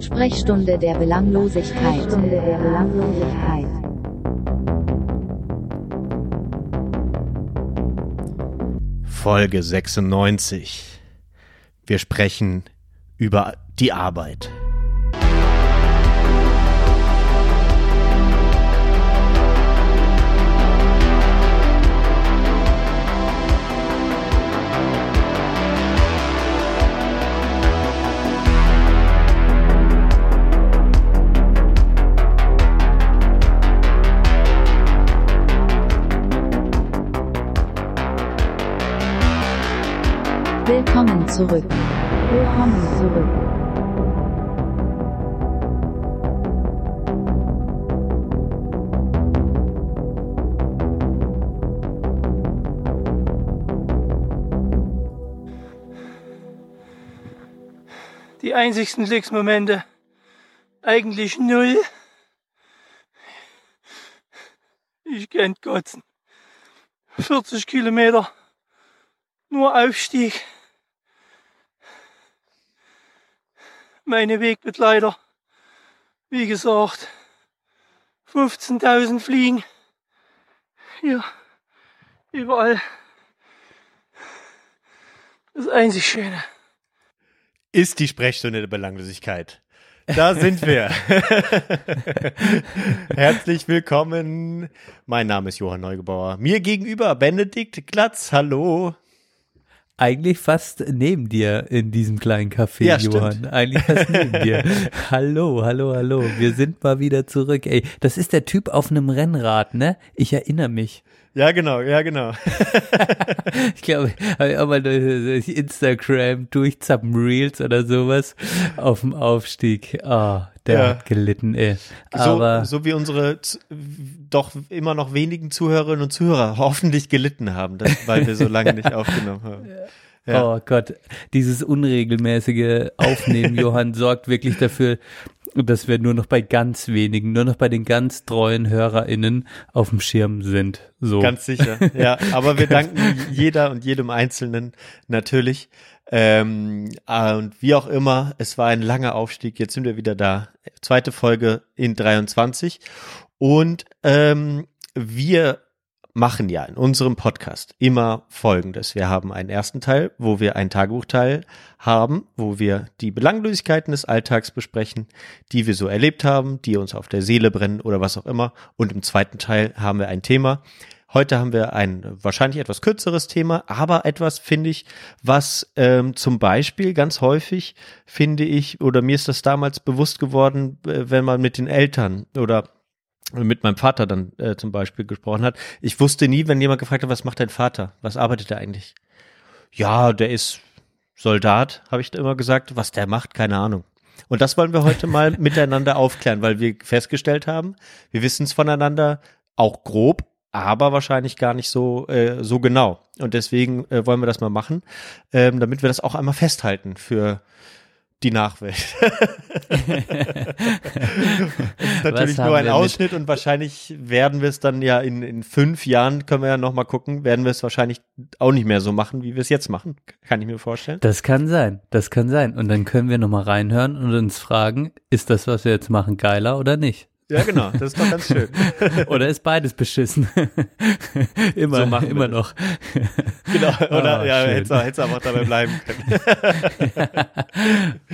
Sprechstunde der Belanglosigkeit. Sprechstunde der Belanglosigkeit. Folge 96. Wir sprechen über die Arbeit. Willkommen zurück. Willkommen zurück. Die einzigsten Glücksmomente eigentlich null. Ich kennt kotzen. 40 Kilometer nur Aufstieg. Meine Wegbegleiter, wie gesagt, 15.000 Fliegen. Hier, überall. Das einzig Schöne. Ist die Sprechstunde der Belanglosigkeit. Da sind wir. Herzlich willkommen. Mein Name ist Johann Neugebauer. Mir gegenüber Benedikt Glatz. Hallo. Eigentlich fast neben dir in diesem kleinen Café, Ja, Johann. stimmt. Eigentlich fast neben dir. Hallo, hallo, hallo. Wir sind mal wieder zurück. Ey, das ist der Typ auf einem Rennrad, ne? Ich erinnere mich. Ja, genau, ja, genau. Ich glaube, habe ich auch mal durch Instagram durchzappen Reels oder sowas auf dem Aufstieg. Ah, der Ja. hat gelitten, ey. So, Aber so wie unsere doch immer noch wenigen Zuhörerinnen und Zuhörer hoffentlich gelitten haben, das, weil wir so lange nicht aufgenommen haben. Ja. Oh Gott, dieses unregelmäßige Aufnehmen, Johann, sorgt wirklich dafür, dass wir nur noch bei ganz wenigen, nur noch bei den ganz treuen HörerInnen auf dem Schirm sind. So. Ganz sicher, ja. Aber wir danken jeder und jedem Einzelnen natürlich. Ähm, äh, und wie auch immer, es war ein langer Aufstieg. Jetzt sind wir wieder da. Zweite Folge in 23. Und ähm, wir machen ja in unserem Podcast immer Folgendes. Wir haben einen ersten Teil, wo wir einen Tagebuchteil haben, wo wir die Belanglosigkeiten des Alltags besprechen, die wir so erlebt haben, die uns auf der Seele brennen oder was auch immer. Und im zweiten Teil haben wir ein Thema. Heute haben wir ein wahrscheinlich etwas kürzeres Thema, aber etwas, finde ich, was ähm, zum Beispiel ganz häufig, finde ich, oder mir ist das damals bewusst geworden, äh, wenn man mit den Eltern oder mit meinem Vater dann äh, zum Beispiel gesprochen hat. Ich wusste nie, wenn jemand gefragt hat, was macht dein Vater? Was arbeitet er eigentlich? Ja, der ist Soldat, habe ich da immer gesagt. Was der macht, keine Ahnung. Und das wollen wir heute mal miteinander aufklären, weil wir festgestellt haben, wir wissen es voneinander auch grob, aber wahrscheinlich gar nicht so äh, so genau. Und deswegen äh, wollen wir das mal machen, ähm, damit wir das auch einmal festhalten für die Nachwelt. das ist natürlich nur ein mit- Ausschnitt und wahrscheinlich werden wir es dann ja in, in fünf Jahren, können wir ja nochmal gucken, werden wir es wahrscheinlich auch nicht mehr so machen, wie wir es jetzt machen. Kann ich mir vorstellen. Das kann sein, das kann sein. Und dann können wir nochmal reinhören und uns fragen, ist das, was wir jetzt machen, geiler oder nicht? Ja, genau, das ist doch ganz schön. Oder ist beides beschissen? immer, So immer noch. Genau, oder Ah, ja, schön. hätte hätte aber dabei bleiben können.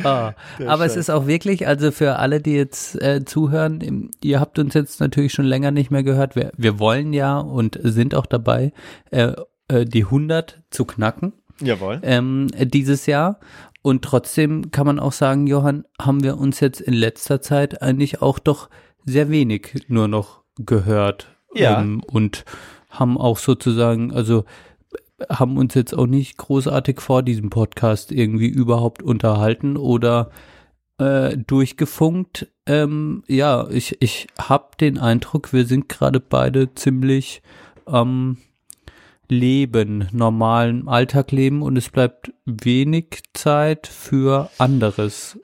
Der aber es Scheiß. ist auch wirklich, also für alle, die jetzt äh, zuhören, ihr habt uns jetzt natürlich schon länger nicht mehr gehört. Wir, wir wollen ja und sind auch dabei, äh, äh, die 100 zu knacken Jawohl. ähm, dieses Jahr. Und trotzdem kann man auch sagen, Johann, haben wir uns jetzt in letzter Zeit eigentlich auch doch sehr wenig nur noch gehört. Ja. Ähm, und haben auch sozusagen, also haben uns jetzt auch nicht großartig vor diesem Podcast irgendwie überhaupt unterhalten oder äh, durchgefunkt. Ähm, ja, ich, ich habe den Eindruck, wir sind gerade beide ziemlich am Leben, normalen Alltag leben und es bleibt wenig Zeit für anderes.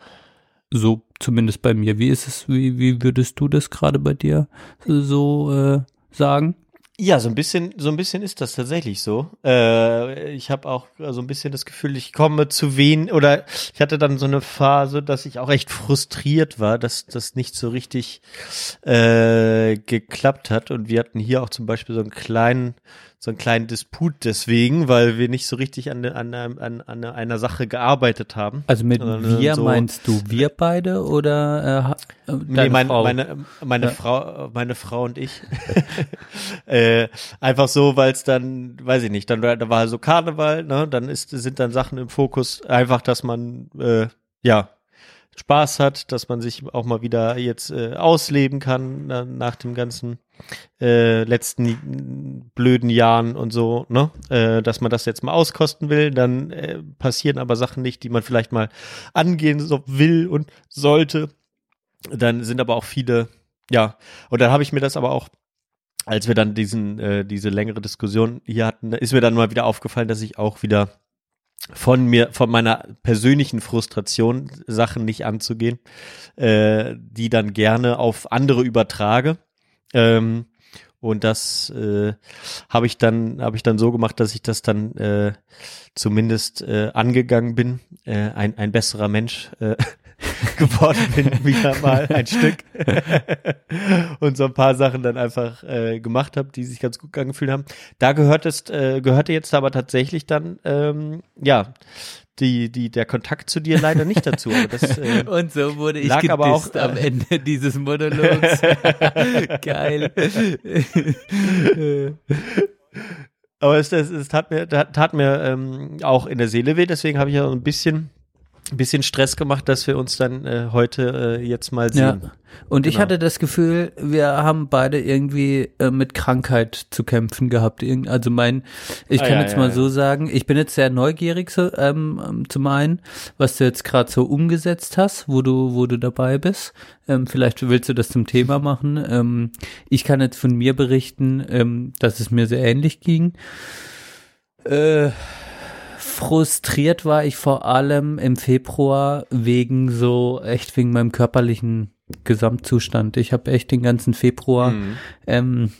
So zumindest bei mir. Wie ist es, wie, wie würdest du das gerade bei dir so äh, sagen? Ja, so ein bisschen, so ein bisschen ist das tatsächlich so. Äh, ich habe auch so ein bisschen das Gefühl, ich komme zu wen oder ich hatte dann so eine Phase, dass ich auch echt frustriert war, dass das nicht so richtig äh, geklappt hat. Und wir hatten hier auch zum Beispiel so einen kleinen so einen kleinen Disput deswegen, weil wir nicht so richtig an, an, an, an einer Sache gearbeitet haben. Also mit wir so meinst du wir beide oder äh, nee, mein, Frau? meine meine ja. Frau meine Frau und ich äh, einfach so, weil es dann weiß ich nicht, dann da war so Karneval, ne, dann ist sind dann Sachen im Fokus, einfach, dass man äh, ja Spaß hat, dass man sich auch mal wieder jetzt äh, ausleben kann na, nach dem ganzen äh, letzten blöden Jahren und so, ne, äh, dass man das jetzt mal auskosten will, dann äh, passieren aber Sachen nicht, die man vielleicht mal angehen so will und sollte. Dann sind aber auch viele, ja, und dann habe ich mir das aber auch als wir dann diesen äh, diese längere Diskussion hier hatten, ist mir dann mal wieder aufgefallen, dass ich auch wieder von mir, von meiner persönlichen Frustration, Sachen nicht anzugehen, äh, die dann gerne auf andere übertrage. Ähm, und das äh, habe ich dann habe ich dann so gemacht, dass ich das dann äh, zumindest äh, angegangen bin, äh, ein ein besserer Mensch äh, geworden bin, wieder mal ein Stück und so ein paar Sachen dann einfach äh, gemacht habe, die sich ganz gut angefühlt haben. Da gehört es äh, gehörte jetzt aber tatsächlich dann ähm, ja die, die, der Kontakt zu dir leider nicht dazu. Das, äh, und so wurde ich lag aber auch, am äh, Ende dieses Monologs. Geil. aber es, es, es tat mir, tat mir ähm, auch in der Seele weh, deswegen habe ich ja ein bisschen ein bisschen Stress gemacht, dass wir uns dann äh, heute äh, jetzt mal sehen. Ja. Und genau. ich hatte das Gefühl, wir haben beide irgendwie äh, mit Krankheit zu kämpfen gehabt. Also mein, ich ah, kann ja, jetzt ja, mal so sagen, ich bin jetzt sehr neugierig so, ähm, ähm zum einen, was du jetzt gerade so umgesetzt hast, wo du, wo du dabei bist. Ähm, vielleicht willst du das zum Thema machen. Ähm, ich kann jetzt von mir berichten, ähm, dass es mir sehr ähnlich ging. Äh, frustriert war ich vor allem im Februar wegen so, echt wegen meinem körperlichen Gesamtzustand. Ich habe echt den ganzen Februar mhm. ähm,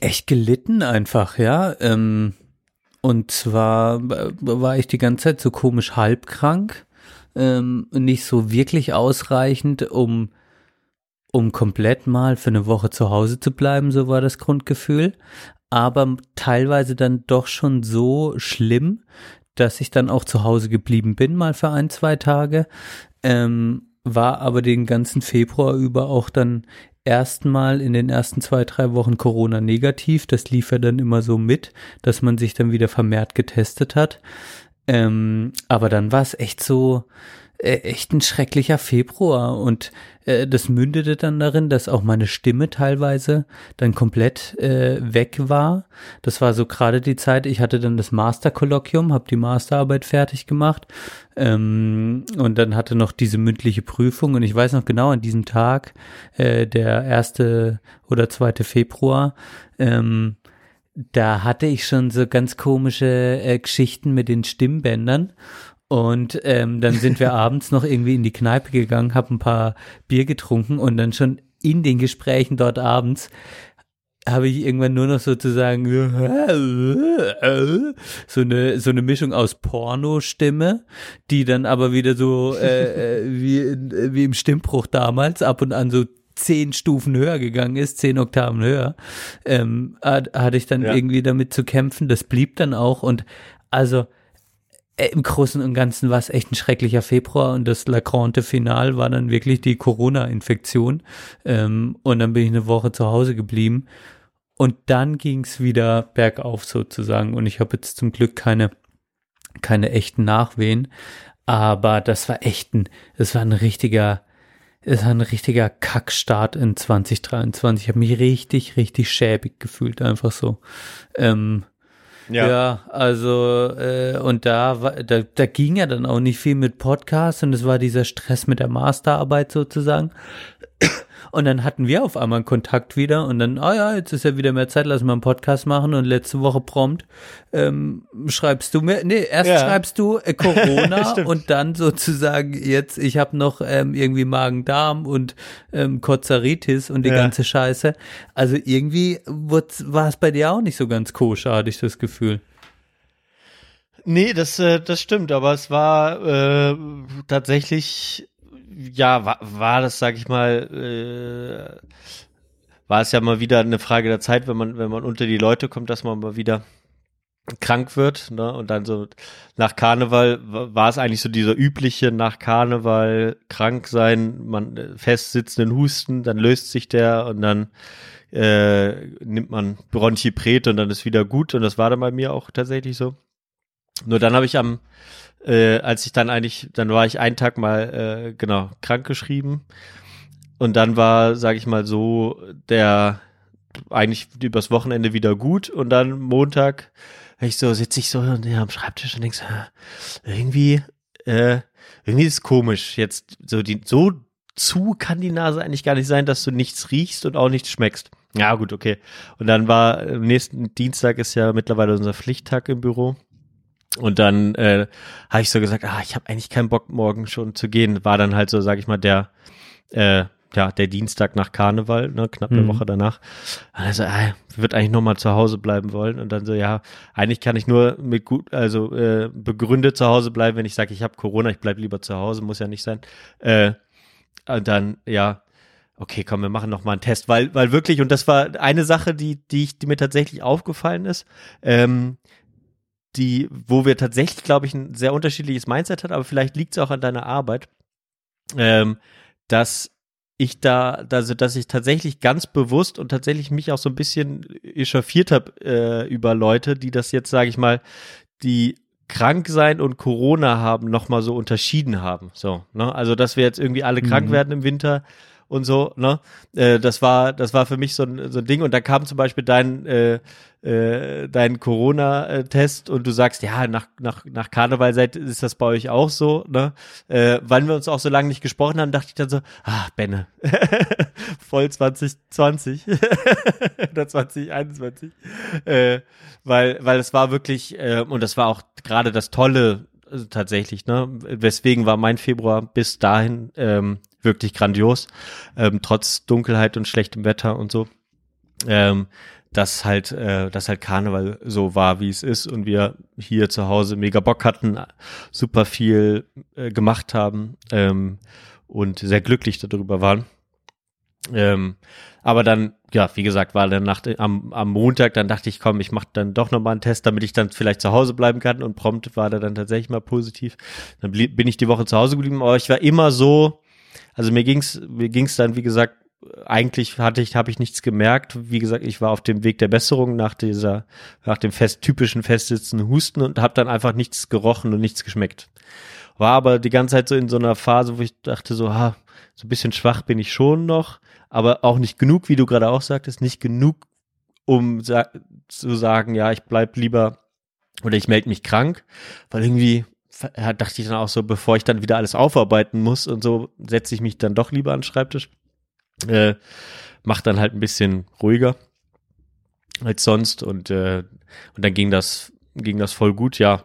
echt gelitten einfach, ja. Ähm, und zwar war ich die ganze Zeit so komisch halbkrank, ähm, nicht so wirklich ausreichend, um um komplett mal für eine Woche zu Hause zu bleiben, so war das Grundgefühl aber teilweise dann doch schon so schlimm, dass ich dann auch zu Hause geblieben bin, mal für ein, zwei Tage. Ähm, war aber den ganzen Februar über auch dann erstmal in den ersten zwei, drei Wochen Corona negativ. Das lief ja dann immer so mit, dass man sich dann wieder vermehrt getestet hat. Ähm, aber dann war es echt so, echt ein schrecklicher Februar. Und äh, das mündete dann darin, dass auch meine Stimme teilweise dann komplett äh, weg war. Das war so gerade die Zeit, ich hatte dann das Masterkolloquium, habe die Masterarbeit fertig gemacht. Ähm, und dann hatte noch diese mündliche Prüfung. Und ich weiß noch genau an diesem Tag, äh, der erste oder zweite Februar, ähm, da hatte ich schon so ganz komische äh, Geschichten mit den Stimmbändern und ähm, dann sind wir abends noch irgendwie in die Kneipe gegangen, haben ein paar Bier getrunken und dann schon in den Gesprächen dort abends habe ich irgendwann nur noch sozusagen so eine so eine Mischung aus Porno-Stimme, die dann aber wieder so äh, äh wie wie im Stimmbruch damals ab und an so zehn Stufen höher gegangen ist, zehn Oktaven höher, ähm, hatte ich dann ja. irgendwie damit zu kämpfen. Das blieb dann auch und also im Großen und Ganzen war es echt ein schrecklicher Februar und das La Grande Final war dann wirklich die Corona-Infektion. Ähm, und dann bin ich eine Woche zu Hause geblieben. Und dann ging es wieder bergauf sozusagen. Und ich habe jetzt zum Glück keine, keine echten Nachwehen. Aber das war echt ein, das war ein richtiger, es war ein richtiger Kackstart in 2023. Ich habe mich richtig, richtig schäbig gefühlt, einfach so. Ähm, ja, ja also äh, und da, da, da ging ja dann auch nicht viel mit Podcasts und es war dieser Stress mit der Masterarbeit sozusagen. Und dann hatten wir auf einmal Kontakt wieder und dann, ah ja, jetzt ist ja wieder mehr Zeit, lass mal einen Podcast machen. Und letzte Woche prompt ähm, schreibst du mir, nee, erst Ja. schreibst du äh, Corona und dann sozusagen jetzt, ich habe noch ähm, irgendwie Magen-Darm und ähm, Kozaritis und die Ja. ganze Scheiße. Also irgendwie war es bei dir auch nicht so ganz koscher, hatte ich das Gefühl. Nee, das, äh, das stimmt, aber es war äh, tatsächlich, ja, war, war das, sag ich mal, äh, war es ja mal wieder eine Frage der Zeit, wenn man, wenn man unter die Leute kommt, dass man mal wieder krank wird, ne? Und dann so nach Karneval wa- war es eigentlich so dieser übliche nach Karneval krank sein, man äh, festsitzenden Husten, dann löst sich der und dann äh, nimmt man Bronchipret und dann ist wieder gut und das war dann bei mir auch tatsächlich so. Nur dann habe ich am, äh, als ich dann eigentlich, dann war ich einen Tag mal, äh, genau, krank geschrieben. Und dann war, sage ich mal so, der eigentlich übers Wochenende wieder gut. Und dann Montag, ich so, sitze ich so ja, am Schreibtisch und denk so, irgendwie, äh, irgendwie ist es komisch. Jetzt so die, so zu kann die Nase eigentlich gar nicht sein, dass du nichts riechst und auch nichts schmeckst. Ja, gut, okay. Und dann war, am nächsten Dienstag ist ja mittlerweile unser Pflichttag im Büro. Und dann äh, habe ich so gesagt, ah, ich habe eigentlich keinen Bock, morgen schon zu gehen. War dann halt so, sag ich mal, der, äh, ja, der Dienstag nach Karneval, ne, knapp eine Mhm. Woche danach. Also, äh, wird eigentlich noch mal zu Hause bleiben wollen. Und dann so, ja, eigentlich kann ich nur mit gut, also äh, begründet zu Hause bleiben, wenn ich sage, ich habe Corona, ich bleib lieber zu Hause, muss ja nicht sein. Äh, und dann, ja, okay, komm, wir machen noch mal einen Test, weil, weil wirklich, und das war eine Sache, die, die, ich, die mir tatsächlich aufgefallen ist, ähm, die, wo wir tatsächlich, glaube ich, ein sehr unterschiedliches Mindset hat, aber vielleicht liegt es auch an deiner Arbeit, ähm, dass ich da, also dass ich tatsächlich ganz bewusst und tatsächlich mich auch so ein bisschen echauffiert habe äh, über Leute, die das jetzt, sage ich mal, die krank sein und Corona haben nochmal so unterschieden haben. So, ne? Also dass wir jetzt irgendwie alle krank Mhm. werden im Winter und so, ne? Äh, das war, das war für mich so ein, so ein Ding. Und da kam zum Beispiel dein, äh, äh, dein Corona-Test und du sagst, ja, nach, nach, nach Karneval seid, ist das bei euch auch so, ne? Äh, weil wir uns auch so lange nicht gesprochen haben, dachte ich dann so, ah, Benne, voll 2020 oder 2021. Äh, weil, weil es war wirklich, äh, und das war auch gerade das Tolle äh, tatsächlich, ne? Weswegen war mein Februar bis dahin ähm, wirklich grandios, ähm, trotz Dunkelheit und schlechtem Wetter und so. Ähm, dass halt, äh, dass halt Karneval so war, wie es ist und wir hier zu Hause mega Bock hatten, super viel äh, gemacht haben ähm, und sehr glücklich darüber waren. Ähm, aber dann, ja, wie gesagt, war dann nach, am, am Montag, dann dachte ich, komm, ich mache dann doch nochmal einen Test, damit ich dann vielleicht zu Hause bleiben kann und prompt war der dann tatsächlich mal positiv. Dann bin ich die Woche zu Hause geblieben, aber ich war immer so, also mir ging's, mir ging's dann, wie gesagt, eigentlich hatte ich, habe ich nichts gemerkt. Wie gesagt, ich war auf dem Weg der Besserung nach dieser, nach dem fest, typischen festsitzenden Husten und habe dann einfach nichts gerochen und nichts geschmeckt. War aber die ganze Zeit so in so einer Phase, wo ich dachte so, ha, so ein bisschen schwach bin ich schon noch, aber auch nicht genug, wie du gerade auch sagtest, nicht genug, um sa zu sagen, ja, ich bleib lieber oder ich melde mich krank, weil irgendwie dachte ich dann auch so, bevor ich dann wieder alles aufarbeiten muss und so, setze ich mich dann doch lieber an den Schreibtisch. Äh, macht dann halt ein bisschen ruhiger als sonst und äh, und dann ging das ging das voll gut, ja.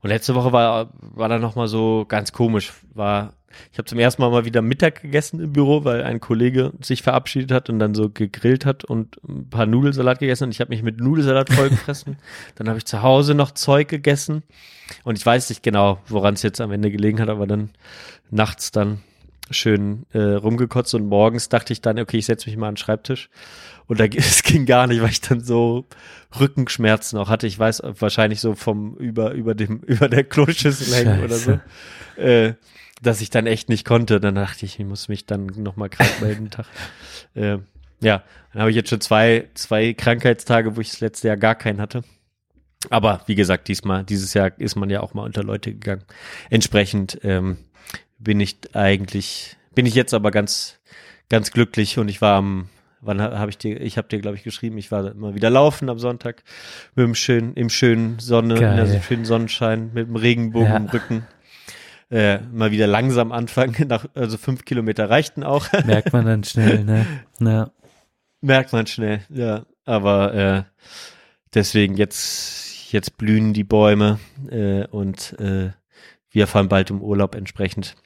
Und letzte Woche war war dann noch mal so ganz komisch, war ich habe zum ersten Mal mal wieder Mittag gegessen im Büro, weil ein Kollege sich verabschiedet hat und dann so gegrillt hat und ein paar Nudelsalat gegessen und ich habe mich mit Nudelsalat vollgefressen. dann habe ich zu Hause noch Zeug gegessen. Und ich weiß nicht genau, woran es jetzt am Ende gelegen hat, aber dann nachts dann schön äh, rumgekotzt und morgens dachte ich dann, okay, ich setze mich mal an den Schreibtisch. Und da, es ging gar nicht, weil ich dann so Rückenschmerzen auch hatte. Ich weiß wahrscheinlich so vom über über dem über der Kloschüssel hängen oder so, äh, dass ich dann echt nicht konnte. Dann dachte ich, ich muss mich dann noch mal krank melden. Tag. Äh, ja, dann habe ich jetzt schon zwei zwei Krankheitstage, wo ich das letzte Jahr gar keinen hatte. Aber wie gesagt, diesmal dieses Jahr ist man ja auch mal unter Leute gegangen. Entsprechend ähm, bin ich eigentlich, bin ich jetzt aber ganz, ganz glücklich und ich war am, wann habe ich dir, ich habe dir glaube ich geschrieben, ich war immer wieder laufen am Sonntag mit dem schönen, im schönen Sonne, Geil. also schönen Sonnenschein, mit dem Regenbogen Ja. im Rücken. Äh, mal wieder langsam anfangen. Nach, also fünf Kilometer reichten auch. Merkt man dann schnell, ne? Ja. Merkt man schnell, ja. Aber äh, deswegen jetzt, jetzt blühen die Bäume äh, und äh, wir fahren bald im Urlaub entsprechend.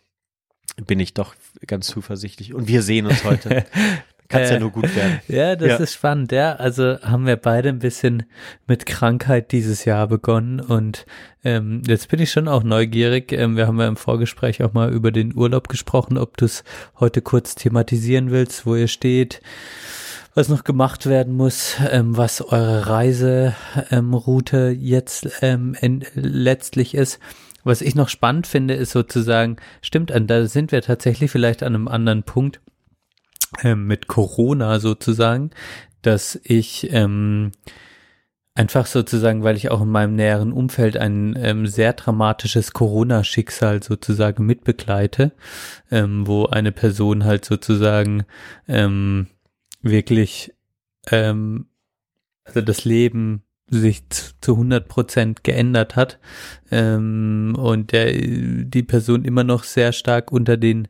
Bin ich doch ganz zuversichtlich. Und wir sehen uns heute. Kann es ja Äh, nur gut werden. Ja, das Ja. ist spannend, ja. Also haben wir beide ein bisschen mit Krankheit dieses Jahr begonnen und ähm, jetzt bin ich schon auch neugierig. Ähm, wir haben ja im Vorgespräch auch mal über den Urlaub gesprochen, ob du es heute kurz thematisieren willst, wo ihr steht, was noch gemacht werden muss, ähm, was eure Reiseroute ähm, jetzt ähm, in, letztlich ist. Was ich noch spannend finde, ist sozusagen, stimmt, an, da sind wir tatsächlich vielleicht an einem anderen Punkt ähm, mit Corona sozusagen, dass ich ähm, einfach sozusagen, weil ich auch in meinem näheren Umfeld ein ähm, sehr dramatisches Corona-Schicksal sozusagen mitbegleite, ähm, wo eine Person halt sozusagen ähm, wirklich ähm, also das Leben sich zu zu 100 Prozent geändert hat ähm, und der, die Person immer noch sehr stark unter den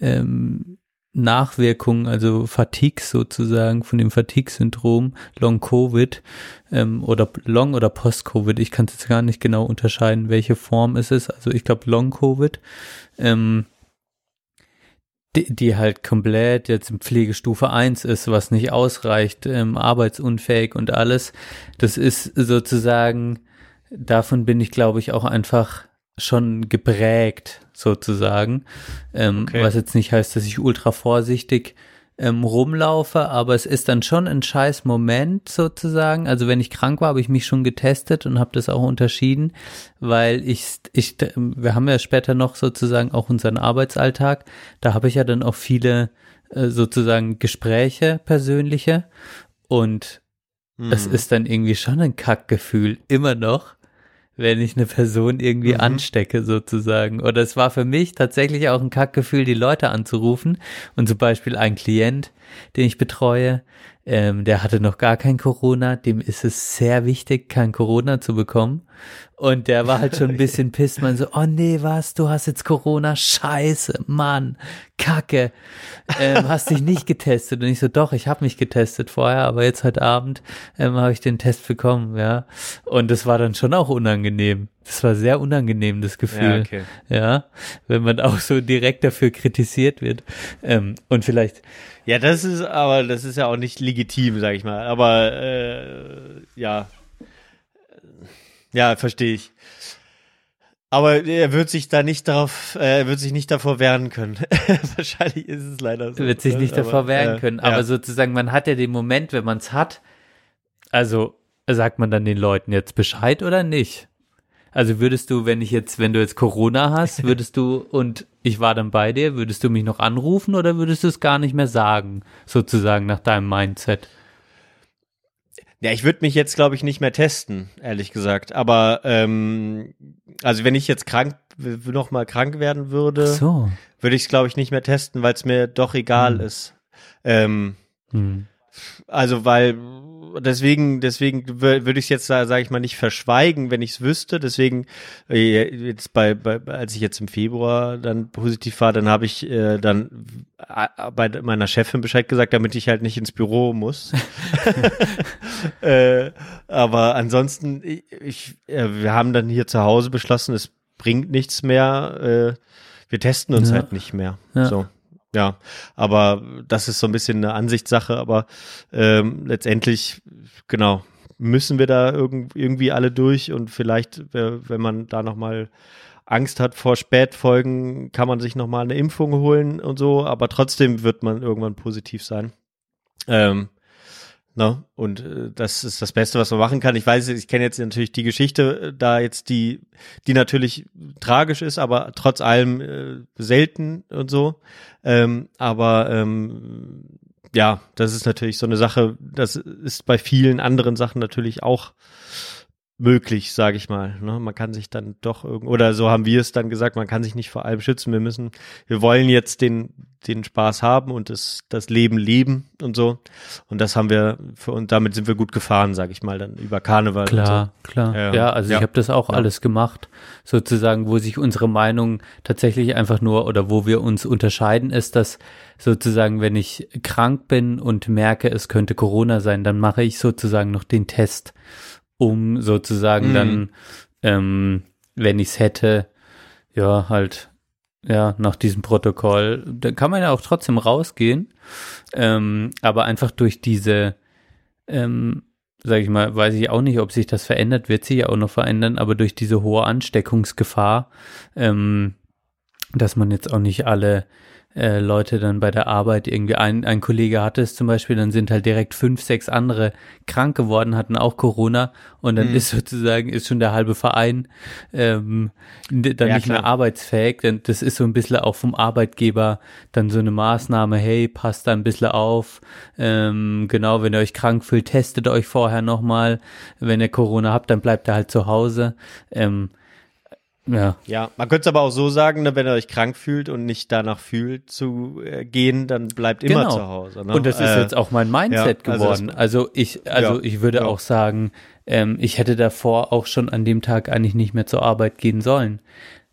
ähm, Nachwirkungen, also Fatigue sozusagen, von dem Fatigue-Syndrom, Long-Covid ähm, oder Long- oder Post-Covid, ich kann es jetzt gar nicht genau unterscheiden, welche Form es ist, also ich glaube Long-Covid, ähm, die, die halt komplett jetzt in Pflegestufe 1 ist, was nicht ausreicht, ähm, arbeitsunfähig und alles. Das ist sozusagen, davon bin ich, glaube ich, auch einfach schon geprägt, sozusagen. Ähm, Okay. Was jetzt nicht heißt, dass ich ultra vorsichtig ähm, rumlaufe, aber es ist dann schon ein scheiß Moment sozusagen. Also wenn ich krank war, habe ich mich schon getestet und habe das auch unterschieden, weil ich, ich, wir haben ja später noch sozusagen auch unseren Arbeitsalltag. Da habe ich ja dann auch viele äh, sozusagen Gespräche persönliche und es Mhm. ist dann irgendwie schon ein Kackgefühl, immer noch, wenn ich eine Person irgendwie Mhm. anstecke sozusagen. Oder es war für mich tatsächlich auch ein Kackgefühl, die Leute anzurufen. Und zum Beispiel ein Klient, den ich betreue, ähm, der hatte noch gar kein Corona, dem ist es sehr wichtig, kein Corona zu bekommen. Und der war halt schon ein bisschen pisst, man so, oh nee, was, du hast jetzt Corona, scheiße, Mann, Kacke, ähm, hast dich nicht getestet. Und ich so, doch, ich habe mich getestet vorher, aber jetzt heute Abend ähm, habe ich den Test bekommen, ja. Und das war dann schon auch unangenehm. Das war sehr unangenehm, das Gefühl. Ja, okay. Ja, wenn man auch so direkt dafür kritisiert wird. Ähm, und vielleicht, Ja, das ist aber, das ist ja auch nicht legitim, sag ich mal. Aber äh, ja, ja, verstehe ich. Aber er wird sich da nicht darauf, äh, er wird sich nicht davor wehren können. Wahrscheinlich ist es leider so. wird sich nicht Aber, davor wehren äh, können. ja. Aber sozusagen, man hat ja den Moment, wenn man es hat, also sagt man dann den Leuten jetzt Bescheid oder nicht? Also würdest du, wenn ich jetzt, wenn du jetzt Corona hast, würdest du und ich war dann bei dir, würdest du mich noch anrufen oder würdest du es gar nicht mehr sagen, sozusagen nach deinem Mindset? Ja, ich würde mich jetzt, glaube ich, nicht mehr testen, ehrlich gesagt. Aber ähm, also wenn ich jetzt krank, noch mal krank werden würde, So. würde ich es, glaube ich, nicht mehr testen, weil es mir doch egal Hm. ist. Ähm, Hm. Also weil deswegen deswegen wür- würde ich es jetzt sage ich mal nicht verschweigen, wenn ich es wüsste. Deswegen äh, jetzt bei, bei als ich jetzt im Februar dann positiv war, dann habe ich äh, dann bei meiner Chefin Bescheid gesagt, damit ich halt nicht ins Büro muss. äh, aber ansonsten ich, ich äh, wir haben dann hier zu Hause beschlossen, es bringt nichts mehr. Äh, wir testen uns Ja. halt nicht mehr. Ja. So. Ja, aber das ist so ein bisschen eine Ansichtssache, aber ähm, letztendlich, genau, müssen wir da irgend, irgendwie alle durch und vielleicht, äh, wenn man da nochmal Angst hat vor Spätfolgen, kann man sich nochmal eine Impfung holen und so, aber trotzdem wird man irgendwann positiv sein. Ähm, Ne? Und äh, das ist das Beste, was man machen kann. Ich weiß, ich kenne jetzt natürlich die Geschichte, äh, da jetzt die, die natürlich tragisch ist, aber trotz allem äh, selten und so. Ähm, aber ähm, ja, das ist natürlich so eine Sache, das ist bei vielen anderen Sachen natürlich auch möglich, sage ich mal. Ne? Man kann sich dann doch irgend oder so haben wir es dann gesagt, man kann sich nicht vor allem schützen. Wir müssen, wir wollen jetzt den den Spaß haben und das das Leben leben und so. Und das haben wir für und damit sind wir gut gefahren, sage ich mal, dann über Karneval. Klar, und klar. Ähm, ja, also ja. ich habe das auch Ja. alles gemacht, sozusagen, wo sich unsere Meinung tatsächlich einfach nur oder wo wir uns unterscheiden, ist, dass sozusagen, wenn ich krank bin und merke, es könnte Corona sein, dann mache ich sozusagen noch den Test, um sozusagen Mhm. dann, ähm, wenn ich es hätte, ja, halt, ja, nach diesem Protokoll, dann kann man ja auch trotzdem rausgehen, ähm, aber einfach durch diese, ähm, sag ich mal, weiß ich auch nicht, ob sich das verändert, wird sich ja auch noch verändern, aber durch diese hohe Ansteckungsgefahr, ähm, dass man jetzt auch nicht alle äh, Leute dann bei der Arbeit irgendwie ein, ein Kollege hatte es zum Beispiel, dann sind halt direkt fünf, sechs andere krank geworden, hatten auch Corona und dann Mhm. ist sozusagen, ist schon der halbe Verein ähm, dann Ja, nicht mehr klar. arbeitsfähig, denn das ist so ein bisschen auch vom Arbeitgeber dann so eine Maßnahme, hey, passt da ein bisschen auf, ähm, genau, wenn ihr euch krank fühlt, testet euch vorher nochmal, wenn ihr Corona habt, dann bleibt ihr halt zu Hause, ähm, ja, Ja, man könnte es aber auch so sagen, ne, wenn ihr euch krank fühlt und nicht danach fühlt zu äh, gehen, dann bleibt immer Genau. zu Hause. Ne? Und das ist Äh, jetzt auch mein Mindset ja, also geworden. das- Also, ich, also Ja, ich würde ja. auch sagen, ähm, ich hätte davor auch schon an dem Tag eigentlich nicht mehr zur Arbeit gehen sollen.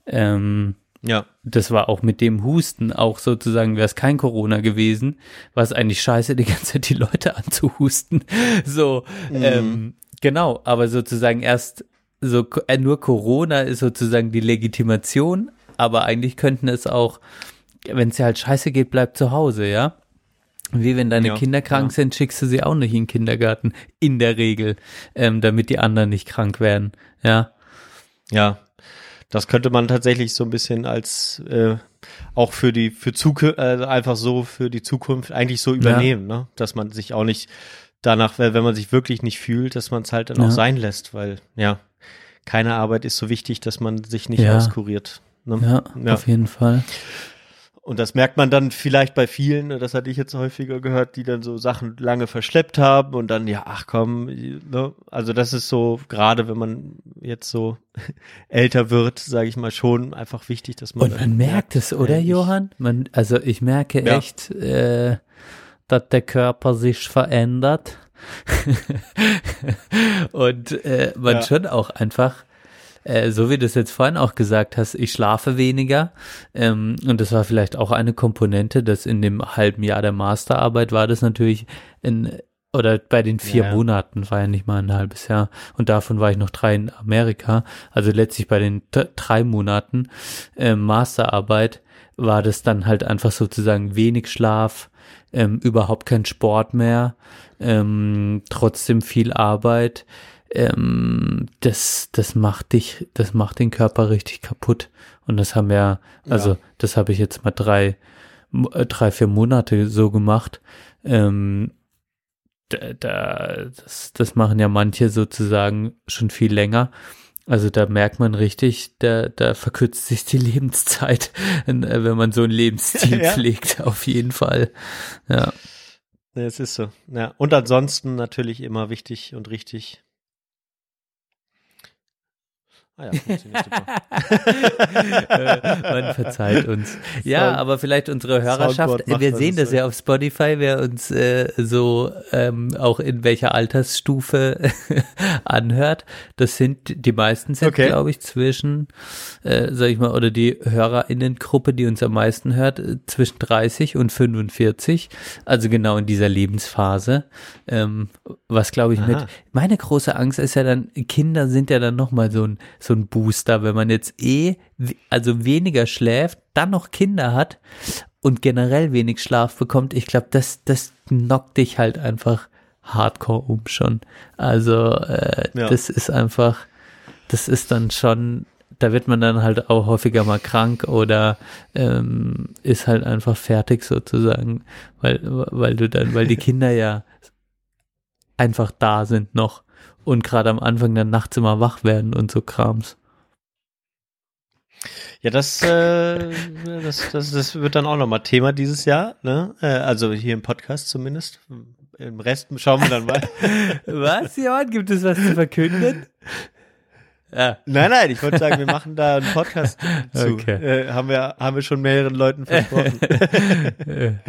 Ähm, Ja, das war auch mit dem Husten auch sozusagen, wäre es kein Corona gewesen, war es eigentlich scheiße, die ganze Zeit die Leute anzuhusten. So, Mhm. ähm, genau, aber sozusagen erst so, äh, nur Corona ist sozusagen die Legitimation, aber eigentlich könnten es auch, wenn es dir halt scheiße geht, bleib zu Hause, ja? Wie wenn deine Ja, Kinder krank ja. sind, schickst du sie auch nicht in den Kindergarten, in der Regel, ähm, damit die anderen nicht krank werden, ja? ja. Das könnte man tatsächlich so ein bisschen als äh, auch für die für Zukunft äh, einfach so für die Zukunft eigentlich so übernehmen, ne? Dass man sich auch nicht danach, wenn wenn man sich wirklich nicht fühlt, dass man es halt dann Ja. auch sein lässt, weil ja keine Arbeit ist so wichtig, dass man sich nicht Ja. auskuriert. Ne? Ja, Ja. auf jeden Fall. Und das merkt man dann vielleicht bei vielen, das hatte ich jetzt häufiger gehört, die dann so Sachen lange verschleppt haben und dann, ja, ach komm, ne? also das ist so, gerade wenn man jetzt so älter wird, sage ich mal, schon einfach wichtig, dass man. Und man merkt es, oder ich- Johann? Man, also ich merke Ja. echt, äh, dass der Körper sich verändert. Und äh, man Ja. schon auch einfach, äh, so wie du es jetzt vorhin auch gesagt hast, ich schlafe weniger. Ähm, und das war vielleicht auch eine Komponente, dass in dem halben Jahr der Masterarbeit war das natürlich in oder bei den vier Ja. Monaten war ja nicht mal ein halbes Jahr und davon war ich noch drei in Amerika. Also letztlich bei den drei Monaten ähm, Masterarbeit war das dann halt einfach sozusagen wenig Schlaf, ähm, überhaupt kein Sport mehr, ähm, trotzdem viel Arbeit. Ähm, das, das macht dich, das macht den Körper richtig kaputt. Und das haben wir, also Ja. das habe ich jetzt mal drei, äh, drei, vier Monate so gemacht. Ähm, da, da, das, das machen ja manche sozusagen schon viel länger. Also da merkt man richtig, da, da verkürzt sich die Lebenszeit, äh, wenn man so einen Lebensstil Ja. pflegt, auf jeden Fall. Ja. Ja, es ist so. Ja. Und ansonsten natürlich immer wichtig und richtig. Ah ja, funktioniert super. Äh, man verzeiht uns. Ja, Sound- aber vielleicht unsere Hörerschaft, wir sehen das ja auf Spotify, wer uns äh, so ähm, auch in welcher Altersstufe anhört. Das sind, die meisten sind, Okay. glaube ich, zwischen, äh, sag ich mal, oder die HörerInnengruppe, die uns am meisten hört, äh, zwischen 30 und 45. Also genau in dieser Lebensphase. Ähm, was, glaube ich, mit, Aha. meine große Angst ist ja dann, Kinder sind ja dann nochmal so ein, so ein Booster, wenn man jetzt eh, also weniger schläft, dann noch Kinder hat und generell wenig Schlaf bekommt. Ich glaube, das, das knockt dich halt einfach hardcore um schon. Also, äh, Ja. das ist einfach, das ist dann schon, da wird man dann halt auch häufiger mal krank oder ähm, ist halt einfach fertig sozusagen, weil, weil du dann, weil die Kinder ja einfach da sind noch und gerade am Anfang dann nachts immer wach werden und so Krams. Ja, das, äh, das, das, das wird dann auch nochmal Thema dieses Jahr, ne? Äh, also hier im Podcast zumindest. Im Rest schauen wir dann mal. Was, Johann? Gibt es was zu verkünden? Ja. Nein, nein, ich wollte sagen, wir machen da einen Podcast zu. Okay. Äh, haben wir haben wir schon mehreren Leuten versprochen.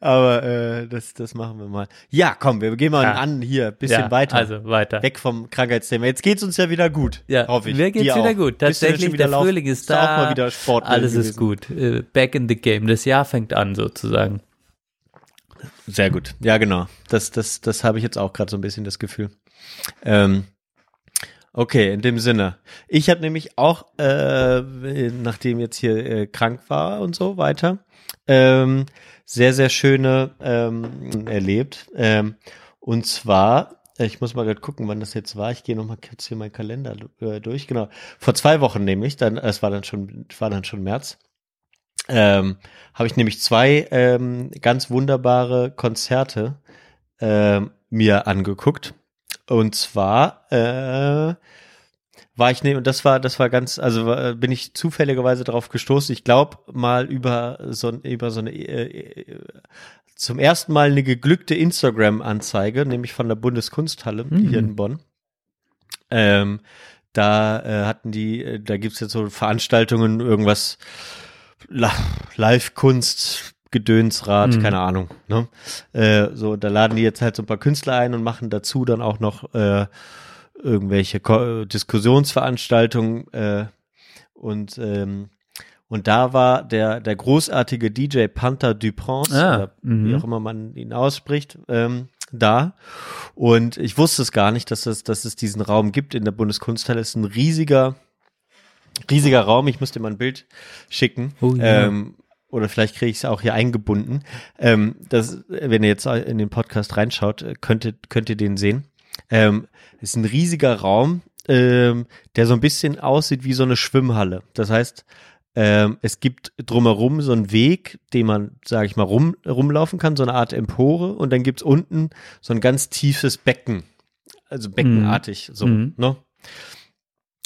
Aber äh, das das machen wir mal. Ja, komm, wir gehen mal Ja. an hier bisschen ja, weiter. Also weiter. Weg vom Krankheitsthema. Jetzt geht's uns ja wieder gut. Ja, hoffe ich. mir geht's Dir wieder auch. gut. Tatsächlich, wieder der laufen? Frühling ist Ist auch da. mal wieder Sport. Alles ist gut. Äh, Back in the game. Das Jahr fängt an sozusagen. Sehr gut. Ja, genau. Das, das, das habe ich jetzt auch gerade so ein bisschen das Gefühl. Ähm, okay, in dem Sinne. Ich habe nämlich auch, äh, nachdem jetzt hier äh, krank war und so weiter, ähm, sehr, sehr schöne ähm, erlebt. Ähm, und zwar, äh, ich muss mal gerade gucken, wann das jetzt war. Ich gehe noch mal kurz hier meinen Kalender äh, durch. Genau, vor zwei Wochen nämlich. Dann, es war dann schon, war dann schon März ähm, habe ich nämlich zwei ähm, ganz wunderbare Konzerte ähm, mir angeguckt. Und zwar äh, war ich ne und das war das war ganz also war, bin ich zufälligerweise darauf gestoßen. Ich glaube mal über so über so eine äh, äh, zum ersten Mal eine geglückte Instagram Anzeige, nämlich von der Bundeskunsthalle Mhm. hier in Bonn. Ähm, da äh, hatten die, äh, da gibt's jetzt so Veranstaltungen, irgendwas Live-Kunst, Gedönsrat, Mhm. keine Ahnung. Ne? Äh, so, da laden die jetzt halt so ein paar Künstler ein und machen dazu dann auch noch äh, irgendwelche Ko Diskussionsveranstaltungen äh, und ähm, und da war der der großartige DJ Panther Dupont, Ah, oder mhm. wie auch immer man ihn ausspricht, ähm, da. Und ich wusste es gar nicht, dass es, dass es diesen Raum gibt in der Bundeskunsthalle. Es ist ein riesiger, riesiger Raum. Ich musste mal ein Bild schicken. Oh ja. ähm, oder vielleicht kriege ich es auch hier eingebunden. Ähm, das, wenn ihr jetzt in den Podcast reinschaut, könnt ihr, könnt ihr den sehen. Ähm, es ist ein riesiger Raum, ähm, der so ein bisschen aussieht wie so eine Schwimmhalle. Das heißt, ähm, es gibt drumherum so einen Weg, den man, sage ich mal, rum, rumlaufen kann, so eine Art Empore und dann gibt's unten so ein ganz tiefes Becken, also beckenartig, so, Mhm. ne?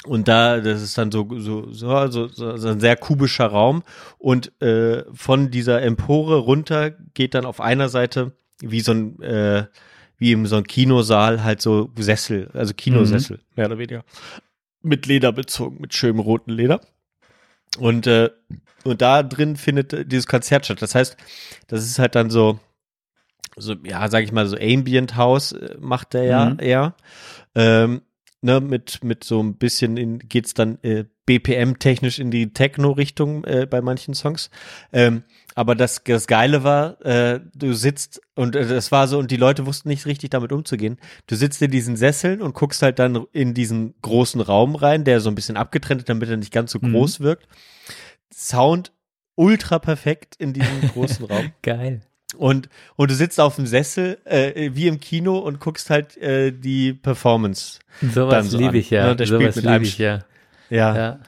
Und da, das ist dann so, so, so, so, so, so ein sehr kubischer Raum und äh, von dieser Empore runter geht dann auf einer Seite wie so ein, äh, wie in so ein Kinosaal halt so Sessel, also Kinosessel, mehr oder weniger. Mit Leder bezogen, mit schönem roten Leder. Und, äh, und da drin findet dieses Konzert statt. Das heißt, das ist halt dann so, so ja, sag ich mal, so Ambient House äh, macht der ja Mhm. eher. Ähm, ne, mit, mit so ein bisschen in, geht's dann äh, BPM-technisch in die Techno-Richtung äh, bei manchen Songs. Ähm, aber das, das Geile war, äh, du sitzt und äh, das war so, und die Leute wussten nicht richtig damit umzugehen. Du sitzt in diesen Sesseln und guckst halt dann in diesen großen Raum rein, der so ein bisschen abgetrennt ist, damit er nicht ganz so Mhm. groß wirkt. Sound ultra perfekt in diesem großen Raum. Geil. Und, und du sitzt auf dem Sessel, äh, wie im Kino und guckst halt äh, die Performance. Sowas so liebe ich ja. ne? Der spielt Sowas mit liebe einem ich ja. Ja, ja.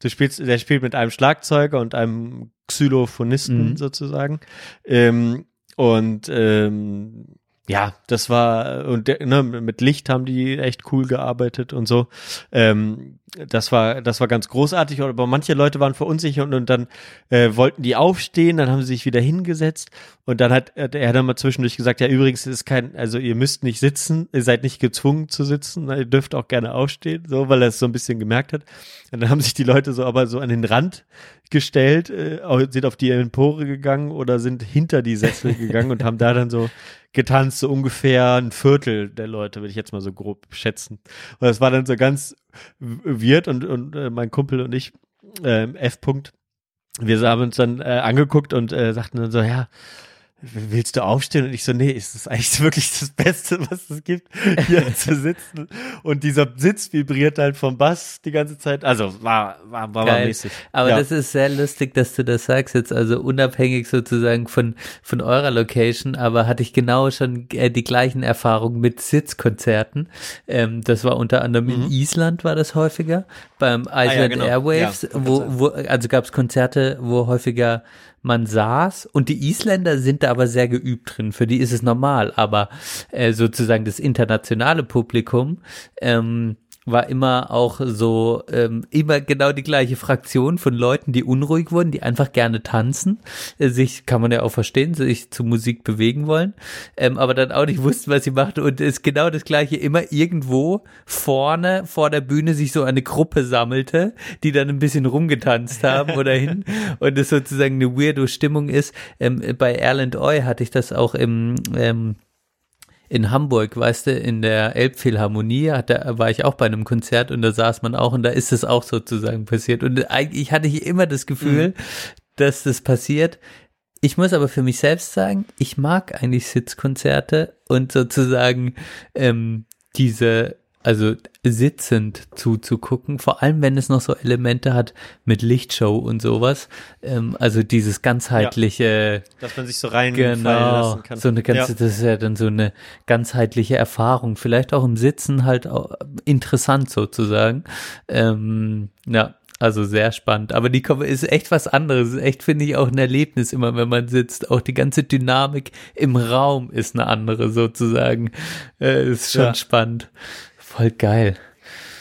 du spielst, der spielt mit einem Schlagzeuger und einem Xylophonisten Mhm. sozusagen. Ähm, und ähm, ja, das war und ne, mit Licht haben die echt cool gearbeitet und so. Ähm, das war das war ganz großartig. Aber manche Leute waren verunsichert und, und dann äh, wollten die aufstehen, dann haben sie sich wieder hingesetzt und dann hat, hat er dann mal zwischendurch gesagt, ja übrigens ist kein, also ihr müsst nicht sitzen, ihr seid nicht gezwungen zu sitzen, ihr dürft auch gerne aufstehen, so weil er es so ein bisschen gemerkt hat. Und dann haben sich die Leute so aber so an den Rand gestellt, äh, sind auf die Empore gegangen oder sind hinter die Sessel gegangen und haben da dann so getanzt, so ungefähr ein Viertel der Leute, würde ich jetzt mal so grob schätzen. Und das war dann so ganz weird und, und äh, mein Kumpel und ich, ähm, F. -Punkt, wir haben uns dann äh, angeguckt und äh, sagten dann so, ja, willst du aufstehen? Und ich so, nee, ist das eigentlich wirklich das Beste, was es gibt, hier zu sitzen. Und dieser Sitz vibriert halt vom Bass die ganze Zeit. Also war, war, war, war mäßig. Aber ja. das ist sehr lustig, dass du das sagst jetzt, also unabhängig sozusagen von, von eurer Location, aber hatte ich genau schon äh, die gleichen Erfahrungen mit Sitzkonzerten. Ähm, das war unter anderem in Island war das häufiger, beim Iceland genau. Airwaves, Ja, wo, wo, also gab es Konzerte, wo häufiger man saß und die Isländer sind da aber sehr geübt drin, für die ist es normal, aber äh, sozusagen das internationale Publikum, ähm, war immer auch so, ähm, immer genau die gleiche Fraktion von Leuten, die unruhig wurden, die einfach gerne tanzen, äh, sich, kann man ja auch verstehen, sich zu Musik bewegen wollen, ähm, aber dann auch nicht wussten, was sie machten und es ist genau das gleiche, immer irgendwo vorne vor der Bühne sich so eine Gruppe sammelte, die dann ein bisschen rumgetanzt haben oder hin. Und es sozusagen eine weirdo Stimmung ist. Ähm, bei Erland Oy hatte ich das auch im, ähm, in Hamburg, weißt du, in der Elbphilharmonie, hat, da war ich auch bei einem Konzert und da saß man auch und da ist es auch sozusagen passiert. Und eigentlich hatte ich immer das Gefühl, mhm. dass das passiert. Ich muss aber für mich selbst sagen, ich mag eigentlich Sitzkonzerte und sozusagen ähm, diese also sitzend zuzugucken, vor allem wenn es noch so Elemente hat mit Lichtshow und sowas. Ähm, also dieses ganzheitliche, ja, dass man sich so rein genau, lassen kann. So eine ganze, ja. das ist ja dann so eine ganzheitliche Erfahrung. Vielleicht auch im Sitzen halt auch interessant sozusagen. Ähm, ja, also sehr spannend. Aber die Cover ist echt was anderes. Echt finde ich auch ein Erlebnis immer, wenn man sitzt. Auch die ganze Dynamik im Raum ist eine andere sozusagen. Äh, ist schon ja. spannend. Voll geil.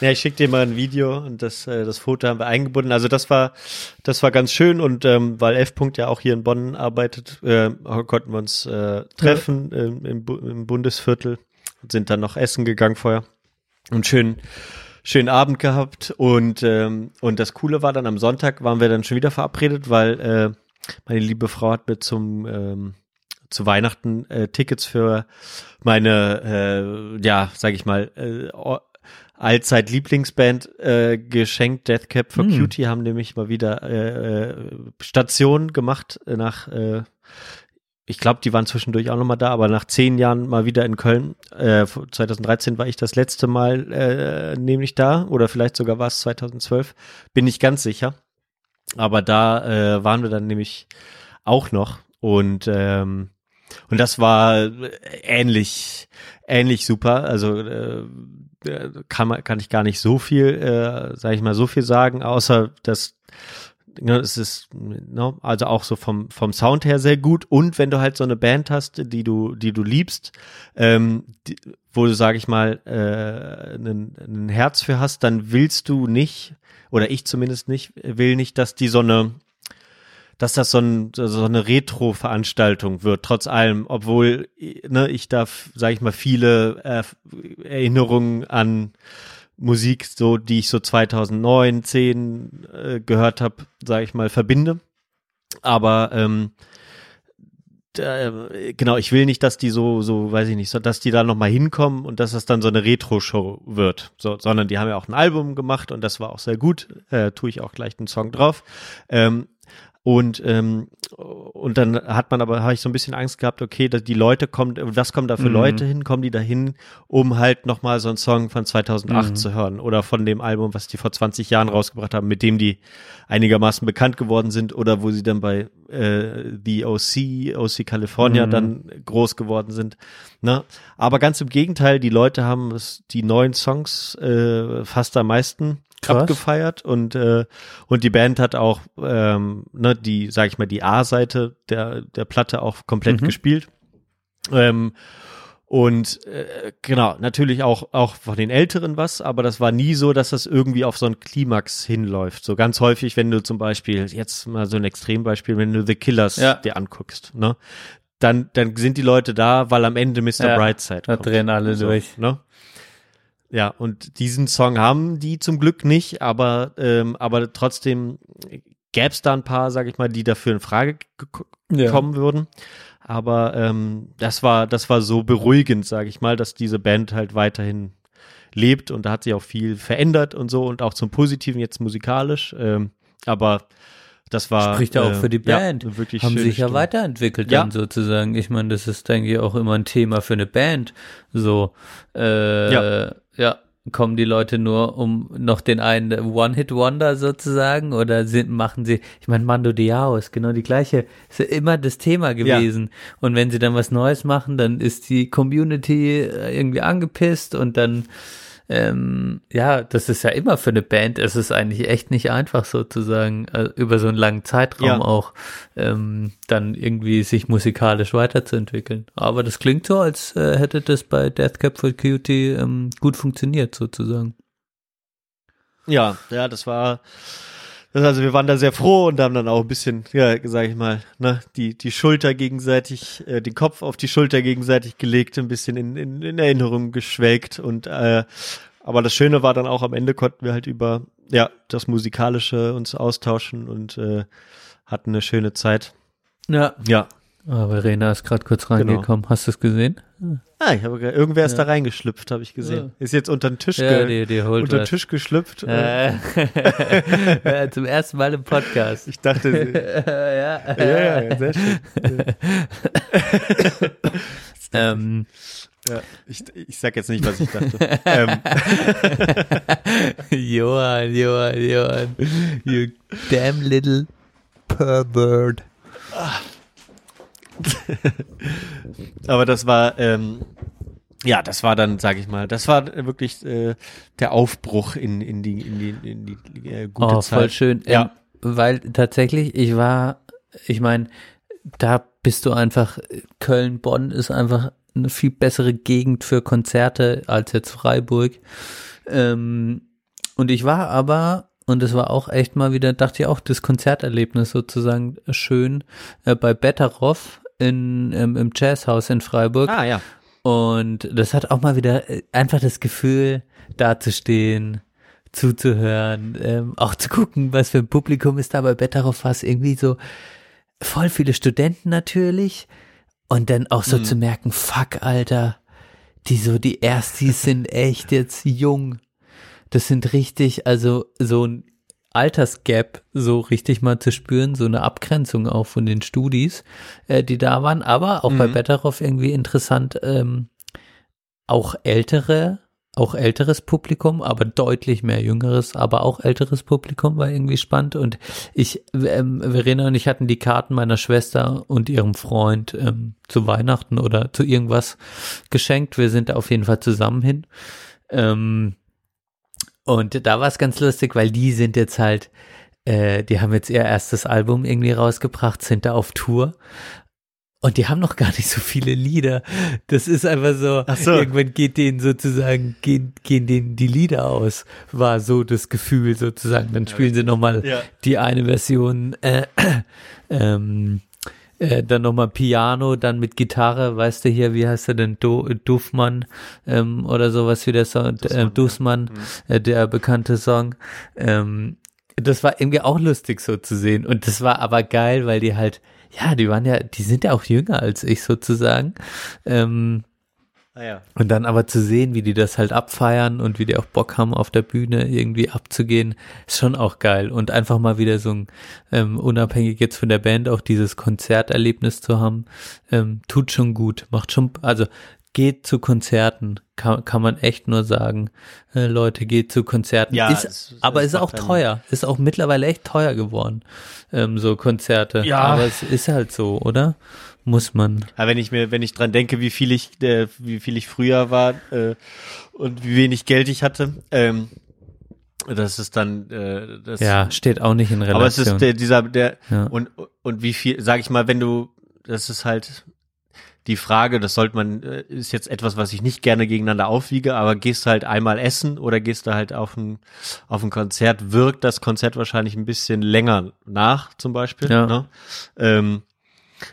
Ja, ich schicke dir mal ein Video und das, äh, das Foto haben wir eingebunden. Also das war, das war ganz schön und ähm, weil F-Punkt ja auch hier in Bonn arbeitet, äh, konnten wir uns äh, treffen ja. im, im, im Bundesviertel und sind dann noch essen gegangen vorher und schön schönen Abend gehabt und ähm, und das Coole war dann am Sonntag waren wir dann schon wieder verabredet, weil äh, meine liebe Frau hat mir zum ähm, zu Weihnachten äh, Tickets für meine, äh, ja, sag ich mal, äh, allzeit Lieblingsband äh, geschenkt. Death Cap for hm. Cutie haben nämlich mal wieder äh, äh Station gemacht nach, äh, ich glaube, die waren zwischendurch auch nochmal da, aber nach zehn Jahren mal wieder in Köln. Äh, 2013 war ich das letzte Mal äh, nämlich da oder vielleicht sogar war es 2012, bin ich ganz sicher. Aber da äh, waren wir dann nämlich auch noch und ähm, und das war ähnlich, ähnlich super. Also äh, kann man, kann ich gar nicht so viel, äh, sage ich mal, so viel sagen, außer dass ne, es ist, ne, also auch so vom vom Sound her sehr gut. Und wenn du halt so eine Band hast, die du, die du liebst, ähm, die, wo du, sage ich mal, äh, ein Herz für hast, dann willst du nicht, oder ich zumindest nicht, will nicht, dass die so eine dass das so, ein, so eine Retro-Veranstaltung wird, trotz allem, obwohl ne, ich da, sage ich mal, viele äh, Erinnerungen an Musik, so die ich so 2009, 10 äh, gehört habe, sage ich mal, verbinde. Aber ähm, äh, genau, ich will nicht, dass die so, so, weiß ich nicht, so, dass die da nochmal hinkommen und dass das dann so eine Retro-Show wird, so, sondern die haben ja auch ein Album gemacht und das war auch sehr gut, äh, tue ich auch gleich den Song drauf. Ähm, und, ähm, und dann hat man aber, habe ich so ein bisschen Angst gehabt, okay, die Leute kommen, was kommen da für mhm. Leute hin? Kommen die da hin, um halt nochmal so einen Song von 2008 mhm. zu hören oder von dem Album, was die vor 20 Jahren rausgebracht haben, mit dem die einigermaßen bekannt geworden sind oder wo sie dann bei äh, The OC, OC California mhm. dann groß geworden sind. Ne? Aber ganz im Gegenteil, die Leute haben es, die neuen Songs äh, fast am meisten Krass. abgefeiert und äh, und die Band hat auch ähm, ne, die sag ich mal die A-Seite der der Platte auch komplett mhm. gespielt ähm, und äh, genau natürlich auch auch von den Älteren was aber das war nie so dass das irgendwie auf so einen Klimax hinläuft so ganz häufig wenn du zum Beispiel jetzt mal so ein Extrembeispiel wenn du The Killers ja. dir anguckst ne dann dann sind die Leute da weil am Ende Mr. Ja, Brightside da drehen alle so, durch ne ja, und diesen Song haben die zum Glück nicht, aber, ähm, aber trotzdem gäbe es da ein paar, sag ich mal, die dafür in Frage ja. kommen würden. Aber ähm, das war, das war so beruhigend, sage ich mal, dass diese Band halt weiterhin lebt und da hat sich auch viel verändert und so und auch zum Positiven jetzt musikalisch. Ähm, aber das war spricht ja auch äh, für die Band. Ja, wirklich haben sich ja Stimme. weiterentwickelt ja. dann sozusagen. Ich meine, das ist denke ich auch immer ein Thema für eine Band. So äh, ja. Ja kommen die Leute nur um noch den einen One-Hit-Wonder sozusagen oder sind, machen sie, ich meine, Mando Diao ist genau die gleiche, ist ja immer das Thema gewesen. Ja. Und wenn sie dann was Neues machen, dann ist die Community irgendwie angepisst und dann ähm, ja, das ist ja immer für eine Band, es ist eigentlich echt nicht einfach sozusagen, äh, über so einen langen Zeitraum ja. auch ähm, dann irgendwie sich musikalisch weiterzuentwickeln. Aber das klingt so, als äh, hätte das bei Death Cap for Cutie ähm, gut funktioniert sozusagen. Ja, ja, das war, das, also wir waren da sehr froh und haben dann auch ein bisschen, ja, sag ich mal, ne, die, die Schulter gegenseitig, äh, den Kopf auf die Schulter gegenseitig gelegt, ein bisschen in, in, in Erinnerung geschwelgt und, äh, aber das Schöne war dann auch am Ende konnten wir halt über, ja, das Musikalische uns austauschen und, äh, hatten eine schöne Zeit. Ja. Ja. Aber Verena ist gerade kurz reingekommen. Hast du es gesehen? Ah, ich habe ge- irgendwer ist Ja. da reingeschlupft, habe ich gesehen. Ist jetzt unter den Tisch, Ja, die, die unter den. Tisch geschlüpft. Äh, Äh, Zum ersten Mal im Podcast. Ich dachte, ja. ja, ja, sehr schön. Ähm, Ja, ich, ich sag jetzt nicht, was ich dachte. ähm, Johann, Johann, Johann. You damn little pervert. aber das war, ähm, ja, das war dann, sag ich mal, das war wirklich äh, der Aufbruch in, in die, in die, in die äh, gute Oh, Zeit. voll schön. Ja. Ähm, weil tatsächlich, ich war, ich meine, da bist du einfach, Köln, Bonn ist einfach eine viel bessere Gegend für Konzerte als jetzt Freiburg. Ähm, und ich war aber, und es war auch echt mal wieder, dachte ich auch, das Konzerterlebnis sozusagen schön, äh, bei Betteroff in, ähm, im Jazzhaus in Freiburg. Ah, ja. Und das hat auch mal wieder äh, einfach das Gefühl, dazustehen, zuzuhören, ähm, auch zu gucken, was für ein Publikum ist da bei Betteroff was irgendwie so voll viele Studenten natürlich und dann auch so Mhm. zu merken, fuck, Alter, die so, die Erstis sind echt jetzt jung. Das sind richtig, also so ein Altersgap so richtig mal zu spüren, so eine Abgrenzung auch von den Studis, äh, die da waren, aber auch bei Mhm. Betteroff irgendwie interessant, ähm, auch ältere, auch älteres Publikum, aber deutlich mehr jüngeres, aber auch älteres Publikum war irgendwie spannend und ich, ähm, Verena und ich hatten die Karten meiner Schwester und ihrem Freund ähm, zu Weihnachten oder zu irgendwas geschenkt. Wir sind da auf jeden Fall zusammen hin. Ähm, und da war es ganz lustig, weil die sind jetzt halt, äh, die haben jetzt ihr erstes Album irgendwie rausgebracht, sind da auf Tour. Und die haben noch gar nicht so viele Lieder. Das ist einfach so, so. irgendwann geht denen sozusagen, gehen, gehen denen die Lieder aus, war so das Gefühl sozusagen. Dann spielen sie nochmal Ja. die eine Version, äh, ähm, äh, dann nochmal Piano, dann mit Gitarre, weißt du hier, wie heißt er denn, Do, Duffmann ähm, oder sowas wie der Song, äh, Dussmann, äh, der bekannte Song. Ähm, das war irgendwie auch lustig so zu sehen und das war aber geil, weil die halt, ja, die waren ja, die sind ja auch jünger als ich sozusagen. Ähm, Ah, ja. und dann aber zu sehen, wie die das halt abfeiern und wie die auch Bock haben, auf der Bühne irgendwie abzugehen, ist schon auch geil. Und einfach mal wieder so ein, ähm, unabhängig jetzt von der Band, auch dieses Konzerterlebnis zu haben, ähm, tut schon gut, macht schon, also geht zu Konzerten, kann, kann man echt nur sagen. Äh, Leute, geht zu Konzerten. Ja, ist, es- aber es ist auch teuer, ist auch mittlerweile echt teuer geworden, ähm, so Konzerte. Ja. Aber es ist halt so, oder? Muss man. Aber wenn ich mir, wenn ich dran denke, wie viel ich, äh, wie viel ich früher war äh, und wie wenig Geld ich hatte, ähm, das ist dann, äh, das, Ja, steht auch nicht in Relation. aber es ist der, dieser, der Ja. und und wie viel, sag ich mal, wenn du, das ist halt die Frage, das sollte man, äh, ist jetzt etwas, was ich nicht gerne gegeneinander aufwiege, aber gehst du halt einmal essen oder gehst du halt auf ein, auf ein Konzert, wirkt das Konzert wahrscheinlich ein bisschen länger nach, zum Beispiel. Ja. Ne? Ähm,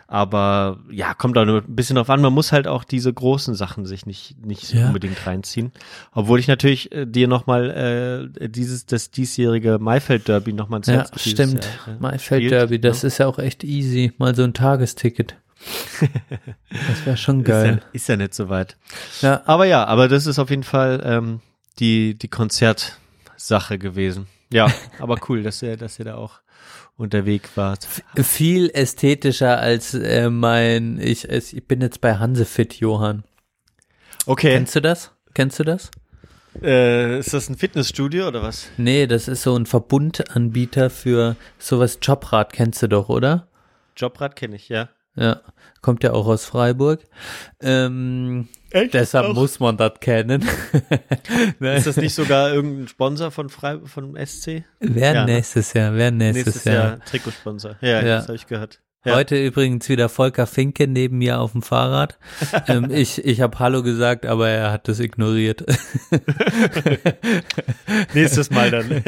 aber ja, kommt auch nur ein bisschen drauf an. Man muss halt auch diese großen Sachen sich nicht, nicht Ja. unbedingt reinziehen. Obwohl ich natürlich äh, dir nochmal äh, dieses, das diesjährige Maifeld Derby nochmal ins Ja, stimmt. Jahr, äh, Maifeld spielt, Derby, das ne? ist ja auch echt easy. Mal so ein Tagesticket. Das wäre schon Ist ja, geil. ist ja nicht so weit. Ja, Aber ja, aber das ist auf jeden Fall ähm, die, die Konzertsache gewesen. Ja, aber cool, dass ihr, dass ihr da auch unterwegs wart. viel ästhetischer als äh, mein, ich, ich bin jetzt bei Hansefit, Johann. Okay, Kennst du das? Kennst du das? äh, ist das ein Fitnessstudio oder was? Nee, das ist so ein Verbundanbieter für sowas Jobrad, kennst du doch, oder? Jobrad kenne ich, ja. Ja, kommt ja auch aus Freiburg. Ähm, Echt? deshalb Auch? muss man das kennen. Ne? Ist das nicht sogar irgendein Sponsor von Frei von SC? Wer Ja, ne? nächstes Jahr, wer nächstes, Nächstes Jahr. Jahr Trikotsponsor. Ja, Ja. das habe ich gehört. Ja. Heute übrigens wieder Volker Finke neben mir auf dem Fahrrad. ähm, ich ich habe Hallo gesagt, aber er hat das ignoriert. Nächstes Mal dann.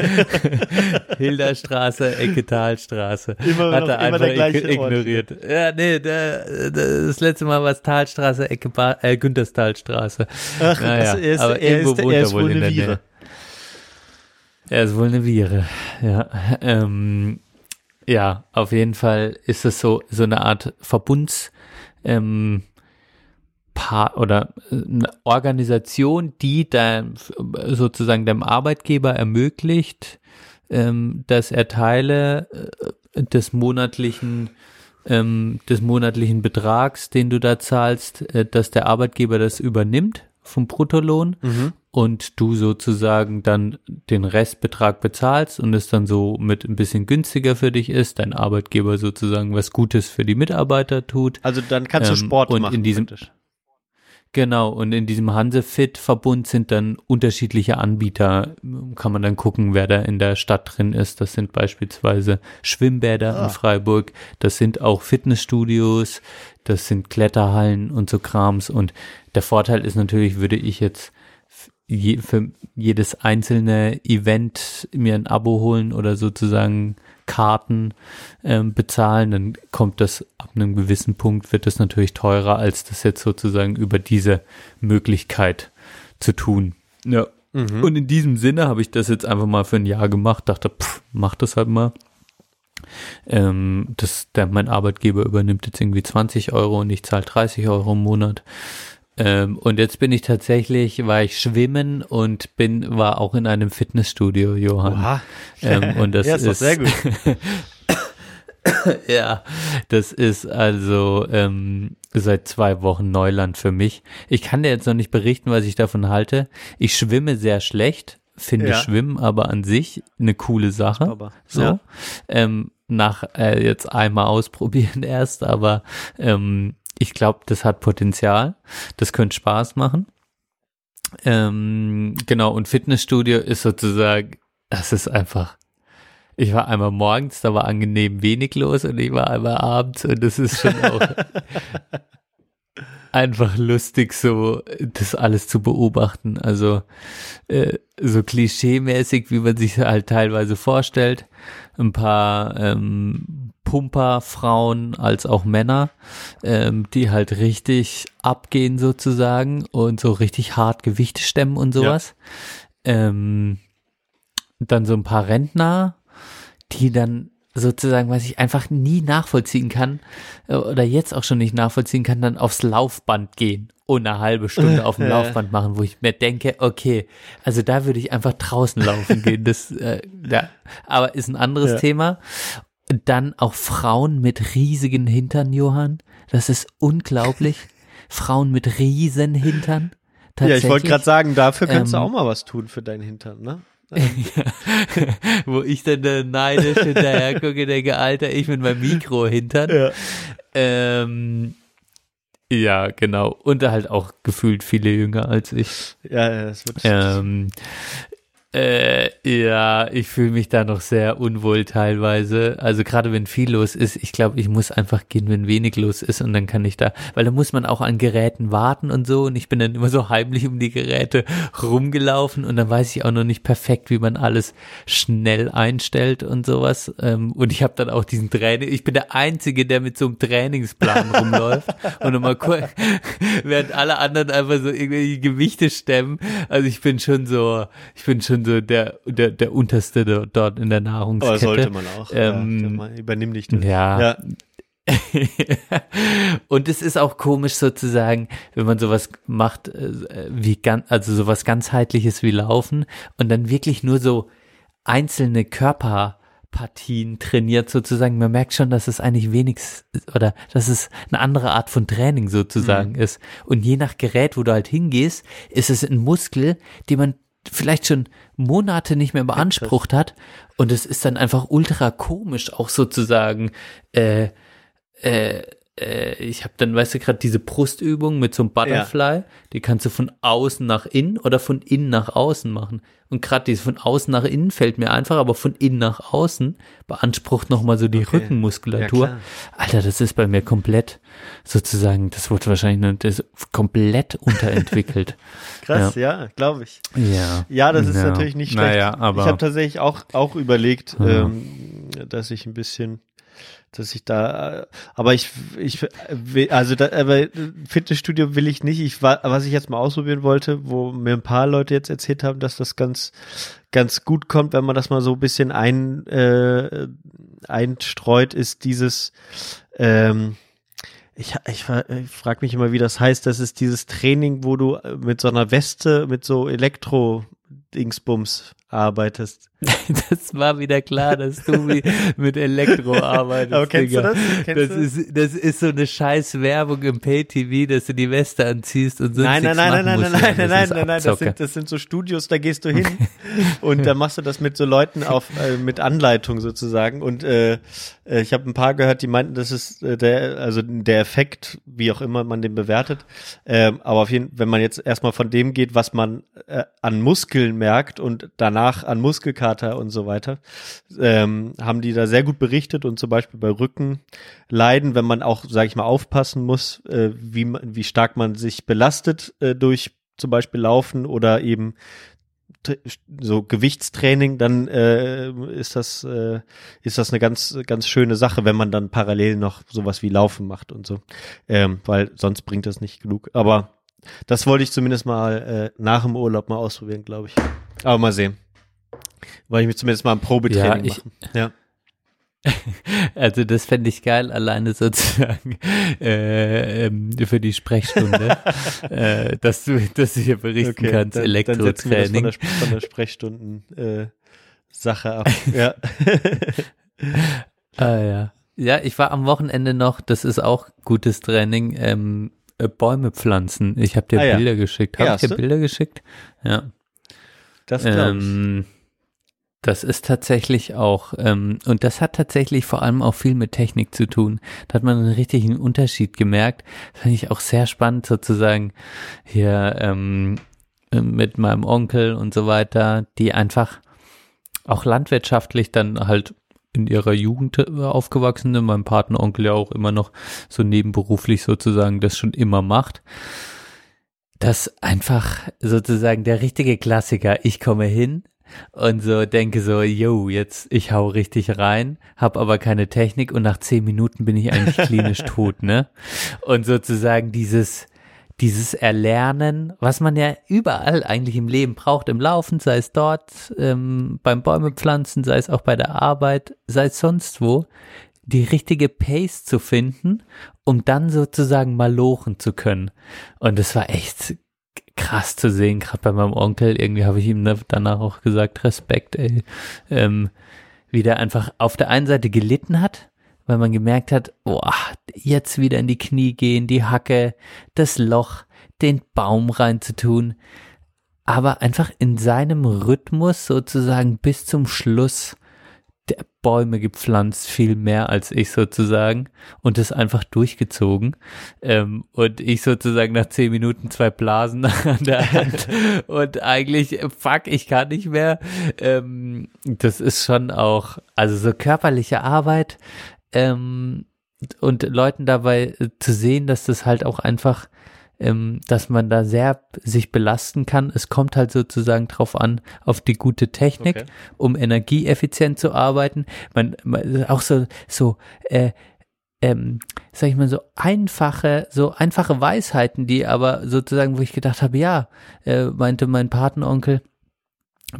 Hilderstraße, Ecke Talstraße. Immer hat er immer einfach der ignoriert. Ja, nee, der, der, das letzte Mal war es Talstraße, Ecke äh, Günterstalstraße. Ach, Naja, das, er ist, aber er ist, er ist wohl wohl in eine Viere. Er ist wohl eine Viere, ja. Ähm, ja, auf jeden Fall ist es so, so eine Art Verbunds, ähm, Paar oder äh, eine Organisation, die dein, sozusagen dem Arbeitgeber ermöglicht, ähm, dass er Teile äh, des monatlichen ähm, des monatlichen Betrags, den du da zahlst, äh, dass der Arbeitgeber das übernimmt vom Bruttolohn Mhm. Und du sozusagen dann den Restbetrag bezahlst und es dann so mit ein bisschen günstiger für dich ist, dein Arbeitgeber sozusagen was Gutes für die Mitarbeiter tut. Also dann kannst du Ähm, Sport und machen. in diesem- praktisch. Genau, und in diesem Hansefit-Verbund sind dann unterschiedliche Anbieter. Kann man dann gucken, wer da in der Stadt drin ist. Das sind beispielsweise Schwimmbäder Ah. in Freiburg, das sind auch Fitnessstudios, das sind Kletterhallen und so Krams. Und der Vorteil ist natürlich, würde ich jetzt je, für jedes einzelne Event mir ein Abo holen oder sozusagen Karten ähm, bezahlen, dann kommt das ab einem gewissen Punkt, wird das natürlich teurer, als das jetzt sozusagen über diese Möglichkeit zu tun. Ja. Mhm. Und in diesem Sinne habe ich das jetzt einfach mal für ein Jahr gemacht, dachte, pff, mach das halt mal. Ähm, das, der, mein Arbeitgeber übernimmt jetzt irgendwie 20 Euro und ich zahle 30 Euro im Monat. Ähm, und jetzt bin ich tatsächlich, war ich schwimmen und bin, war auch in einem Fitnessstudio, Johann. Oha. Ähm, und das ja, ist ist, sehr gut. ja, das ist also ähm, seit zwei Wochen Neuland für mich. Ich kann dir jetzt noch nicht berichten, was ich davon halte. Ich schwimme sehr schlecht, finde Ja. Schwimmen aber an sich eine coole Sache. Aber, So. ja. Ähm, nach äh, jetzt einmal ausprobieren erst, aber ähm, ich glaube, das hat Potenzial. Das könnte Spaß machen. Ähm, genau, und Fitnessstudio ist sozusagen, das ist einfach. Ich war einmal morgens, da war angenehm wenig los und ich war einmal abends und das ist schon auch einfach lustig, so das alles zu beobachten. Also äh, so klischee-mäßig, wie man sich halt teilweise vorstellt. Ein paar ähm, Pumperfrauen als auch Männer, ähm, die halt richtig abgehen sozusagen und so richtig hart Gewichte stemmen und sowas. Ähm, dann so ein paar Rentner, die dann sozusagen, was ich einfach nie nachvollziehen kann äh, oder jetzt auch schon nicht nachvollziehen kann, dann aufs Laufband gehen und eine halbe Stunde auf dem Ja. Laufband machen, wo ich mir denke, okay, also da würde ich einfach draußen laufen gehen. Das, äh, ja, aber ist ein anderes Ja. Thema. Dann auch Frauen mit riesigen Hintern, Johann. Das ist unglaublich. Frauen mit riesen Hintern. Ja, ich wollte gerade sagen, dafür kannst du Ähm, auch mal was tun für deinen Hintern, ne? Wo ich dann äh, neidisch hinterher gucke, denke, Alter, ich mit meinem Mikro hintern. Ja. Ähm, ja, genau. Und halt auch gefühlt viele jünger als ich. Ja, ja, das wird Ähm, äh, ja, ich fühle mich da noch sehr unwohl teilweise. Also gerade wenn viel los ist, ich glaube, ich muss einfach gehen, wenn wenig los ist und dann kann ich da, weil da muss man auch an Geräten warten und so und ich bin dann immer so heimlich um die Geräte rumgelaufen und dann weiß ich auch noch nicht perfekt, wie man alles schnell einstellt und sowas. Ähm, und ich habe dann auch diesen Training, ich bin der Einzige, der mit so einem Trainingsplan rumläuft und nochmal kurz, während alle anderen einfach so irgendwelche Gewichte stemmen. Also ich bin schon so, ich bin schon so der, der, der unterste do- dort in der Aber Nahrungskette. sollte man auch. Ähm, ja, übernimm dich das. ja. ja. und es ist auch komisch sozusagen, wenn man sowas macht, äh, wie ganz, also sowas ganzheitliches wie Laufen und dann wirklich nur so einzelne Körperpartien trainiert sozusagen. Man merkt schon, dass es eigentlich wenig oder dass es eine andere Art von Training sozusagen ist. Und je nach Gerät, wo du halt hingehst, ist es ein Muskel, den man vielleicht schon Monate nicht mehr beansprucht hat. Und es ist dann einfach ultra komisch auch sozusagen äh, äh, äh, ich habe dann, weißt du, gerade diese Brustübung mit so einem Butterfly, die kannst du von außen nach innen oder von innen nach außen machen. Und gerade dieses von außen nach innen fällt mir einfach, aber von innen nach außen beansprucht nochmal so die Okay. Rückenmuskulatur. Ja. Alter, das ist bei mir komplett sozusagen, das wird wahrscheinlich nur, das ist komplett unterentwickelt. Krass, ja, glaube ich. ja. Ja, das ist Ja. natürlich nicht schlecht. Naja, aber- ich habe tatsächlich auch, auch überlegt, Ja. ähm, dass ich ein bisschen, dass ich da, äh, aber ich, ich, will- also da, aber Fitnessstudio will ich nicht. Ich war, was ich jetzt mal ausprobieren wollte, wo mir ein paar Leute jetzt erzählt haben, dass das ganz, ganz gut kommt, wenn man das mal so ein bisschen ein, äh, einstreut, ist dieses, ähm, ich, ich, ich frage mich immer, wie das heißt. Das ist dieses Training, wo du mit so einer Weste, mit so Elektro-Dingsbums arbeitest. Das war wieder klar, dass du mit Elektro arbeitest. Aber kennst du Digga. das? Kennst das du? ist, das ist so eine scheiß Werbung im Pay-TV, dass du die Weste anziehst und sonst Nein, nein, nein, nein, nein, musst. nein, nein, Das nein, ist nein, nein, das sind, das sind so Studios, da gehst du hin und da machst du das mit so Leuten auf, äh, mit Anleitung sozusagen und äh, äh, ich habe ein paar gehört, die meinten, das ist äh, der, also der Effekt, wie auch immer man den bewertet, ähm, aber auf jeden wenn man jetzt erstmal von dem geht, was man äh, an Muskeln merkt und danach an Muskelkater und so weiter, ähm, haben die da sehr gut berichtet und zum Beispiel bei Rückenleiden, wenn man auch, sage ich mal, aufpassen muss, äh, wie, wie stark man sich belastet äh, durch zum Beispiel Laufen oder eben so Gewichtstraining, dann äh, ist das äh, ist das eine ganz ganz schöne Sache, wenn man dann parallel noch sowas wie Laufen macht und so, ähm, weil sonst bringt das nicht genug. Aber das wollte ich zumindest mal äh, nach dem Urlaub mal ausprobieren, glaube ich. Aber mal sehen. Wollte ich mir zumindest mal ein Probetraining Ja, ich- machen. Ja. Also das fände ich geil, alleine sozusagen äh, ähm, für die Sprechstunde, äh, dass du, dass du hier berichten kannst, dann, dann setzen wir das von Elektrotraining. der, der Sprechstunden äh, ab. Ja. Ah, ja. Ja, ich war am Wochenende noch, das ist auch gutes Training, ähm, äh, Bäume pflanzen. Ich habe dir Ah, ja. Bilder geschickt. Habe ich dir? Bilder geschickt? Ja. Das glaube ich. Ähm, das ist tatsächlich auch, ähm, und das hat tatsächlich vor allem auch viel mit Technik zu tun. Da hat man einen richtigen Unterschied gemerkt. Das fand ich auch sehr spannend sozusagen hier ähm, mit meinem Onkel und so weiter, die einfach auch landwirtschaftlich dann halt in ihrer Jugend äh, aufgewachsen sind, mein Patenonkel ja auch immer noch so nebenberuflich sozusagen das schon immer macht. Das einfach sozusagen der richtige Klassiker. Ich komme hin und so denke so, yo, jetzt ich hau richtig rein, hab aber keine Technik und nach zehn Minuten bin ich eigentlich klinisch tot, ne? Und sozusagen dieses dieses Erlernen, was man ja überall eigentlich im Leben braucht, im Laufen, sei es dort, ähm, beim Bäume pflanzen, sei es auch bei der Arbeit, sei es sonst wo, die richtige Pace zu finden, um dann sozusagen mal lochen zu können. Und das war echt krass zu sehen, gerade bei meinem Onkel. Irgendwie habe ich ihm ne, danach auch gesagt, Respekt, ey. Ähm, wie der einfach auf der einen Seite gelitten hat, weil man gemerkt hat, boah, jetzt wieder in die Knie gehen, die Hacke, das Loch, den Baum reinzutun, aber einfach in seinem Rhythmus sozusagen bis zum Schluss der Bäume gepflanzt, viel mehr als ich sozusagen und das einfach durchgezogen. Ähm, und ich sozusagen nach zehn Minuten zwei Blasen an der Hand und eigentlich, fuck, ich kann nicht mehr. Ähm, das ist schon auch, also so körperliche Arbeit ähm, und Leuten dabei zu sehen, dass das halt auch einfach ähm, dass man da sehr sich belasten kann. Es kommt halt sozusagen drauf an, auf die gute Technik, Okay. um energieeffizient zu arbeiten. Man, man auch so, so, äh, ähm, sag ich mal, so einfache, so einfache Weisheiten, die aber sozusagen, wo ich gedacht habe, ja, äh, meinte mein Patenonkel,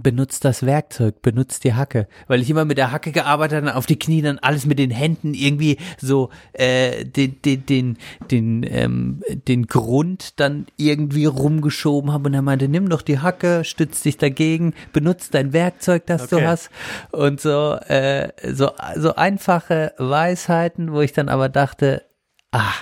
benutzt das Werkzeug, benutzt die Hacke. Weil ich immer mit der Hacke gearbeitet habe, auf die Knie, dann alles mit den Händen irgendwie so äh, den, den, den, den, ähm, den Grund dann irgendwie rumgeschoben habe und er meinte, nimm doch die Hacke, stütz dich dagegen, benutz dein Werkzeug, das Okay. du hast. Und so, äh, so, so einfache Weisheiten, wo ich dann aber dachte, ah,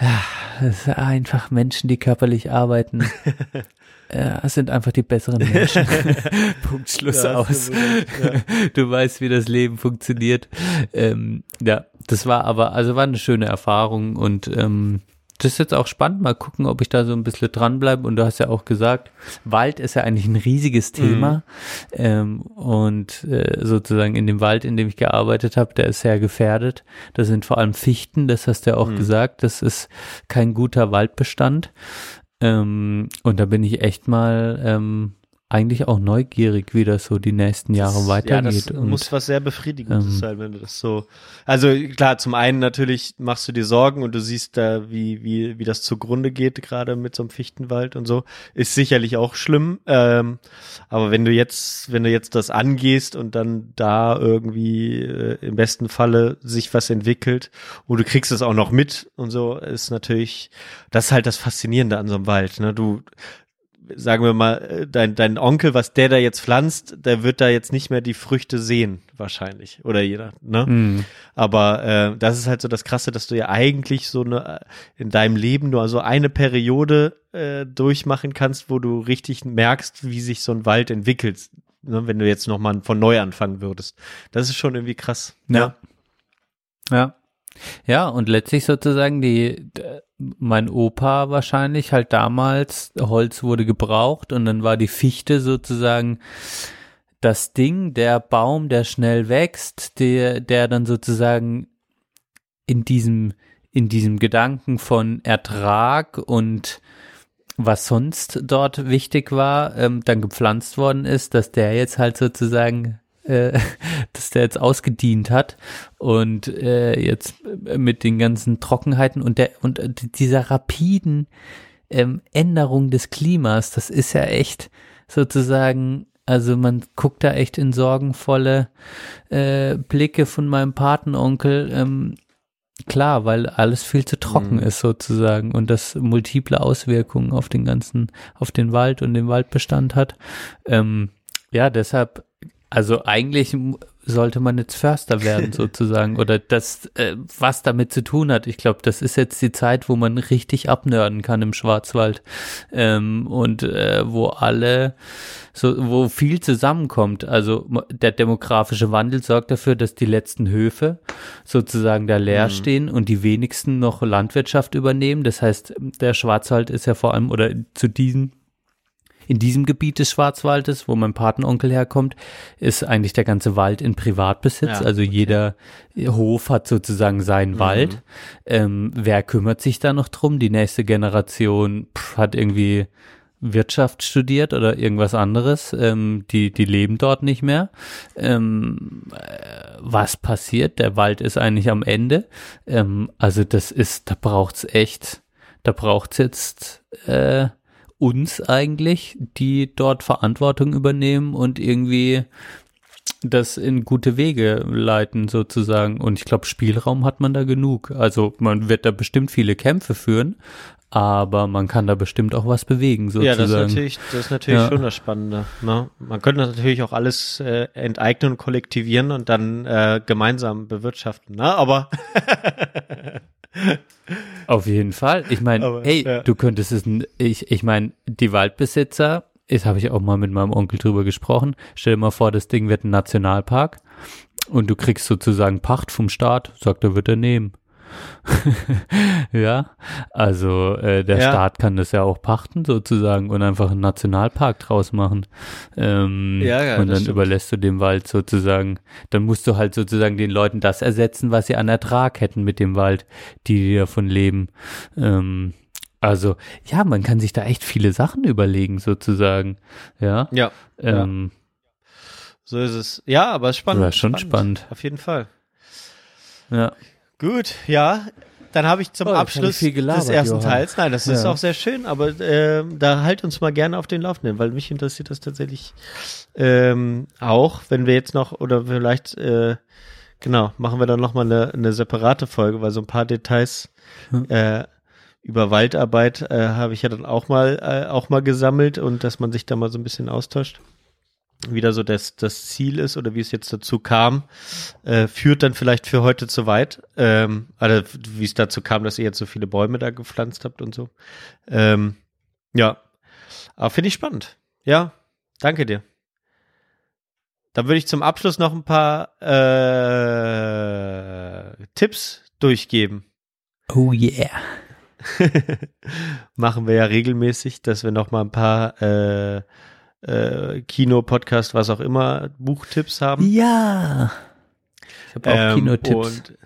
ja, das sind einfach Menschen, die körperlich arbeiten. Ja, es sind einfach die besseren Menschen. Punkt Schluss Ja, aus. du gesagt, Du weißt, wie das Leben funktioniert. Ähm, ja, das war aber, also war eine schöne Erfahrung und ähm, das ist jetzt auch spannend. Mal gucken, ob ich da so ein bisschen dranbleibe. Und du hast ja auch gesagt, Wald ist ja eigentlich ein riesiges Thema. Mhm. Ähm, und äh, sozusagen in dem Wald, in dem ich gearbeitet habe, der ist sehr gefährdet. Das sind vor allem Fichten, das hast du ja auch mhm. gesagt. Das ist kein guter Waldbestand. Ähm, und da bin ich echt mal ähm, eigentlich auch neugierig, wie das so die nächsten Jahre das, weitergeht. Ja, das und, muss was sehr Befriedigendes ähm, sein, wenn du das so. Also klar, zum einen natürlich machst du dir Sorgen und du siehst da, wie wie wie das zugrunde geht gerade mit so einem Fichtenwald und so, ist sicherlich auch schlimm. Ähm, aber wenn du jetzt wenn du jetzt das angehst und dann da irgendwie äh, im besten Falle sich was entwickelt und du kriegst es auch noch mit und so, ist natürlich das ist halt das Faszinierende an so einem Wald. Ne? Du sagen wir mal, äh, dein, dein Onkel, was der da jetzt pflanzt, der wird da jetzt nicht mehr die Früchte sehen, wahrscheinlich. Oder jeder, ne? Mm. Aber äh, das ist halt so das Krasse, dass du ja eigentlich so eine äh, in deinem Leben nur so eine Periode äh, durchmachen kannst, wo du richtig merkst, wie sich so ein Wald entwickelt. Ne? Wenn du jetzt nochmal von neu anfangen würdest. Das ist schon irgendwie krass. Ja. Ja. Ja, und letztlich sozusagen die, mein Opa wahrscheinlich halt damals, Holz wurde gebraucht und dann war die Fichte sozusagen das Ding, der Baum, der schnell wächst, der, der dann sozusagen in diesem, in diesem Gedanken von Ertrag und was sonst dort wichtig war, ähm, dann gepflanzt worden ist, dass der jetzt halt sozusagen äh, dass der jetzt ausgedient hat und äh, jetzt mit den ganzen Trockenheiten und der und dieser rapiden ähm, Änderung des Klimas, das ist ja echt sozusagen also man guckt da echt in sorgenvolle äh, Blicke von meinem Patenonkel. Ähm, klar, weil alles viel zu trocken mhm. ist sozusagen und das multiple Auswirkungen auf den ganzen, auf den Wald und den Waldbestand hat. Ähm, ja, deshalb also eigentlich sollte man jetzt Förster werden sozusagen oder das, äh, was damit zu tun hat. Ich glaube, das ist jetzt die Zeit, wo man richtig abnörden kann im Schwarzwald ähm, und äh, wo alle, so, wo viel zusammenkommt. Also der demografische Wandel sorgt dafür, dass die letzten Höfe sozusagen da leer mhm. stehen und die wenigsten noch Landwirtschaft übernehmen. Das heißt, der Schwarzwald ist ja vor allem oder zu diesen in diesem Gebiet des Schwarzwaldes, wo mein Patenonkel herkommt, ist eigentlich der ganze Wald in Privatbesitz. Ja, also okay. jeder Hof hat sozusagen seinen mhm. Wald. Ähm, wer kümmert sich da noch drum? Die nächste Generation pff, hat irgendwie Wirtschaft studiert oder irgendwas anderes. Ähm, die, die leben dort nicht mehr. Ähm, äh, was passiert? Der Wald ist eigentlich am Ende. Ähm, also das ist, da braucht's echt, da braucht's jetzt äh, uns eigentlich, die dort Verantwortung übernehmen und irgendwie das in gute Wege leiten sozusagen. Und ich glaube, Spielraum hat man da genug. Also man wird da bestimmt viele Kämpfe führen, aber man kann da bestimmt auch was bewegen sozusagen. Ja, das ist natürlich, das ist natürlich ja. schon das Spannende. Ne? Man könnte natürlich auch alles äh, enteignen und kollektivieren und dann äh, gemeinsam bewirtschaften. Ne? Aber Auf jeden Fall. Ich meine, hey, ja. du könntest es, ich, ich meine, die Waldbesitzer, das habe ich auch mal mit meinem Onkel drüber gesprochen. Stell dir mal vor, das Ding wird ein Nationalpark und du kriegst sozusagen Pacht vom Staat, sagt er, wird er nehmen. ja, also äh, der ja. Staat kann das ja auch pachten sozusagen und einfach einen Nationalpark draus machen. Ähm, ja, ja, und dann stimmt. überlässt du dem Wald sozusagen, dann musst du halt sozusagen den Leuten das ersetzen, was sie an Ertrag hätten mit dem Wald, die davon leben. Ähm, also ja, man kann sich da echt viele Sachen überlegen sozusagen. Ja. Ja. Ähm, ja. So ist es. Ja, aber es ist spannend. Ja, schon spannend. spannend. Auf jeden Fall. Ja. Gut, ja. Dann habe ich zum oh, Abschluss gelabert, des ersten Johann. Teils, nein, das ja. ist auch sehr schön, aber äh, da halt uns mal gerne auf den Laufenden, weil mich interessiert das tatsächlich ähm, auch, wenn wir jetzt noch oder vielleicht äh, genau machen wir dann noch mal eine, eine separate Folge, weil so ein paar Details hm. äh, über Waldarbeit äh, habe ich ja dann auch mal äh, auch mal gesammelt und dass man sich da mal so ein bisschen austauscht wieder so das, das Ziel ist oder wie es jetzt dazu kam, äh, führt dann vielleicht für heute zu weit. Ähm, also wie es dazu kam, dass ihr jetzt so viele Bäume da gepflanzt habt und so. Ähm, ja, aber finde ich spannend. Ja, danke dir. Dann würde ich zum Abschluss noch ein paar äh, Tipps durchgeben. Oh yeah. Machen wir ja regelmäßig, dass wir noch mal ein paar äh, äh, Kino, Podcast, was auch immer, Buchtipps haben. Ja. Ich habe auch Ähm, Kinotipps. Und,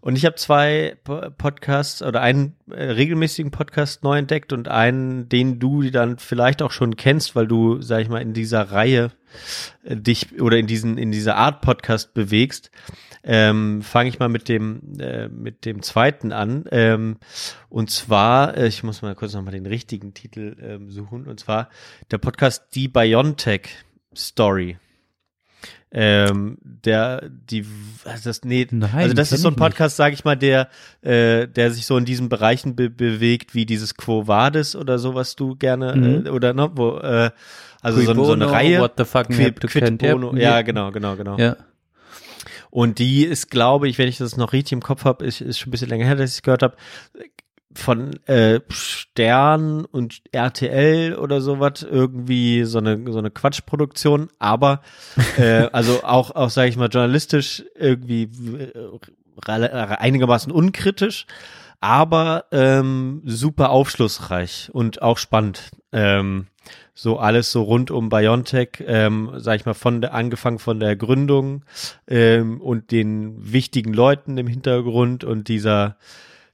und ich habe zwei Po- Podcasts oder einen äh, regelmäßigen Podcast neu entdeckt und einen, den du dann vielleicht auch schon kennst, weil du, sag ich mal, in dieser Reihe äh, dich oder in diesen in dieser Art Podcast bewegst. Ähm, Fange ich mal mit dem äh, mit dem zweiten an. Ähm, und zwar, äh, ich muss mal kurz noch mal den richtigen Titel ähm, suchen. Und zwar der Podcast Die Biontech Story. Ähm, der, die, also das, nee, Nein, also das ist so ein. Podcast, sage ich mal, der, äh, der sich so in diesen Bereichen be bewegt, wie dieses Quo Vadis oder so, was du gerne, Mhm. äh, oder ne, wo, äh, also so, so eine bono, Reihe. What the fuck to Quid Kent, bono, ja. ja, genau, genau, genau. Ja. Und die ist, glaube ich, wenn ich das noch richtig im Kopf habe, ist, ist schon ein bisschen länger her, dass ich es gehört habe, von äh, Stern und RTL oder sowas irgendwie so eine so eine Quatschproduktion, aber äh, also auch auch sage ich mal journalistisch irgendwie äh, einigermaßen unkritisch, aber ähm, super aufschlussreich und auch spannend. Ähm, so alles so rund um Biontech, ähm, sag ich mal, von der angefangen von der Gründung ähm, und den wichtigen Leuten im Hintergrund und dieser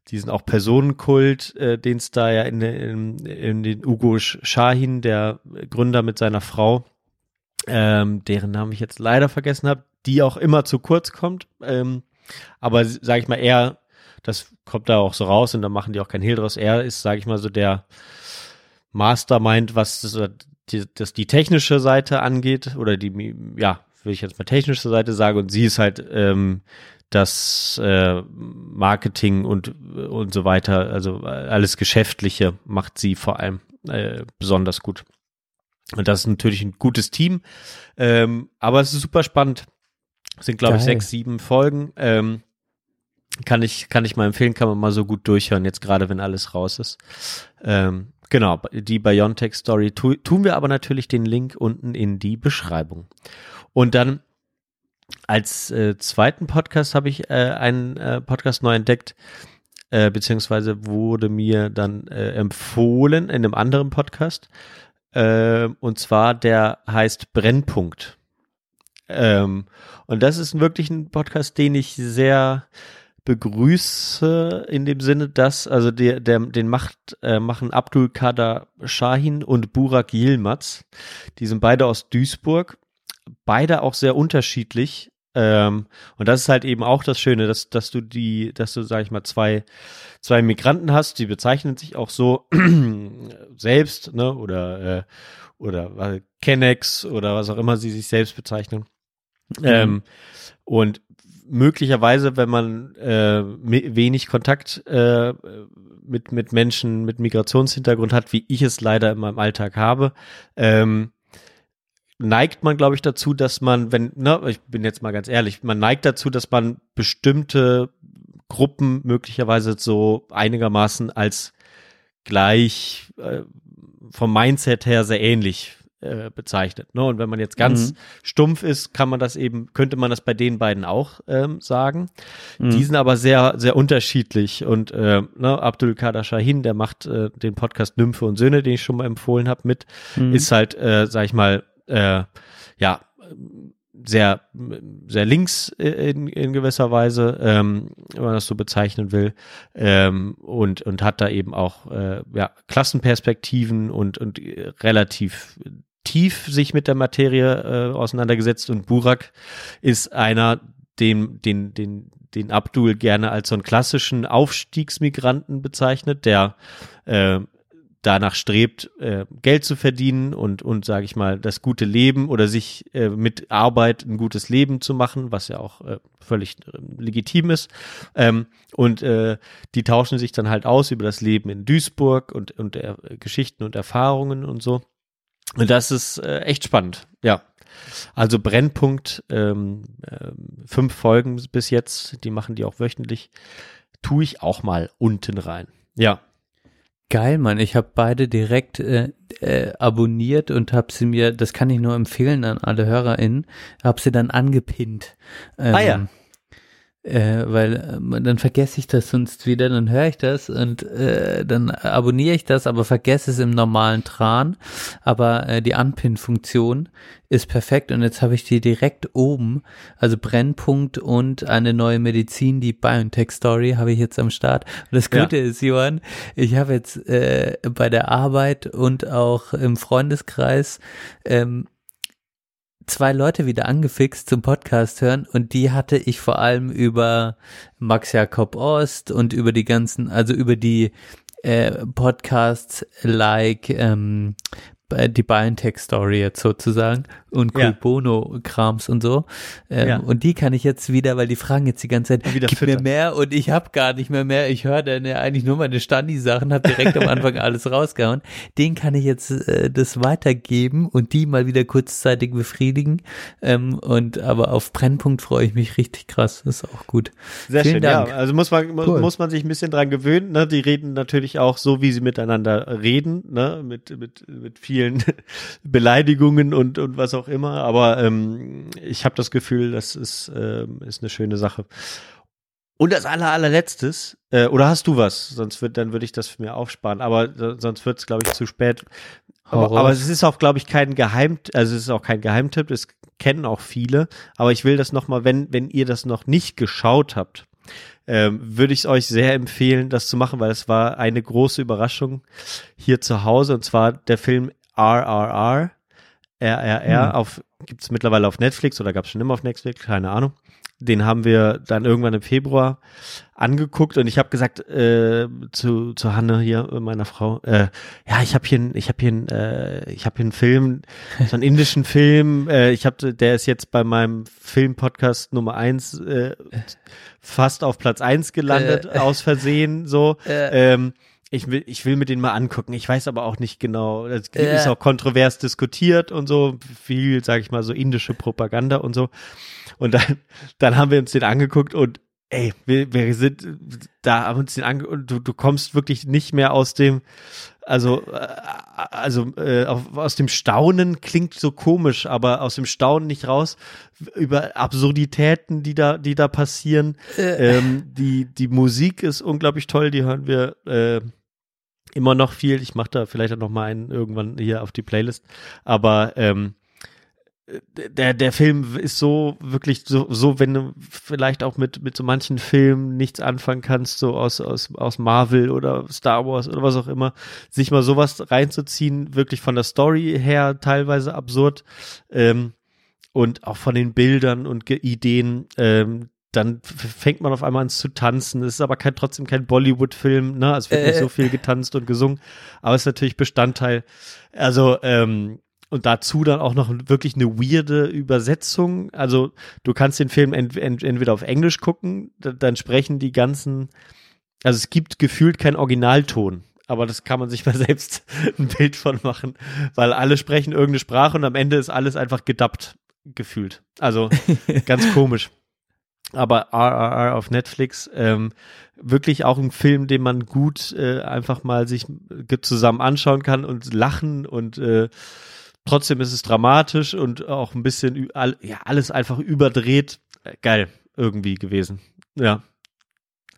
diesen auch Personenkult, äh, den es da ja in, in, in den Ugo Shahin, der Gründer mit seiner Frau, ähm, deren Namen ich jetzt leider vergessen habe, die auch immer zu kurz kommt. Ähm, aber sage ich mal, er, das kommt da auch so raus und da machen die auch kein Hehl draus. Er ist, sage ich mal, so der Mastermind, was das, die, das die technische Seite angeht oder die, ja, will ich jetzt mal technische Seite sagen und sie ist halt ähm, das äh, Marketing und und so weiter, also alles Geschäftliche macht sie vor allem äh, besonders gut. Und das ist natürlich ein gutes Team, ähm, aber es ist super spannend. Es sind glaube ich sechs, sieben Folgen. Ähm, kann ich kann ich mal empfehlen, kann man mal so gut durchhören jetzt gerade, wenn alles raus ist. Ähm, genau, die Biontech Story tu, tun wir aber natürlich den Link unten in die Beschreibung. Und dann als äh, zweiten Podcast habe ich äh, einen äh, Podcast neu entdeckt, äh, beziehungsweise wurde mir dann äh, empfohlen in einem anderen Podcast. Äh, und zwar der heißt Brennpunkt. Ähm, und das ist wirklich ein Podcast, den ich sehr begrüße in dem Sinne, dass also der, der den macht äh, machen Abdul Kader Shahin und Burak Yilmaz. Die sind beide aus Duisburg, beide auch sehr unterschiedlich. Ähm, und das ist halt eben auch das Schöne, dass dass du die, dass du sag ich mal zwei zwei Migranten hast, die bezeichnen sich auch so selbst, ne oder äh, oder äh, Kennex oder was auch immer sie sich selbst bezeichnen. Ähm, und möglicherweise, wenn man äh, wenig Kontakt äh, mit, mit Menschen mit Migrationshintergrund hat, wie ich es leider in meinem Alltag habe, ähm, neigt man, glaube ich, dazu, dass man, wenn, ne, ich bin jetzt mal ganz ehrlich, man neigt dazu, dass man bestimmte Gruppen möglicherweise so einigermaßen als gleich äh, vom Mindset her sehr ähnlich äh, bezeichnet. Ne? Und wenn man jetzt ganz Mhm. stumpf ist, kann man das eben, könnte man das bei den beiden auch ähm, sagen. Mhm. Die sind aber sehr, sehr unterschiedlich. Und äh, ne, Abdul Kader Shahin, der macht äh, den Podcast Nymphe und Söhne, den ich schon mal empfohlen habe, mit, Mhm. ist halt, äh, sag ich mal, äh, ja, sehr, sehr links in, in gewisser Weise, ähm, wenn man das so bezeichnen will, ähm, und, und hat da eben auch äh, ja, Klassenperspektiven und, und relativ tief sich mit der Materie äh, auseinandergesetzt. Und Burak ist einer, den, den, den, den Abdul gerne als so einen klassischen Aufstiegsmigranten bezeichnet, der äh, danach strebt, äh, Geld zu verdienen und, und sage ich mal, das gute Leben oder sich äh, mit Arbeit ein gutes Leben zu machen, was ja auch äh, völlig äh, legitim ist. Ähm, und äh, die tauschen sich dann halt aus über das Leben in Duisburg und, und äh, Geschichten und Erfahrungen und so. Und das ist äh, echt spannend, ja. Also Brennpunkt, ähm, ähm, fünf Folgen bis jetzt, die machen die auch wöchentlich, tue ich auch mal unten rein. Ja, Geil, Mann. Ich habe beide direkt äh, äh, abonniert und habe sie mir, das kann ich nur empfehlen an alle HörerInnen, habe sie dann angepinnt. Ähm, Ah ja. Äh, weil äh, dann vergesse ich das sonst wieder, dann höre ich das und äh, dann abonniere ich das, aber vergesse es im normalen Tran. Aber äh, die Unpin-Funktion ist perfekt und jetzt habe ich die direkt oben, also Brennpunkt und eine neue Medizin, die BioNTech-Story habe ich jetzt am Start. Und das Gute Ja. ist, Johann, ich habe jetzt äh, bei der Arbeit und auch im Freundeskreis ähm, zwei Leute wieder angefixt zum Podcast hören und die hatte ich vor allem über Max Jakob Ost und über die ganzen, also über die äh, Podcasts like ähm, äh, die BioNTech-Story jetzt sozusagen und Cool Ja. Bono-Krams und so. Ähm, Ja. Und die kann ich jetzt wieder, weil die fragen jetzt die ganze Zeit, gib mir füttern. mehr und ich habe gar nicht mehr mehr. Ich höre dann ja eigentlich nur meine Standi-Sachen, habe direkt am Anfang alles rausgehauen. Den kann ich jetzt äh, das weitergeben und die mal wieder kurzzeitig befriedigen. Ähm, und aber auf Brennpunkt freue ich mich richtig krass. Das ist auch gut. Sehr Vielen schön, Dank. ja. Also muss man, Cool. muss man sich ein bisschen dran gewöhnen. Ne? Die reden natürlich auch so, wie sie miteinander reden, ne? mit, mit, mit vielen Beleidigungen und, und was auch immer. Aber ähm, ich habe das Gefühl, das ist, ähm, ist eine schöne Sache. Und das aller, allerletztes, äh, oder hast du was? Sonst wird, dann würde ich das für mir aufsparen. Aber so- sonst wird es, glaube ich, zu spät. Aber, aber es ist auch, glaube ich, kein Geheim, also es ist auch kein Geheimtipp, das kennen auch viele. Aber ich will das nochmal, wenn, wenn ihr das noch nicht geschaut habt, ähm, würde ich es euch sehr empfehlen, das zu machen, weil es war eine große Überraschung hier zu Hause und zwar der Film RRR, RRR, Hm. auf, gibt es mittlerweile auf Netflix oder gab es schon immer auf Netflix, keine Ahnung. Den haben wir dann irgendwann im Februar angeguckt und ich habe gesagt äh, zu zu Hanne hier äh, meiner Frau äh, ja ich habe hier ich habe hier äh, ich habe hier einen Film so einen indischen Film äh, ich habe der ist jetzt bei meinem Filmpodcast Nummer eins äh, fast auf Platz eins gelandet Äh. aus Versehen so Äh. ähm, ich will, ich will mir den mal angucken. Ich weiß aber auch nicht genau. Das Äh. ist auch kontrovers diskutiert und so. Viel, sage ich mal, so indische Propaganda und so. Und dann, dann haben wir uns den angeguckt und ey, wir, wir sind da, haben uns den angeguckt und du, du kommst wirklich nicht mehr aus dem, also, äh, also äh, aus dem Staunen klingt so komisch, aber aus dem Staunen nicht raus über Absurditäten, die da, die da passieren. Äh, Ähm, die, die Musik ist unglaublich toll, die hören wir äh, immer noch viel. Ich mache da vielleicht auch noch mal einen irgendwann hier auf die Playlist. Aber ähm, der, der Film ist so wirklich so, so, wenn du vielleicht auch mit, mit so manchen Filmen nichts anfangen kannst, so aus, aus, aus Marvel oder Star Wars oder was auch immer, sich mal sowas reinzuziehen, wirklich von der Story her teilweise absurd ähm, und auch von den Bildern und Ge Ideen, ähm, dann fängt man auf einmal an zu tanzen. Es ist aber kein, trotzdem kein Bollywood-Film, ne? Es wird nicht Äh. so viel getanzt und gesungen, aber es ist natürlich Bestandteil. Also, ähm, und dazu dann auch noch wirklich eine weirde Übersetzung. Also du kannst den Film ent ent entweder auf Englisch gucken, da- dann sprechen die ganzen, also es gibt gefühlt keinen Originalton. Aber das kann man sich mal selbst ein Bild von machen, weil alle sprechen irgendeine Sprache und am Ende ist alles einfach gedubbt gefühlt. Also ganz komisch. Aber RRR auf Netflix, ähm, wirklich auch ein Film, den man gut äh, einfach mal sich ge- zusammen anschauen kann und lachen und äh, trotzdem ist es dramatisch und auch ein bisschen, ja, alles einfach überdreht. Äh, Geil irgendwie gewesen. Ja.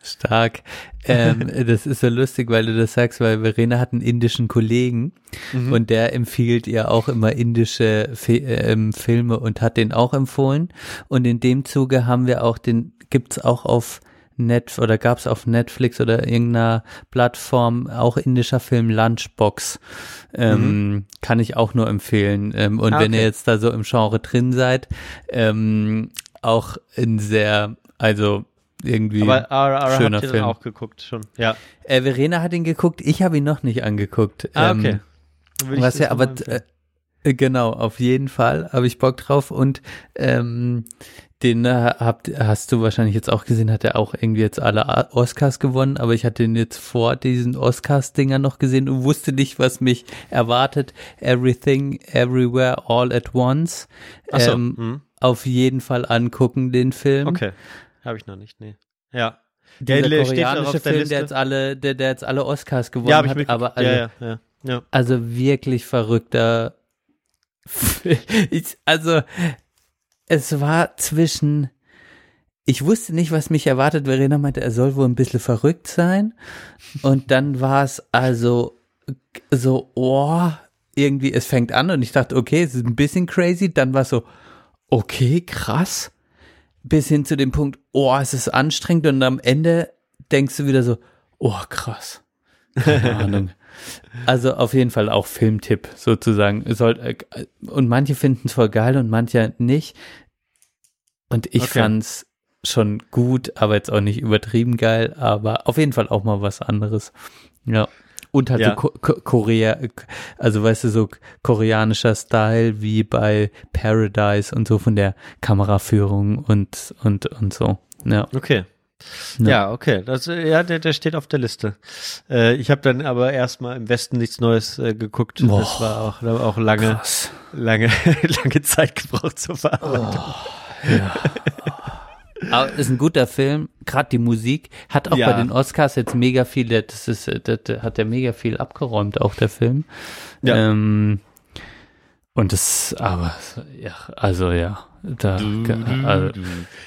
Stark. Ähm, das ist so lustig, weil du das sagst, weil Verena hat einen indischen Kollegen Mhm. und der empfiehlt ihr auch immer indische Fi ähm, Filme und hat den auch empfohlen. Und in dem Zuge haben wir auch den, gibt's auch auf Net oder gab's auf Netflix oder irgendeiner Plattform auch indischer Film Lunchbox. Ähm, Kann ich auch nur empfehlen. Ähm, und Ah, wenn ihr okay. jetzt da so im Genre drin seid, ähm, auch ein sehr, also irgendwie. Aber RRR schöner habt ihr Film. auch geguckt schon. Ja. Äh, Verena hat ihn geguckt, ich habe ihn noch nicht angeguckt. Ah, Ähm, okay. Was ja, aber genau, auf jeden Fall habe ich Bock drauf und ähm, den äh, habt, hast du wahrscheinlich jetzt auch gesehen, hat er auch irgendwie jetzt alle Oscars gewonnen, aber ich hatte ihn jetzt vor diesen Oscars-Dinger noch gesehen und wusste nicht, was mich erwartet. Everything, Everywhere, All at Once. Ach so, Ähm, hm. Auf jeden Fall angucken, den Film. Okay. Habe ich noch nicht, nee. Ja. Dieser Der koreanische der Film, der jetzt alle, der, der jetzt alle Oscars gewonnen Ja, hat, aber also, ja, ja, ja, ja. also wirklich verrückter. ich, also es war zwischen ich wusste nicht, was mich erwartet. Verena meinte, er soll wohl ein bisschen verrückt sein. Und dann war es also so, oh, irgendwie, es fängt an und ich dachte, okay, es ist ein bisschen crazy. Dann war es so, okay, krass. Bis hin zu dem Punkt, oh, es ist anstrengend und am Ende denkst du wieder so, oh, krass. Keine Ahnung. Also auf jeden Fall auch Filmtipp sozusagen. Äh, und manche finden es voll geil und manche nicht. Und ich Okay. fand's schon gut, aber jetzt auch nicht übertrieben geil, aber auf jeden Fall auch mal was anderes. Ja. Und halt Ja. so Ko Ko Korea, also weißt du, so koreanischer Style wie bei Paradise und so von der Kameraführung und, und, und so. Ja. Okay. Ja. Ja, okay. Das, äh, ja, der, der steht auf der Liste. Äh, ich habe dann aber erstmal im Westen nichts Neues äh, geguckt. Boah. Das war auch, da war auch lange, Krass. lange, lange Zeit gebraucht zur Verarbeitung. Ja. Aber ist ein guter Film, gerade die Musik hat auch Ja. bei den Oscars jetzt mega viel, das ist, das, das hat ja mega viel abgeräumt, auch der Film. Ja. Ähm, und das, aber ja, also ja, da, also,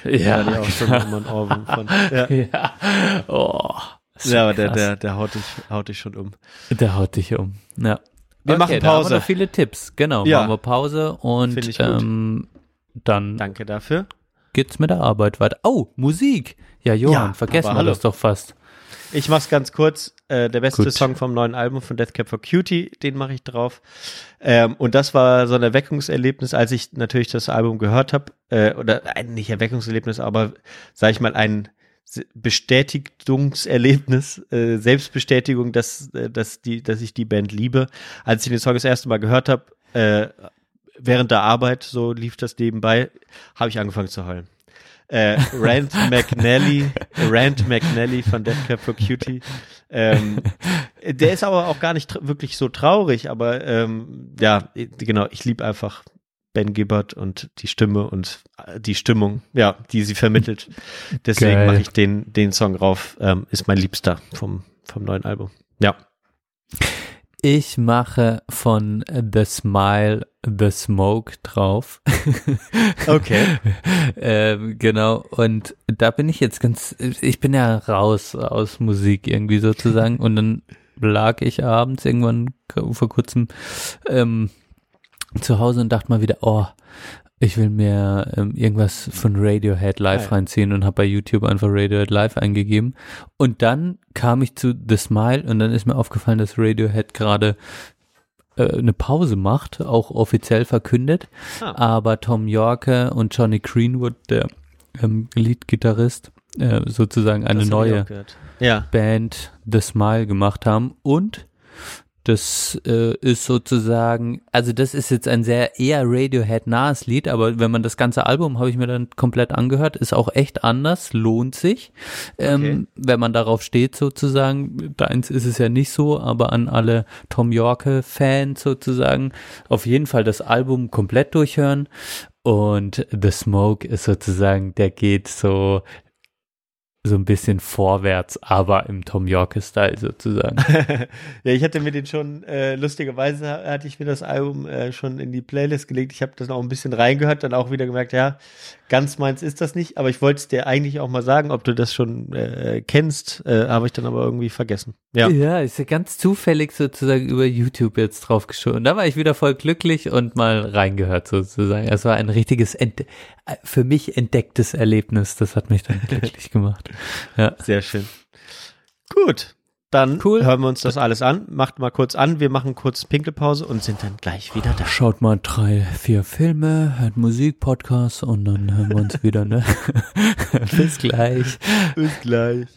Ja, ja, die auch schon immer ein Ohrwurm von. Ja. ja, oh, Ja, aber der, der, der haut dich, haut dich schon um. der haut dich um. Ja. Wir machen da haben Pause. wir noch viele Tipps, genau, Ja. machen wir Pause und ähm, dann Danke dafür. geht's mit der Arbeit weiter. Oh, Musik. Ja, Johann, Ja, vergessen wir das doch fast. Ich mach's ganz kurz. Äh, der beste Gut. Song vom neuen Album von Death Cab for Cutie, den mache ich drauf. Ähm, und das war so ein Erweckungserlebnis, als ich natürlich das Album gehört habe. Äh, oder ein, nicht Erweckungserlebnis, aber sag ich mal ein Bestätigungserlebnis, äh, Selbstbestätigung, dass, äh, dass, die, dass ich die Band liebe. Als ich den Song das erste Mal gehört habe, äh, während der Arbeit, so lief das nebenbei, habe ich angefangen zu heulen. Äh, Rand McNally, Rand McNally von Death Cab for Cutie. Ähm, der ist aber auch gar nicht wirklich so traurig, aber ähm, ja, genau, ich liebe einfach Ben Gibbard und die Stimme und äh, die Stimmung, ja, die sie vermittelt. Deswegen mache ich den, den Song rauf, ähm, ist mein Liebster vom, vom neuen Album. Ja. Ich mache von The Smile The Smoke drauf. Okay. ähm, genau. Und da bin ich jetzt ganz, ich bin ja raus aus Musik irgendwie sozusagen. Und dann lag ich abends irgendwann vor kurzem ähm, zu Hause und dachte mal wieder, oh, ich will mir ähm, irgendwas von Radiohead live Geil. reinziehen und habe bei YouTube einfach Radiohead live eingegeben. Und dann kam ich zu The Smile und dann ist mir aufgefallen, dass Radiohead gerade äh, eine Pause macht, auch offiziell verkündet. Ah. Aber Tom Yorke und Johnny Greenwood, der ähm, Leadgitarrist, äh, sozusagen eine Das neue. Ja. Band The Smile gemacht haben und das äh, ist sozusagen, also das ist jetzt ein sehr eher Radiohead-nahes Lied, aber wenn man das ganze Album habe ich mir dann komplett angehört, ist auch echt anders, lohnt sich, ähm, wenn man darauf steht sozusagen. Deins ist es ja nicht so, aber an alle Tom Yorke-Fans sozusagen auf jeden Fall das Album komplett durchhören. Und The Smoke ist sozusagen, der geht so so ein bisschen vorwärts, aber im Tom Yorke-Style sozusagen. ja, ich hatte mir den schon, äh, lustigerweise hatte ich mir das Album äh, schon in die Playlist gelegt. Ich habe das auch ein bisschen reingehört, dann auch wieder gemerkt, ja, ganz meins ist das nicht. Aber ich wollte es dir eigentlich auch mal sagen, ob du das schon äh, kennst, äh, habe ich dann aber irgendwie vergessen. Ja. Ja, ist ja ganz zufällig sozusagen über YouTube jetzt drauf geschoben. Da war ich wieder voll glücklich und mal reingehört sozusagen. Es war ein richtiges, ent äh, für mich entdecktes Erlebnis. Das hat mich dann glücklich gemacht. Ja. Sehr schön. Gut. Dann Cool. hören wir uns das alles an. Macht mal kurz an. Wir machen kurz Pinkelpause und sind dann gleich wieder da. Schaut mal drei, vier Filme, hört Musik, Podcasts und dann hören wir uns wieder, ne? Bis gleich. Bis gleich.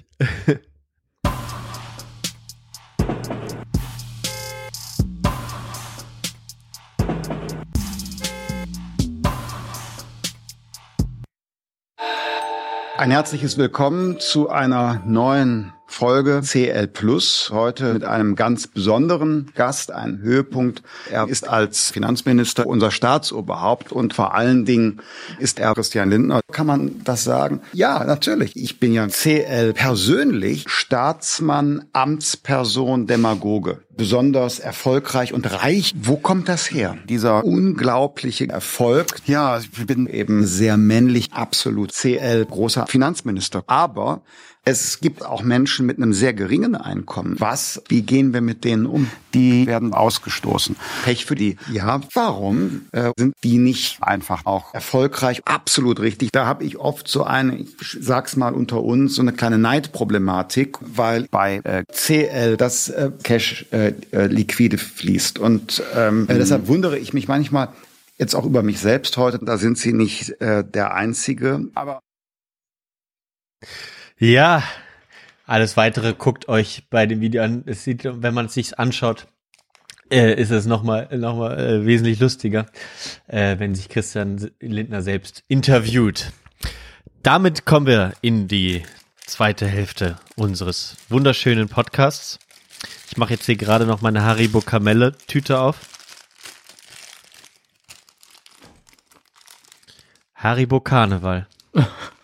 Ein herzliches Willkommen zu einer neuen Folge CL Plus. Heute mit einem ganz besonderen Gast, ein Höhepunkt. Er ist als Finanzminister unser Staatsoberhaupt und vor allen Dingen ist er Christian Lindner. Kann man das sagen? Ja, natürlich. Ich bin ja CL persönlich Staatsmann, Amtsperson, Demagoge besonders erfolgreich und reich. Wo kommt das her? Dieser unglaubliche Erfolg. Ja, ich bin eben sehr männlich, absolut CL, großer Finanzminister. Aber es gibt auch Menschen mit einem sehr geringen Einkommen. Was? Wie gehen wir mit denen um? Die werden ausgestoßen. Pech für die. Ja, warum äh, sind die nicht einfach auch erfolgreich? Absolut richtig. Da habe ich oft so eine, ich sag's mal unter uns, so eine kleine Neidproblematik, weil bei äh, CL das äh, Cash äh, äh, liquide fließt. Und ähm, äh, deshalb wundere ich mich manchmal, jetzt auch über mich selbst heute, da sind Sie nicht äh, der Einzige. Aber Ja, alles weitere guckt euch bei dem Video an. Es sieht, wenn man es sich anschaut, äh, ist es nochmal noch mal, äh, wesentlich lustiger, äh, wenn sich Christian Lindner selbst interviewt. Damit kommen wir in die zweite Hälfte unseres wunderschönen Podcasts. Ich mache jetzt hier gerade noch meine Haribo Kamelle Tüte auf. Haribo Karneval.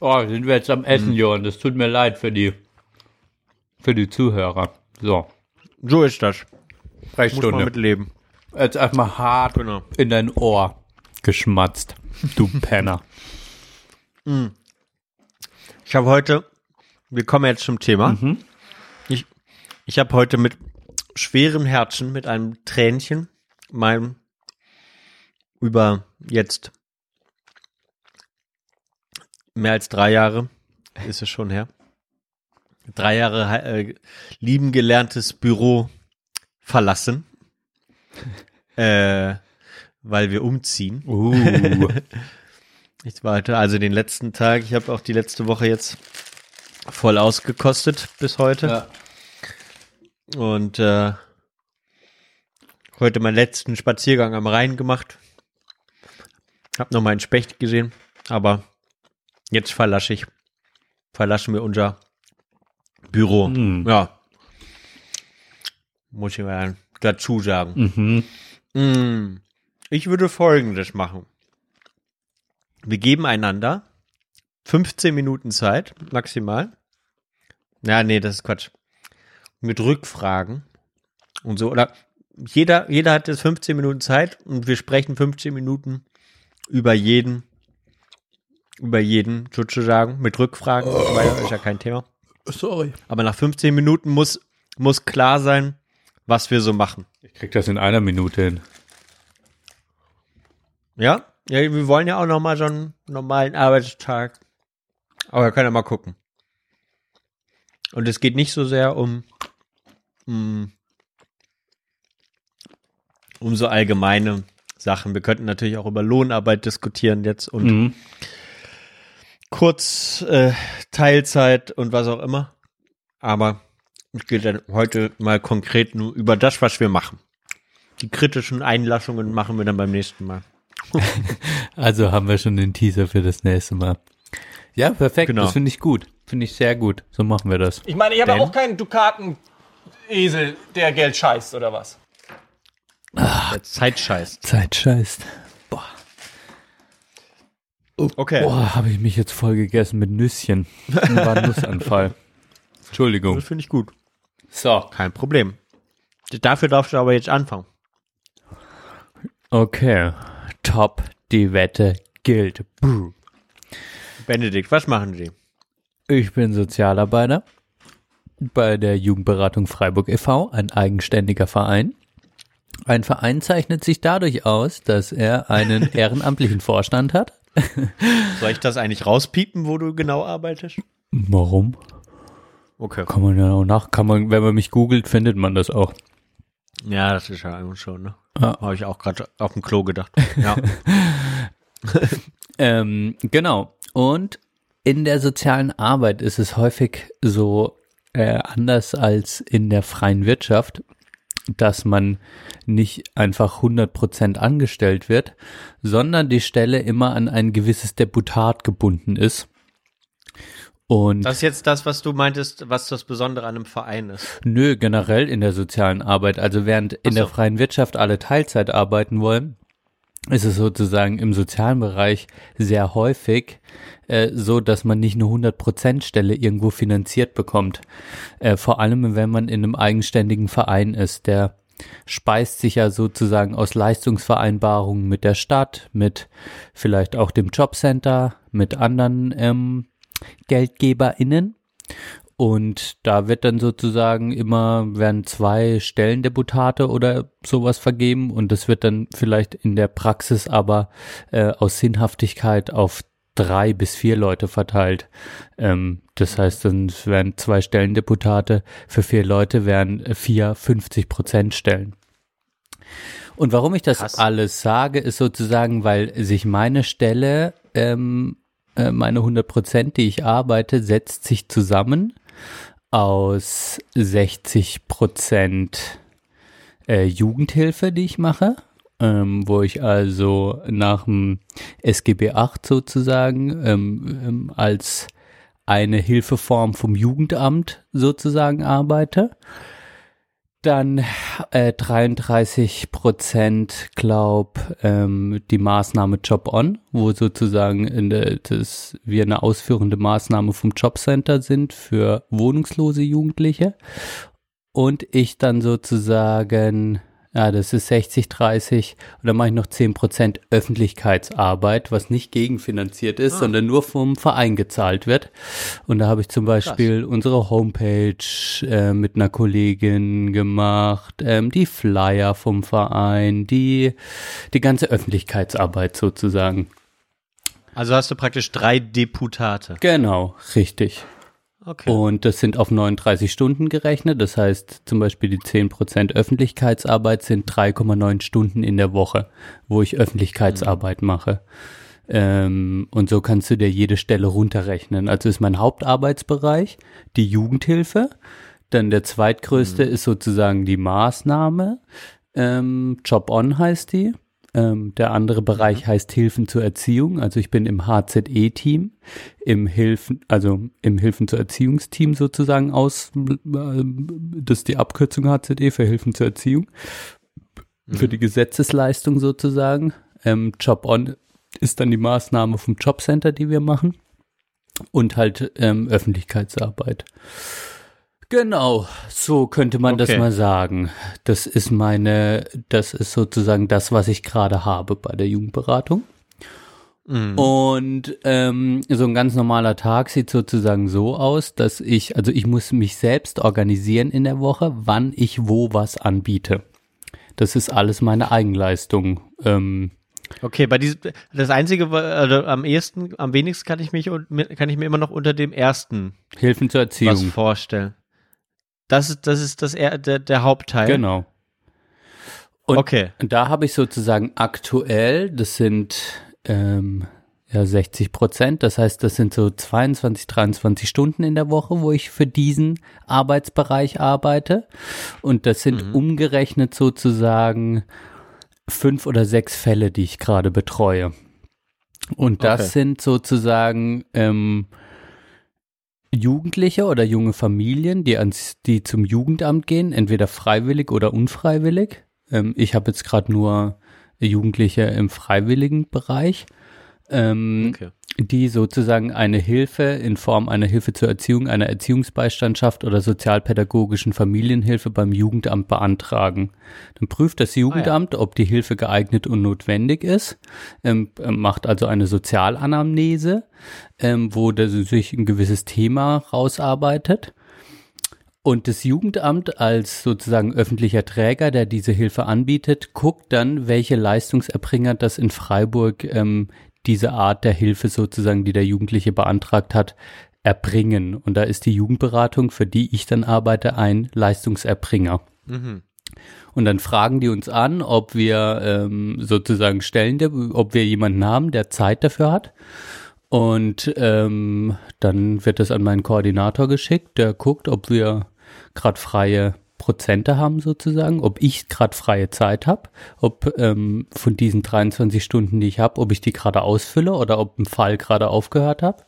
Oh, sind wir jetzt am Essen, Johann. Das tut mir leid für die, für die Zuhörer. So, So ist das. Muss man Sprechstunde. mitleben. Jetzt erstmal hart Genau. in dein Ohr geschmatzt. Du Penner. Ich habe heute, wir kommen jetzt zum Thema. Ich, ich habe heute mit schwerem Herzen, mit einem Tränchen, mein über jetzt mehr als drei Jahre ist es schon her. Drei Jahre äh, lieben gelerntes Büro verlassen, äh, weil wir umziehen. Uh. Ich warte also den letzten Tag. Ich habe auch die letzte Woche jetzt voll ausgekostet bis heute. Und äh, heute meinen letzten Spaziergang am Rhein gemacht. Hab noch meinen Specht gesehen, aber jetzt verlasse ich, verlassen wir unser Büro. Hm. Ja. Muss ich mal dazu sagen. Mhm. Mm, Ich würde folgendes machen. Wir geben einander 15 Minuten Zeit, maximal. Ja, nee, das ist Quatsch. Mit Rückfragen und so. Oder jeder, jeder hat jetzt 15 Minuten Zeit und wir sprechen 15 Minuten über jeden, über jeden sozusagen, mit Rückfragen. Weil ist ja kein Thema. Sorry. Aber nach 15 Minuten muss, muss klar sein, was wir so machen. Ich krieg das in einer Minute hin. Ja? Ja, wir wollen ja auch noch mal so einen normalen Arbeitstag. Aber wir können ja mal gucken. Und es geht nicht so sehr um, um, um so allgemeine Sachen. Wir könnten natürlich auch über Lohnarbeit diskutieren jetzt und Mhm. Kurz äh, Teilzeit und was auch immer. Aber es geht dann heute mal konkret nur über das, was wir machen. Die kritischen Einlassungen machen wir dann beim nächsten Mal. Also haben wir schon den Teaser für das nächste Mal. Ja, perfekt. Genau. Das finde ich gut. Finde ich sehr gut. So machen wir das. Ich meine, ich habe auch keinen Dukaten-Esel, der Geld scheißt, oder was? Der Zeit scheißt. Zeit scheißt. Okay. Boah, habe ich mich jetzt voll gegessen mit Nüsschen. War ein Nussanfall. Entschuldigung. Das finde ich gut. So. Kein Problem. Dafür darfst du aber jetzt anfangen. Okay. Top. Die Wette gilt. Brr. Benedikt, was machen Sie? Ich bin Sozialarbeiter bei der Jugendberatung Freiburg e.V., ein eigenständiger Verein. Ein Verein zeichnet sich dadurch aus, dass er einen ehrenamtlichen Vorstand hat. Soll ich das eigentlich rauspiepen, wo du genau arbeitest? Warum? Okay. Kann man ja auch nach, kann man, wenn man mich googelt, findet man das auch. Ja, das ist ja eigentlich schon, ne? Ja. Habe ich auch gerade auf dem Klo gedacht. Ja. Ähm, genau. Und in der sozialen Arbeit ist es häufig so äh, anders als in der freien Wirtschaft, dass man nicht einfach 100% angestellt wird, sondern die Stelle immer an ein gewisses Deputat gebunden ist. Und Das ist jetzt das, was du meintest, was das Besondere an einem Verein ist. Nö, generell in der sozialen Arbeit. Also während in so. der freien Wirtschaft alle Teilzeit arbeiten wollen, ist es sozusagen im sozialen Bereich sehr häufig äh, so, dass man nicht eine 100% Stelle irgendwo finanziert bekommt. Äh, vor allem, wenn man in einem eigenständigen Verein ist, der speist sich ja sozusagen aus Leistungsvereinbarungen mit der Stadt, mit vielleicht auch dem Jobcenter, mit anderen ähm, GeldgeberInnen. Und da wird dann sozusagen immer, werden zwei Stellendeputate oder sowas vergeben und das wird dann vielleicht in der Praxis aber äh, aus Sinnhaftigkeit auf drei bis vier Leute verteilt. Ähm, das heißt, dann werden zwei Stellendeputate für vier Leute wären vier 50 Prozent Stellen. Und warum ich das Krass. alles sage, ist sozusagen, weil sich meine Stelle, ähm, äh, meine 100 Prozent, die ich arbeite, setzt sich zusammen aus 60 Prozent äh, Jugendhilfe, die ich mache, ähm, wo ich also nach dem SGB 8 sozusagen ähm, ähm, als eine Hilfeform vom Jugendamt sozusagen arbeite. Dann äh, 33 Prozent, glaub, ähm, die Maßnahme Job On, wo sozusagen in der, das, wir eine ausführende Maßnahme vom Jobcenter sind für wohnungslose Jugendliche. Und ich dann sozusagen, ja, das ist 60, 30, und dann mache ich noch 10 Prozent Öffentlichkeitsarbeit, was nicht gegenfinanziert ist, sondern nur vom Verein gezahlt wird. Und da habe ich zum Beispiel unsere Homepage äh, mit einer Kollegin gemacht, ähm, die Flyer vom Verein, die, die ganze Öffentlichkeitsarbeit sozusagen. Also hast du praktisch drei Deputate. Genau, richtig. Okay. Und das sind auf 39 Stunden gerechnet. Das heißt, zum Beispiel die 10% Öffentlichkeitsarbeit sind 3,9 Stunden in der Woche, wo ich Öffentlichkeitsarbeit mache. Ähm, und so kannst du dir jede Stelle runterrechnen. Also ist mein Hauptarbeitsbereich die Jugendhilfe. Dann der zweitgrößte ist sozusagen die Maßnahme. Ähm, Job On heißt die. Ähm, der andere Bereich heißt Hilfen zur Erziehung. Also ich bin im HZE-Team, im Hilfen, also im Hilfen zur Erziehungsteam sozusagen aus. äh, Das ist die Abkürzung HZE für Hilfen zur Erziehung. Für die Gesetzesleistung sozusagen. Ähm, Job On ist dann die Maßnahme vom Jobcenter, die wir machen. Und halt ähm, Öffentlichkeitsarbeit. Genau, so könnte man das Okay. mal sagen. Das ist meine, das ist sozusagen das, was ich gerade habe bei der Jugendberatung. Mhm. Und ähm, so ein ganz normaler Tag sieht sozusagen so aus, dass ich, also ich muss mich selbst organisieren in der Woche, wann ich wo was anbiete. Das ist alles meine Eigenleistung. Ähm, Okay, bei diesem, das einzige, also am ehesten, am wenigsten kann ich mich, kann ich mir immer noch unter dem ersten Hilfen zur was Erziehung. vorstellen. Das ist, das ist das der, der Hauptteil. Genau. Und Okay. da habe ich sozusagen aktuell, das sind ähm, ja 60 Prozent, das heißt, das sind so 22, 23 Stunden in der Woche, wo ich für diesen Arbeitsbereich arbeite. Und das sind umgerechnet sozusagen fünf oder sechs Fälle, die ich gerade betreue. Und das Okay. sind sozusagen ähm, Jugendliche oder junge Familien, die ans, die zum Jugendamt gehen, entweder freiwillig oder unfreiwillig. Ähm, ich habe jetzt gerade nur Jugendliche im freiwilligen Bereich, ähm, Okay. Die sozusagen eine Hilfe in Form einer Hilfe zur Erziehung, einer Erziehungsbeistandschaft oder sozialpädagogischen Familienhilfe beim Jugendamt beantragen. Dann prüft das Jugendamt, ob die Hilfe geeignet und notwendig ist, ähm, macht also eine Sozialanamnese, ähm, wo das sich ein gewisses Thema rausarbeitet. Und das Jugendamt als sozusagen öffentlicher Träger, der diese Hilfe anbietet, guckt dann, welche Leistungserbringer das in Freiburg ähm, diese Art der Hilfe sozusagen, die der Jugendliche beantragt hat, erbringen. Und da ist die Jugendberatung, für die ich dann arbeite, ein Leistungserbringer. Mhm. Und dann fragen die uns an, ob wir ähm, sozusagen stellen, ob wir jemanden haben, der Zeit dafür hat. Und ähm, dann wird das an meinen Koordinator geschickt, der guckt, ob wir gerade freie Prozente haben sozusagen, ob ich gerade freie Zeit habe, ob ähm, von diesen 23 Stunden, die ich habe, ob ich die gerade ausfülle oder ob ein Fall gerade aufgehört hat.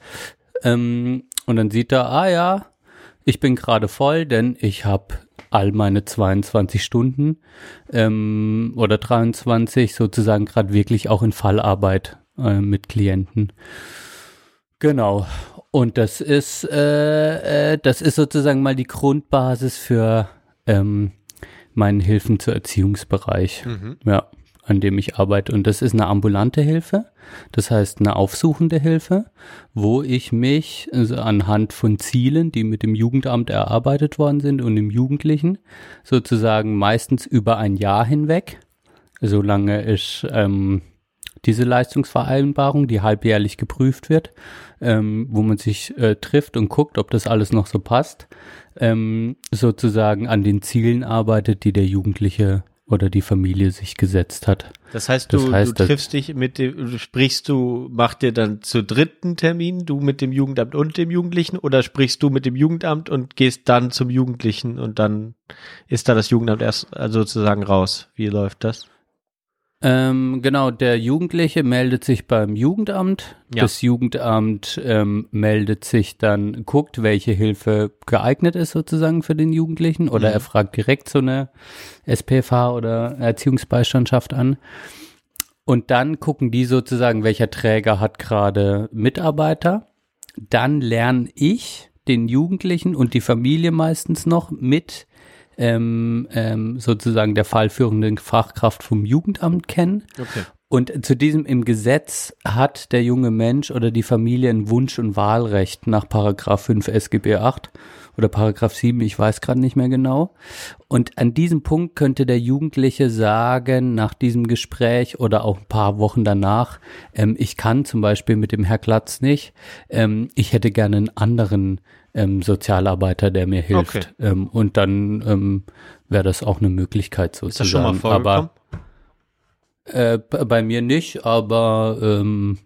Ähm, und dann sieht er, ah ja, ich bin gerade voll, denn ich habe all meine 22 Stunden ähm, oder 23 sozusagen gerade wirklich auch in Fallarbeit äh, mit Klienten. Genau. Und das ist, äh, äh, das ist sozusagen mal die Grundbasis für ähm, meinen Hilfen zu Erziehungsbereich. Mhm. Ja, an dem ich arbeite. Und das ist eine ambulante Hilfe. Das heißt eine aufsuchende Hilfe, wo ich mich also anhand von Zielen, die mit dem Jugendamt erarbeitet worden sind und dem Jugendlichen, sozusagen meistens über ein Jahr hinweg, solange ich ähm, diese Leistungsvereinbarung, die halbjährlich geprüft wird, ähm, wo man sich äh, trifft und guckt, ob das alles noch so passt, ähm, sozusagen an den Zielen arbeitet, die der Jugendliche oder die Familie sich gesetzt hat. Das heißt, du, Das heißt, du triffst dich mit dem, sprichst du, macht dir dann zu dritten Termin, du mit dem Jugendamt und dem Jugendlichen, oder sprichst du mit dem Jugendamt und gehst dann zum Jugendlichen und dann ist da das Jugendamt erst also sozusagen raus. Wie läuft das? Ähm, genau, der Jugendliche meldet sich beim Jugendamt. Ja. Das Jugendamt ähm, meldet sich dann, guckt, welche Hilfe geeignet ist sozusagen für den Jugendlichen oder Mhm. er fragt direkt so eine SPFH oder Erziehungsbeistandschaft an. Und dann gucken die sozusagen, welcher Träger hat gerade Mitarbeiter. Dann lerne ich den Jugendlichen und die Familie meistens noch mit ähm, ähm, sozusagen der fallführenden Fachkraft vom Jugendamt kennen. Okay. Und zu diesem im Gesetz hat der junge Mensch oder die Familie ein Wunsch- und Wahlrecht nach Paragraph 5 SGB 8 oder Paragraph 7, ich weiß gerade nicht mehr genau. Und an diesem Punkt könnte der Jugendliche sagen, nach diesem Gespräch oder auch ein paar Wochen danach, ähm, ich kann zum Beispiel mit dem Herr Glatz nicht, ähm, ich hätte gerne einen anderen ähm, Sozialarbeiter, der mir hilft. Okay. Ähm, und dann ähm, wäre das auch eine Möglichkeit sozusagen. Ist das schon mal vorgekommen? Aber äh, bei mir nicht, aber ähm,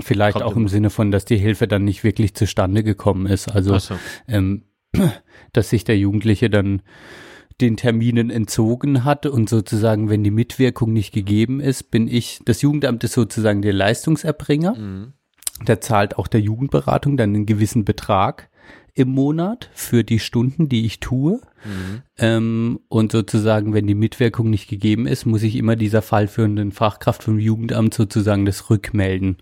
vielleicht Kommt auch im Sinne von, dass die Hilfe dann nicht wirklich zustande gekommen ist. Also so. ähm, dass sich der Jugendliche dann den Terminen entzogen hat und sozusagen, wenn die Mitwirkung nicht gegeben ist, bin ich, das Jugendamt ist sozusagen der Leistungserbringer. Mhm. Da zahlt auch der Jugendberatung dann einen gewissen Betrag im Monat für die Stunden, die ich tue. Mhm. Ähm, und sozusagen, wenn die Mitwirkung nicht gegeben ist, muss ich immer dieser fallführenden Fachkraft vom Jugendamt sozusagen das rückmelden.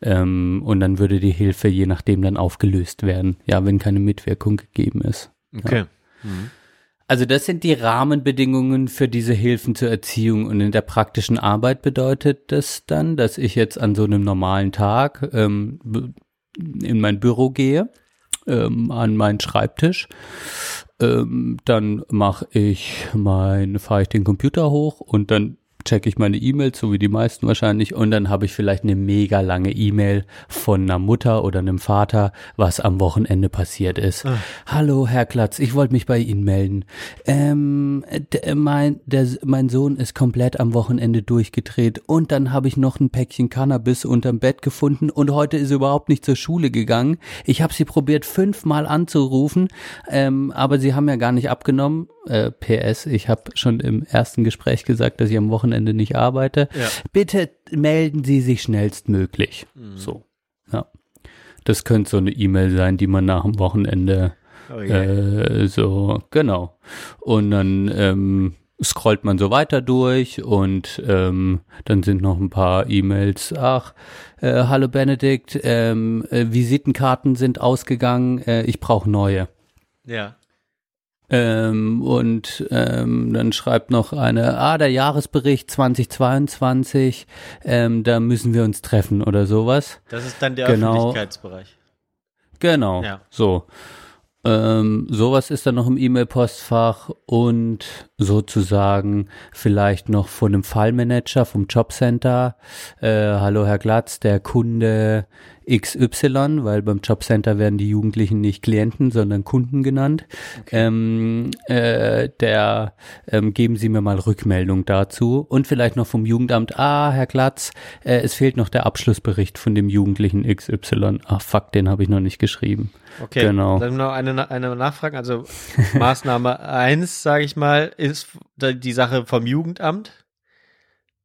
Ähm, und dann würde die Hilfe je nachdem dann aufgelöst werden. Ja, wenn keine Mitwirkung gegeben ist. Okay. Mhm. Also das sind die Rahmenbedingungen für diese Hilfen zur Erziehung. Und in der praktischen Arbeit bedeutet das dann, dass ich jetzt an so einem normalen Tag ähm, in mein Büro gehe, ähm, an meinen Schreibtisch, ähm, dann mache ich mein, fahre ich den Computer hoch und dann checke ich meine E-Mails, so wie die meisten wahrscheinlich, und dann habe ich vielleicht eine mega lange E-Mail von einer Mutter oder einem Vater, was am Wochenende passiert ist. Hallo, Herr Klatz, ich wollte mich bei Ihnen melden. Ähm, d- mein, der, mein Sohn ist komplett am Wochenende durchgedreht und dann habe ich noch ein Päckchen Cannabis unterm Bett gefunden und heute ist er überhaupt nicht zur Schule gegangen. Ich habe sie probiert fünfmal anzurufen, ähm, aber sie haben ja gar nicht abgenommen. Äh, PS, ich habe schon im ersten Gespräch gesagt, dass ich am Wochenende nicht arbeite. Ja. Bitte melden Sie sich schnellstmöglich. So, ja. Das könnte so eine E-Mail sein, die man nach dem Wochenende Oh je. äh, so, genau. Und dann ähm, scrollt man so weiter durch und ähm, dann sind noch ein paar E-Mails. Ach, äh, hallo Benedikt, ähm, äh, Visitenkarten sind ausgegangen, äh, ich brauche neue. ja. Ähm, und ähm, dann schreibt noch eine, ah, der Jahresbericht 2022, ähm, da müssen wir uns treffen oder sowas. Das ist dann der Genau. Öffentlichkeitsbereich. Genau. Ja. So. Ähm, sowas ist dann noch im E-Mail-Postfach und sozusagen vielleicht noch von einem Fallmanager vom Jobcenter. Äh, hallo Herr Glatz, der Kunde XY, weil beim Jobcenter werden die Jugendlichen nicht Klienten, sondern Kunden genannt. Ähm, äh, der ähm, geben Sie mir mal Rückmeldung dazu und vielleicht noch vom Jugendamt. Ah, Herr Glatz, äh, es fehlt noch der Abschlussbericht von dem Jugendlichen XY. Ah, fuck, den habe ich noch nicht geschrieben. Okay, Genau. dann noch eine, eine Nachfrage. Also Maßnahme eins, sage ich mal, ist die Sache vom Jugendamt.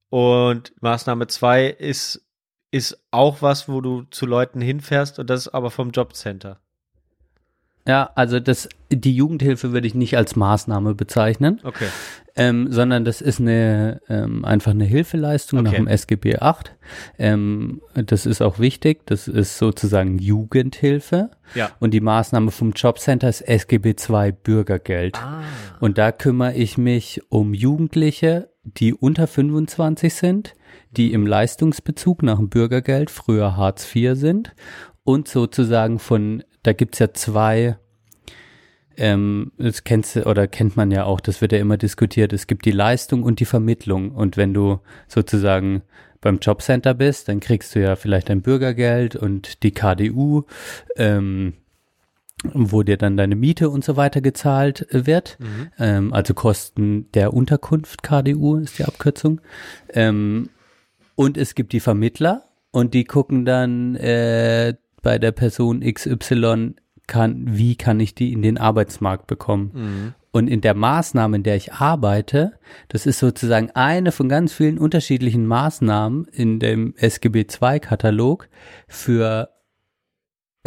Und Maßnahme zwei ist ist auch was, wo du zu Leuten hinfährst und das ist aber vom Jobcenter. Ja, also das, die Jugendhilfe würde ich nicht als Maßnahme bezeichnen, Okay. ähm, sondern das ist eine ähm, einfach eine Hilfeleistung nach Okay. dem SGB 8. Ähm, das ist auch wichtig. Das ist sozusagen Jugendhilfe. Ja. Und die Maßnahme vom Jobcenter ist SGB 2 Bürgergeld. Ah. Und da kümmere ich mich um Jugendliche, die unter 25 sind, die im Leistungsbezug nach dem Bürgergeld, früher Hartz IV sind und sozusagen von, da gibt's ja zwei, ähm, das kennst du oder kennt man ja auch, das wird ja immer diskutiert, es gibt die Leistung und die Vermittlung. Und wenn du sozusagen beim Jobcenter bist, dann kriegst du ja vielleicht dein Bürgergeld und die KDU, ähm, wo dir dann deine Miete und so weiter gezahlt äh, wird. Ähm, also Kosten der Unterkunft, KDU ist die Abkürzung. Ähm, und es gibt die Vermittler und die gucken dann äh, bei der Person XY, kann, wie kann ich die in den Arbeitsmarkt bekommen. Und in der Maßnahme, in der ich arbeite, das ist sozusagen eine von ganz vielen unterschiedlichen Maßnahmen in dem SGB II-Katalog für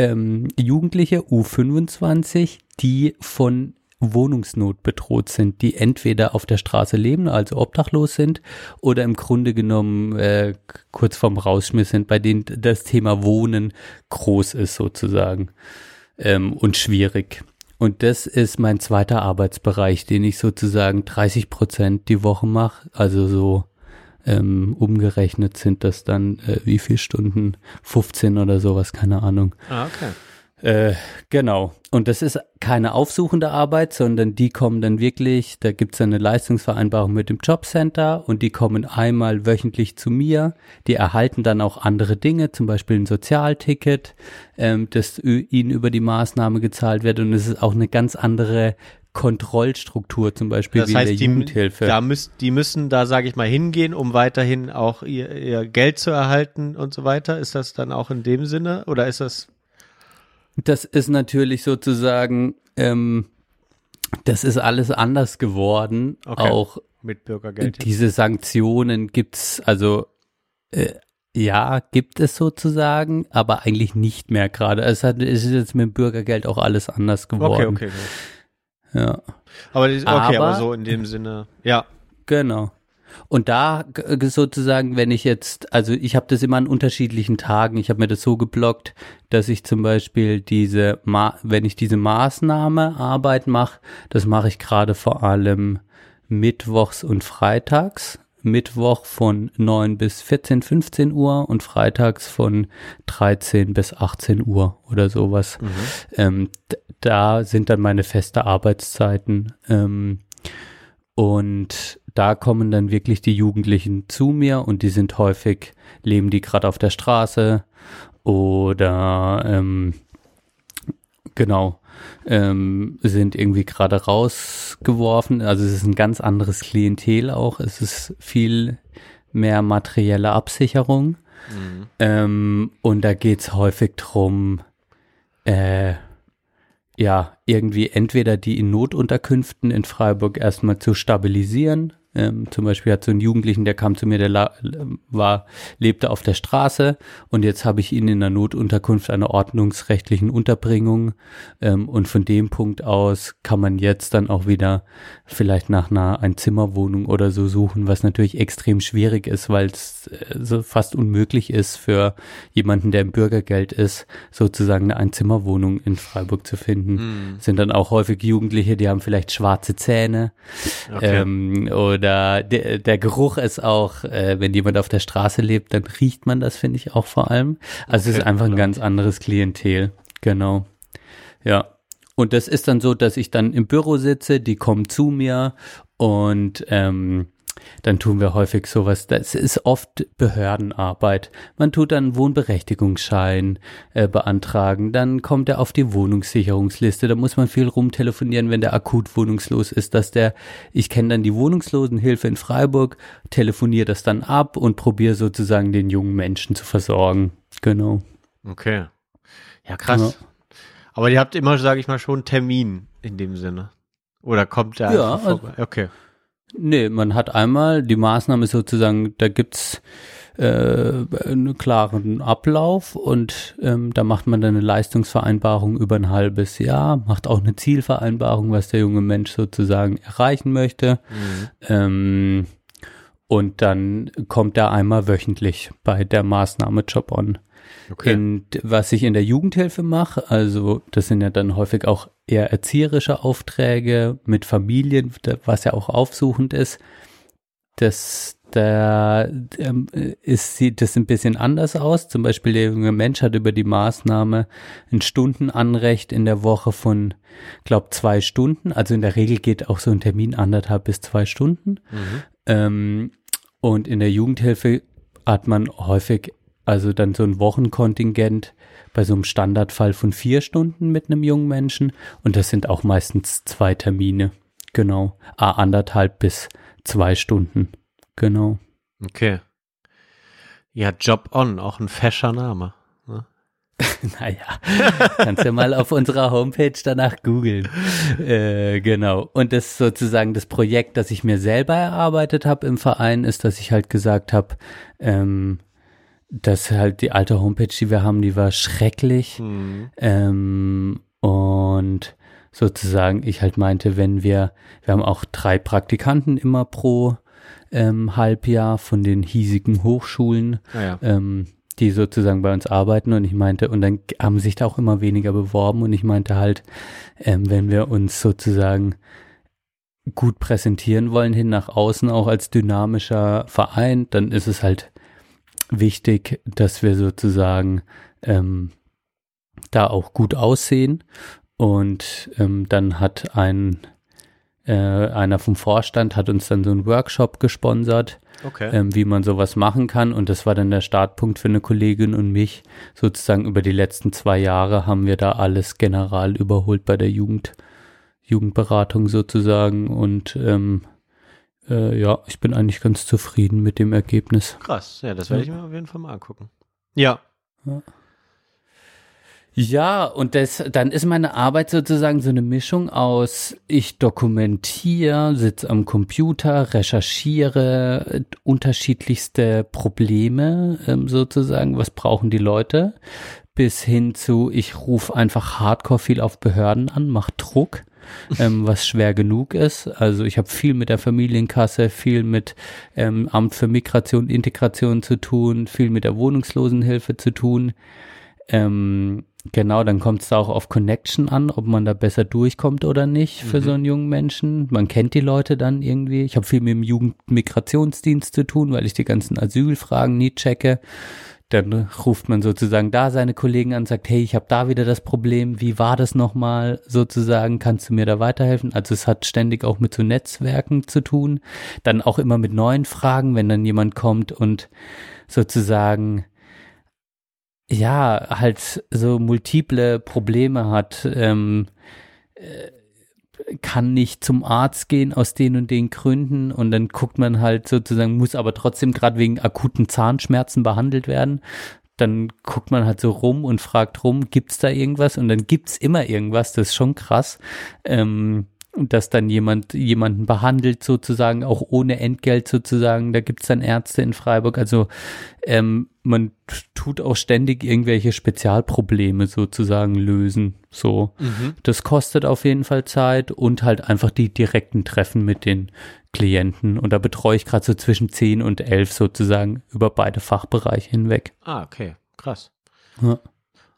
ähm, Jugendliche U25, die von Wohnungsnot bedroht sind, die entweder auf der Straße leben, also obdachlos sind, oder im Grunde genommen äh, kurz vorm Rausschmiss sind, bei denen das Thema Wohnen groß ist sozusagen ähm, und schwierig. Und das ist mein zweiter Arbeitsbereich, den ich sozusagen 30 Prozent die Woche mache, also so ähm, umgerechnet sind das dann äh, wie viel Stunden? 15 oder sowas, keine Ahnung. Ah, okay. Äh, genau. Und das ist keine aufsuchende Arbeit, sondern die kommen dann wirklich, da gibt's eine Leistungsvereinbarung mit dem Jobcenter und die kommen einmal wöchentlich zu mir. Die erhalten dann auch andere Dinge, zum Beispiel ein Sozialticket, ähm, das ihnen über die Maßnahme gezahlt wird. Und es ist auch eine ganz andere Kontrollstruktur, zum Beispiel Das wie in der heißt, die, Jugendhilfe. da müssen, die müssen da, sage ich mal, hingehen, um weiterhin auch ihr, ihr Geld zu erhalten und so weiter. Ist das dann auch in dem Sinne oder ist das Das ist natürlich sozusagen, ähm, das ist alles anders geworden. Okay. Auch mit Bürgergeld? diese Sanktionen gibt's, also äh, ja, gibt es sozusagen, aber eigentlich nicht mehr gerade. Es, hat, es ist jetzt mit dem Bürgergeld auch alles anders Okay, geworden. okay. Ja, Aber, die- okay, aber, Aber- so in dem Sinne, ja. genau. Und da g- sozusagen, wenn ich jetzt, also ich habe das immer an unterschiedlichen Tagen, ich habe mir das so geblockt, dass ich zum Beispiel diese, Ma wenn ich diese Maßnahme Arbeit mache, das mache ich gerade vor allem mittwochs und freitags. Mittwoch von 9 bis 14, 15 Uhr und freitags von 13 bis 18 Uhr oder sowas. Ähm, d- da sind dann meine feste Arbeitszeiten. Ähm, und da kommen dann wirklich die Jugendlichen zu mir und die sind häufig, leben die gerade auf der Straße oder ähm, genau, ähm, sind irgendwie gerade rausgeworfen. Also es ist ein ganz anderes Klientel auch. Es ist viel mehr materielle Absicherung. Ähm, und da geht's häufig drum, äh, ja, irgendwie entweder die in Notunterkünften in Freiburg erstmal zu stabilisieren. Ähm, zum Beispiel hat so ein Jugendlichen, der kam zu mir, der la war, lebte auf der Straße und jetzt habe ich ihn in einer Notunterkunft einer ordnungsrechtlichen Unterbringung ähm, und von dem Punkt aus kann man jetzt dann auch wieder vielleicht nach einer Einzimmerwohnung oder so suchen, was natürlich extrem schwierig ist, weil es äh, so fast unmöglich ist für jemanden, der im Bürgergeld ist, sozusagen eine Einzimmerwohnung in Freiburg zu finden. Sind dann auch häufig Jugendliche, die haben vielleicht schwarze Zähne Okay. ähm, oder der, der Geruch ist auch, äh, wenn jemand auf der Straße lebt, dann riecht man das, finde ich auch vor allem. Also es ist Okay, einfach ein ganz anderes Klientel. Genau. Ja. Und das ist dann so, dass ich dann im Büro sitze, die kommen zu mir und ähm, dann tun wir häufig sowas, das ist oft Behördenarbeit. Man tut dann Wohnberechtigungsschein äh, beantragen, dann kommt er auf die Wohnungssicherungsliste, da muss man viel rumtelefonieren, wenn der akut wohnungslos ist, dass der, ich kenne dann die Wohnungslosenhilfe in Freiburg, telefoniere das dann ab und probiere sozusagen den jungen Menschen zu versorgen. Genau. Okay. Ja, krass. Aber ihr habt immer, sage ich mal, schon einen Termin in dem Sinne. Oder kommt der Ja, einfach also- vorbei? Okay. Nee, man hat einmal die Maßnahme sozusagen, da gibt's äh, einen klaren Ablauf und ähm, da macht man dann eine Leistungsvereinbarung über ein halbes Jahr, macht auch eine Zielvereinbarung, was der junge Mensch sozusagen erreichen möchte. Ähm, und dann kommt er einmal wöchentlich bei der Maßnahme Job On. Okay. In, was ich in der Jugendhilfe mache, also das sind ja dann häufig auch eher erzieherische Aufträge mit Familien, was ja auch aufsuchend ist. Das, da ähm, ist, sieht das ein bisschen anders aus. Zum Beispiel der junge Mensch hat über die Maßnahme ein Stundenanrecht in der Woche von, glaub, zwei Stunden. Also in der Regel geht auch so ein Termin anderthalb bis zwei Stunden. Ähm, und in der Jugendhilfe hat man häufig also dann so ein Wochenkontingent bei so einem Standardfall von vier Stunden mit einem jungen Menschen. Und das sind auch meistens zwei Termine. Genau. A, anderthalb bis zwei Stunden. Genau. Okay. Ja, Job On, auch ein fescher Name. Ne? Naja, kannst ja mal auf unserer Homepage danach googeln. Äh, genau. Und das sozusagen das Projekt, das ich mir selber erarbeitet habe im Verein, ist, dass ich halt gesagt habe, ähm, dass halt die alte Homepage, die wir haben, die war schrecklich. Hm. Ähm, und sozusagen ich halt meinte, wenn wir, wir haben auch drei Praktikanten immer pro ähm, Halbjahr von den hiesigen Hochschulen, Naja. ähm, die sozusagen bei uns arbeiten und ich meinte, und dann haben sich da auch immer weniger beworben und ich meinte halt, ähm, wenn wir uns sozusagen gut präsentieren wollen, hin nach außen, auch als dynamischer Verein, dann ist es halt wichtig, dass wir sozusagen ähm, da auch gut aussehen. Und ähm, dann hat ein äh, einer vom Vorstand hat uns dann so einen Workshop gesponsert, Okay. ähm, wie man sowas machen kann. Und das war dann der Startpunkt für eine Kollegin und mich. Sozusagen über die letzten zwei Jahre haben wir da alles general überholt bei der Jugend, Jugendberatung sozusagen. Und ähm, äh, ja, ich bin eigentlich ganz zufrieden mit dem Ergebnis. Krass. Ja, das werde ich mir auf jeden Fall mal angucken. Ja. Ja, und das, dann ist meine Arbeit sozusagen so eine Mischung aus, ich dokumentiere, sitze am Computer, recherchiere unterschiedlichste Probleme ähm, sozusagen, was brauchen die Leute, bis hin zu, ich rufe einfach hardcore viel auf Behörden an, mach Druck. Ähm, was schwer genug ist. Also ich habe viel mit der Familienkasse, viel mit ähm, Amt für Migration, Integration zu tun, viel mit der Wohnungslosenhilfe zu tun. Ähm, genau, dann kommt es da auch auf Connection an, ob man da besser durchkommt oder nicht für so einen jungen Menschen. Man kennt die Leute dann irgendwie. Ich habe viel mit dem Jugendmigrationsdienst zu tun, weil ich die ganzen Asylfragen nie checke. Dann ruft man sozusagen da seine Kollegen an, sagt, hey, ich habe da wieder das Problem, wie war das nochmal? Sozusagen, kannst du mir da weiterhelfen? Also es hat ständig auch mit so Netzwerken zu tun, dann auch immer mit neuen Fragen, wenn dann jemand kommt und sozusagen ja, halt so multiple Probleme hat, ähm, äh, kann nicht zum Arzt gehen aus den und den Gründen und dann guckt man halt sozusagen, muss aber trotzdem gerade wegen akuten Zahnschmerzen behandelt werden. Dann guckt man halt so rum und fragt rum, gibt's da irgendwas? Und dann gibt's immer irgendwas, das ist schon krass. Ähm, dass dann jemand jemanden behandelt sozusagen auch ohne Entgelt sozusagen. Da gibt's dann Ärzte in Freiburg. Also ähm, man tut auch ständig irgendwelche Spezialprobleme sozusagen lösen. So. Das kostet auf jeden Fall Zeit und halt einfach die direkten Treffen mit den Klienten. Und da betreue ich gerade so zwischen 10 und 11 sozusagen über beide Fachbereiche hinweg. Ah, okay. Krass. ja.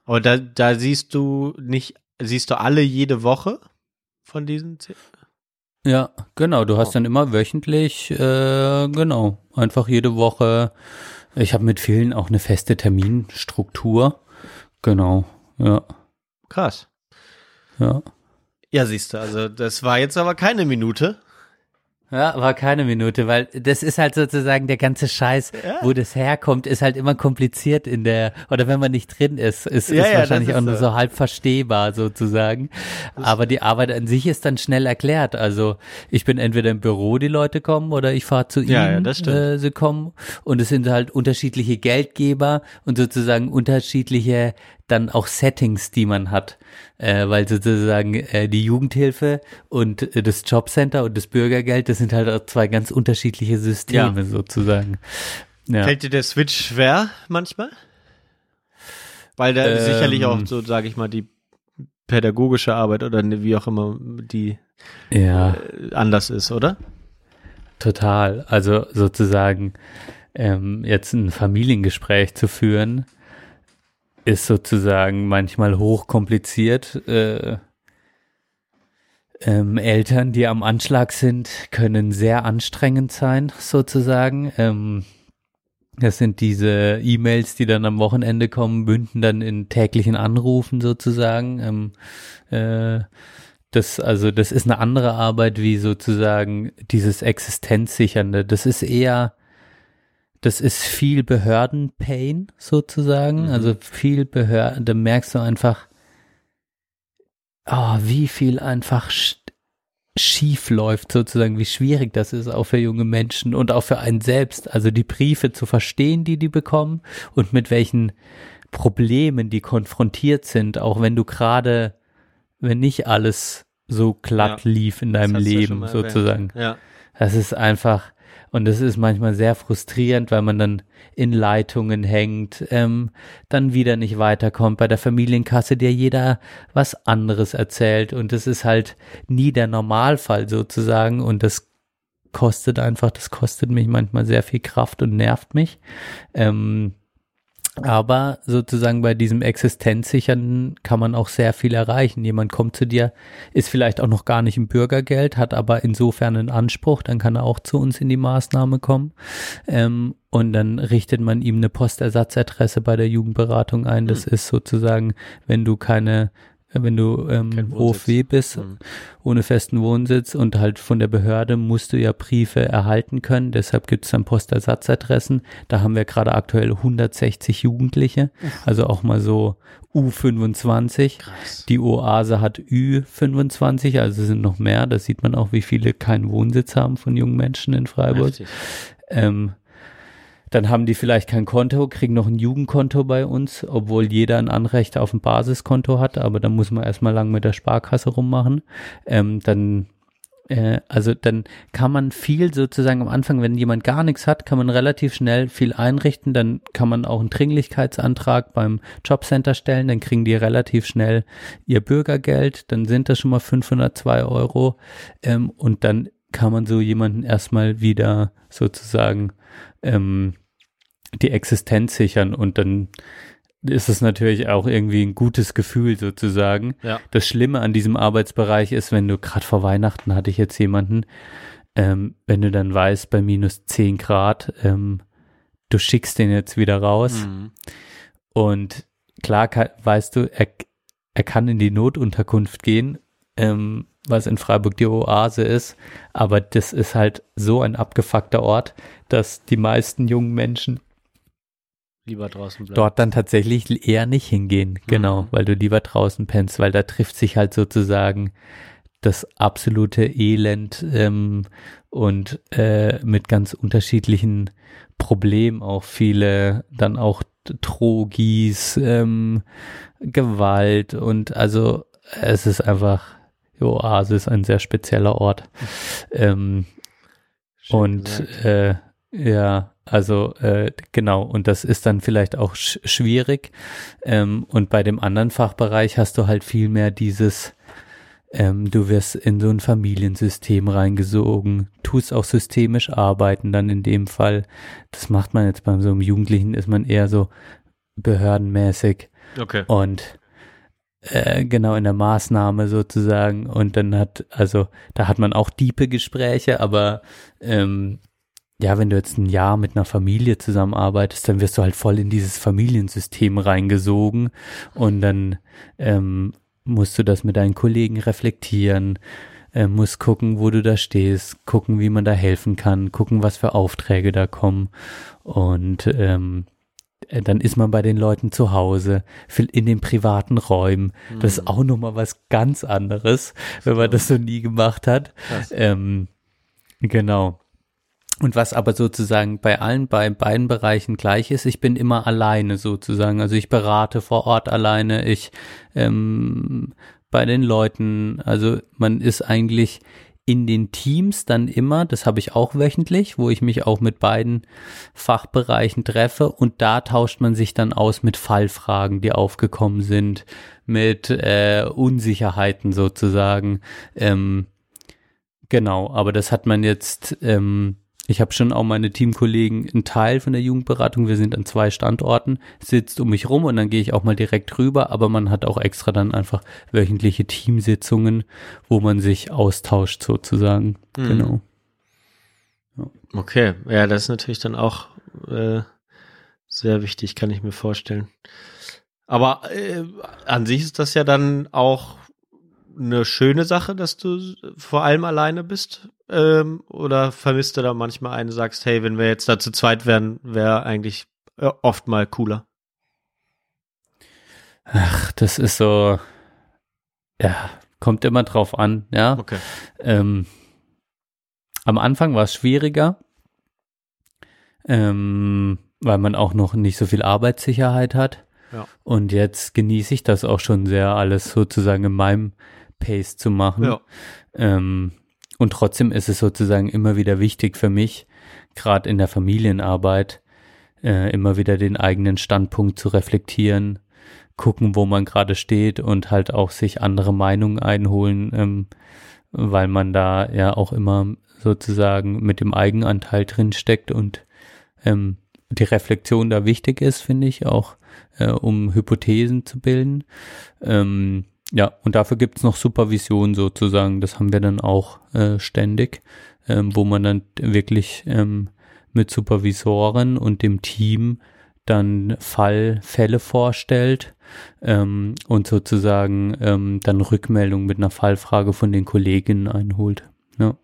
Aber da, da siehst du nicht, siehst du alle jede Woche von diesen zehn? Ja, genau. Du hast dann immer wöchentlich, äh, genau, einfach jede Woche. Ich habe mit vielen auch eine feste Terminstruktur. Genau, ja, Krass. ja. Ja, siehst du, also das war jetzt aber keine Minute. Ja, war keine Minute, weil das ist halt sozusagen der ganze Scheiß, wo das herkommt, ist halt immer kompliziert in der, oder wenn man nicht drin ist, ist, Ja, ist ja, wahrscheinlich das auch ist nur so. so halb verstehbar sozusagen. Aber die Arbeit an sich ist dann schnell erklärt. Also ich bin entweder im Büro, die Leute kommen, oder ich fahre zu ihnen, Ja, ja, das. Äh, sie kommen. Und es sind halt unterschiedliche Geldgeber und sozusagen unterschiedliche dann auch Settings, die man hat, äh, weil sozusagen äh, die Jugendhilfe und äh, das Jobcenter und das Bürgergeld, das sind halt auch zwei ganz unterschiedliche Systeme Ja. sozusagen. Ja. Fällt dir der Switch schwer manchmal? Weil da Ähm. sicherlich auch so, sage ich mal, die pädagogische Arbeit oder ne, wie auch immer die ja. äh, anders ist, oder? Total. Also sozusagen ähm, jetzt ein Familiengespräch zu führen, ist sozusagen manchmal hochkompliziert. Äh, ähm, Eltern, die am Anschlag sind, können sehr anstrengend sein, sozusagen. Ähm, das sind diese E-Mails, die dann am Wochenende kommen, bünden dann in täglichen Anrufen sozusagen. Ähm, äh, das, also, das ist eine andere Arbeit wie sozusagen dieses Existenzsichernde. Das ist eher, das ist viel Behördenpain sozusagen. Mhm. Also viel Behörden, da merkst du einfach, oh, wie viel einfach sch schief läuft sozusagen, wie schwierig das ist auch für junge Menschen und auch für einen selbst. Also die Briefe zu verstehen, die die bekommen und mit welchen Problemen die konfrontiert sind, auch wenn du gerade, wenn nicht alles so glatt Ja. lief in deinem ja Leben sozusagen. Ja. Das ist einfach, und das ist manchmal sehr frustrierend, weil man dann in Leitungen hängt, ähm, dann wieder nicht weiterkommt bei der Familienkasse, dir jeder was anderes erzählt. Und das ist halt nie der Normalfall sozusagen. Und das kostet einfach, das kostet mich manchmal sehr viel Kraft und nervt mich. Ähm, aber sozusagen bei diesem Existenzsichern kann man auch sehr viel erreichen. Jemand kommt zu dir, ist vielleicht auch noch gar nicht im Bürgergeld, hat aber insofern einen Anspruch, dann kann er auch zu uns in die Maßnahme kommen. Ähm, und dann richtet man ihm eine Postersatzadresse bei der Jugendberatung ein. Das ist sozusagen, wenn du keine, wenn du ähm. OFW bist, Mhm. ohne festen Wohnsitz und halt von der Behörde musst du ja Briefe erhalten können. Deshalb gibt es dann Postersatzadressen. Da haben wir gerade aktuell 160 Jugendliche, also auch mal so U25. Krass. Die Oase hat Ü25, also sind noch mehr. Da sieht man auch, wie viele keinen Wohnsitz haben von jungen Menschen in Freiburg. Ähm, dann haben die vielleicht kein Konto, kriegen noch ein Jugendkonto bei uns, obwohl jeder ein Anrecht auf ein Basiskonto hat, aber da muss man erstmal lang mit der Sparkasse rummachen. Ähm, dann, äh, also dann kann man viel sozusagen am Anfang, wenn jemand gar nichts hat, kann man relativ schnell viel einrichten. Dann kann man auch einen Dringlichkeitsantrag beim Jobcenter stellen, dann kriegen die relativ schnell ihr Bürgergeld, dann sind das schon mal 502 Euro ähm, und dann kann man so jemanden erstmal wieder sozusagen ähm, die Existenz sichern und dann ist es natürlich auch irgendwie ein gutes Gefühl sozusagen. Ja. Das Schlimme an diesem Arbeitsbereich ist, wenn du gerade vor Weihnachten hatte ich jetzt jemanden, ähm, wenn du dann weißt, bei minus 10 Grad, ähm, du schickst den jetzt wieder raus Mhm. und klar kann, weißt du, er, er kann in die Notunterkunft gehen, ähm, was in Freiburg die Oase ist, aber das ist halt so ein abgefuckter Ort, dass die meisten jungen Menschen Lieber draußen bleiben. dort dann tatsächlich eher nicht hingehen. Genau, Mhm. weil du lieber draußen pennst, weil da trifft sich halt sozusagen das absolute Elend ähm, und äh, mit ganz unterschiedlichen Problemen auch viele dann auch Drogis, ähm, Gewalt und also es ist einfach, die Oase ist ein sehr spezieller Ort. Ähm, Schön und äh, ja, also äh, genau, und das ist dann vielleicht auch sch schwierig. Ähm, und bei dem anderen Fachbereich hast du halt viel mehr dieses, ähm, du wirst in so ein Familiensystem reingesogen, tust auch systemisch arbeiten dann in dem Fall. Das macht man jetzt beim so einem Jugendlichen, ist man eher so behördenmäßig okay. und äh, genau in der Maßnahme sozusagen und dann hat, also da hat man auch diepe Gespräche, aber ähm, ja, wenn du jetzt ein Jahr mit einer Familie zusammenarbeitest, dann wirst du halt voll in dieses Familiensystem reingesogen und dann ähm, musst du das mit deinen Kollegen reflektieren, äh, musst gucken, wo du da stehst, gucken, wie man da helfen kann, gucken, was für Aufträge da kommen und ähm, äh, dann ist man bei den Leuten zu Hause, in den privaten Räumen. Das ist auch nochmal was ganz anderes, wenn man das so nie gemacht hat. Ähm, genau. Und was aber sozusagen bei allen, bei beiden Bereichen gleich ist, ich bin immer alleine sozusagen. Also ich berate vor Ort alleine, ich ähm, bei den Leuten, also man ist eigentlich in den Teams dann immer, das habe ich auch wöchentlich, wo ich mich auch mit beiden Fachbereichen treffe und da tauscht man sich dann aus mit Fallfragen, die aufgekommen sind, mit äh, Unsicherheiten sozusagen. Ähm, genau, aber das hat man jetzt ähm, ich habe schon auch meine Teamkollegen, ein Teil von der Jugendberatung, wir sind an zwei Standorten, sitzt um mich rum und dann gehe ich auch mal direkt rüber, aber man hat auch extra dann einfach wöchentliche Teamsitzungen, wo man sich austauscht sozusagen. Mhm. Genau. Okay, ja, das ist natürlich dann auch äh, sehr wichtig, kann ich mir vorstellen. Aber äh, an sich ist das ja dann auch eine schöne Sache, dass du vor allem alleine bist? Ähm, oder vermisst du da manchmal einen, sagst, hey, wenn wir jetzt da zu zweit wären, wäre eigentlich äh, oft mal cooler? Ach, das ist so, ja, kommt immer drauf an, ja. Okay. Ähm, am Anfang war es schwieriger, ähm, weil man auch noch nicht so viel Arbeitssicherheit hat. Ja. Und jetzt genieße ich das auch schon sehr, alles sozusagen in meinem Pace zu machen. Ja. Ähm, und trotzdem ist es sozusagen immer wieder wichtig für mich, gerade in der Familienarbeit, äh, immer wieder den eigenen Standpunkt zu reflektieren, gucken, wo man gerade steht und halt auch sich andere Meinungen einholen, ähm, weil man da ja auch immer sozusagen mit dem Eigenanteil drin steckt und ähm, die Reflexion da wichtig ist, finde ich, auch äh, um Hypothesen zu bilden. Ähm, ja, und dafür gibt's noch Supervision sozusagen. Das haben wir dann auch äh, ständig, ähm, wo man dann wirklich ähm, mit Supervisoren und dem Team dann Fallfälle vorstellt ähm, und sozusagen ähm, dann Rückmeldung mit einer Fallfrage von den Kolleginnen einholt. Ja.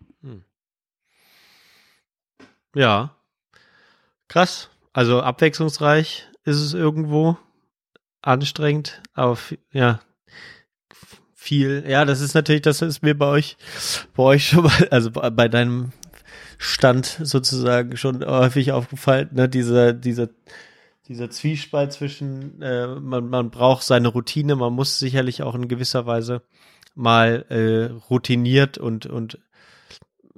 Ja. Krass. Also abwechslungsreich ist es irgendwo. Anstrengend, aber ja. Viel. Ja, das ist natürlich, das ist mir bei euch, bei euch schon mal, also bei deinem Stand sozusagen schon häufig aufgefallen, ne, dieser, dieser, dieser Zwiespalt zwischen, äh, man, man braucht seine Routine, man muss sicherlich auch in gewisser Weise mal äh, routiniert und, und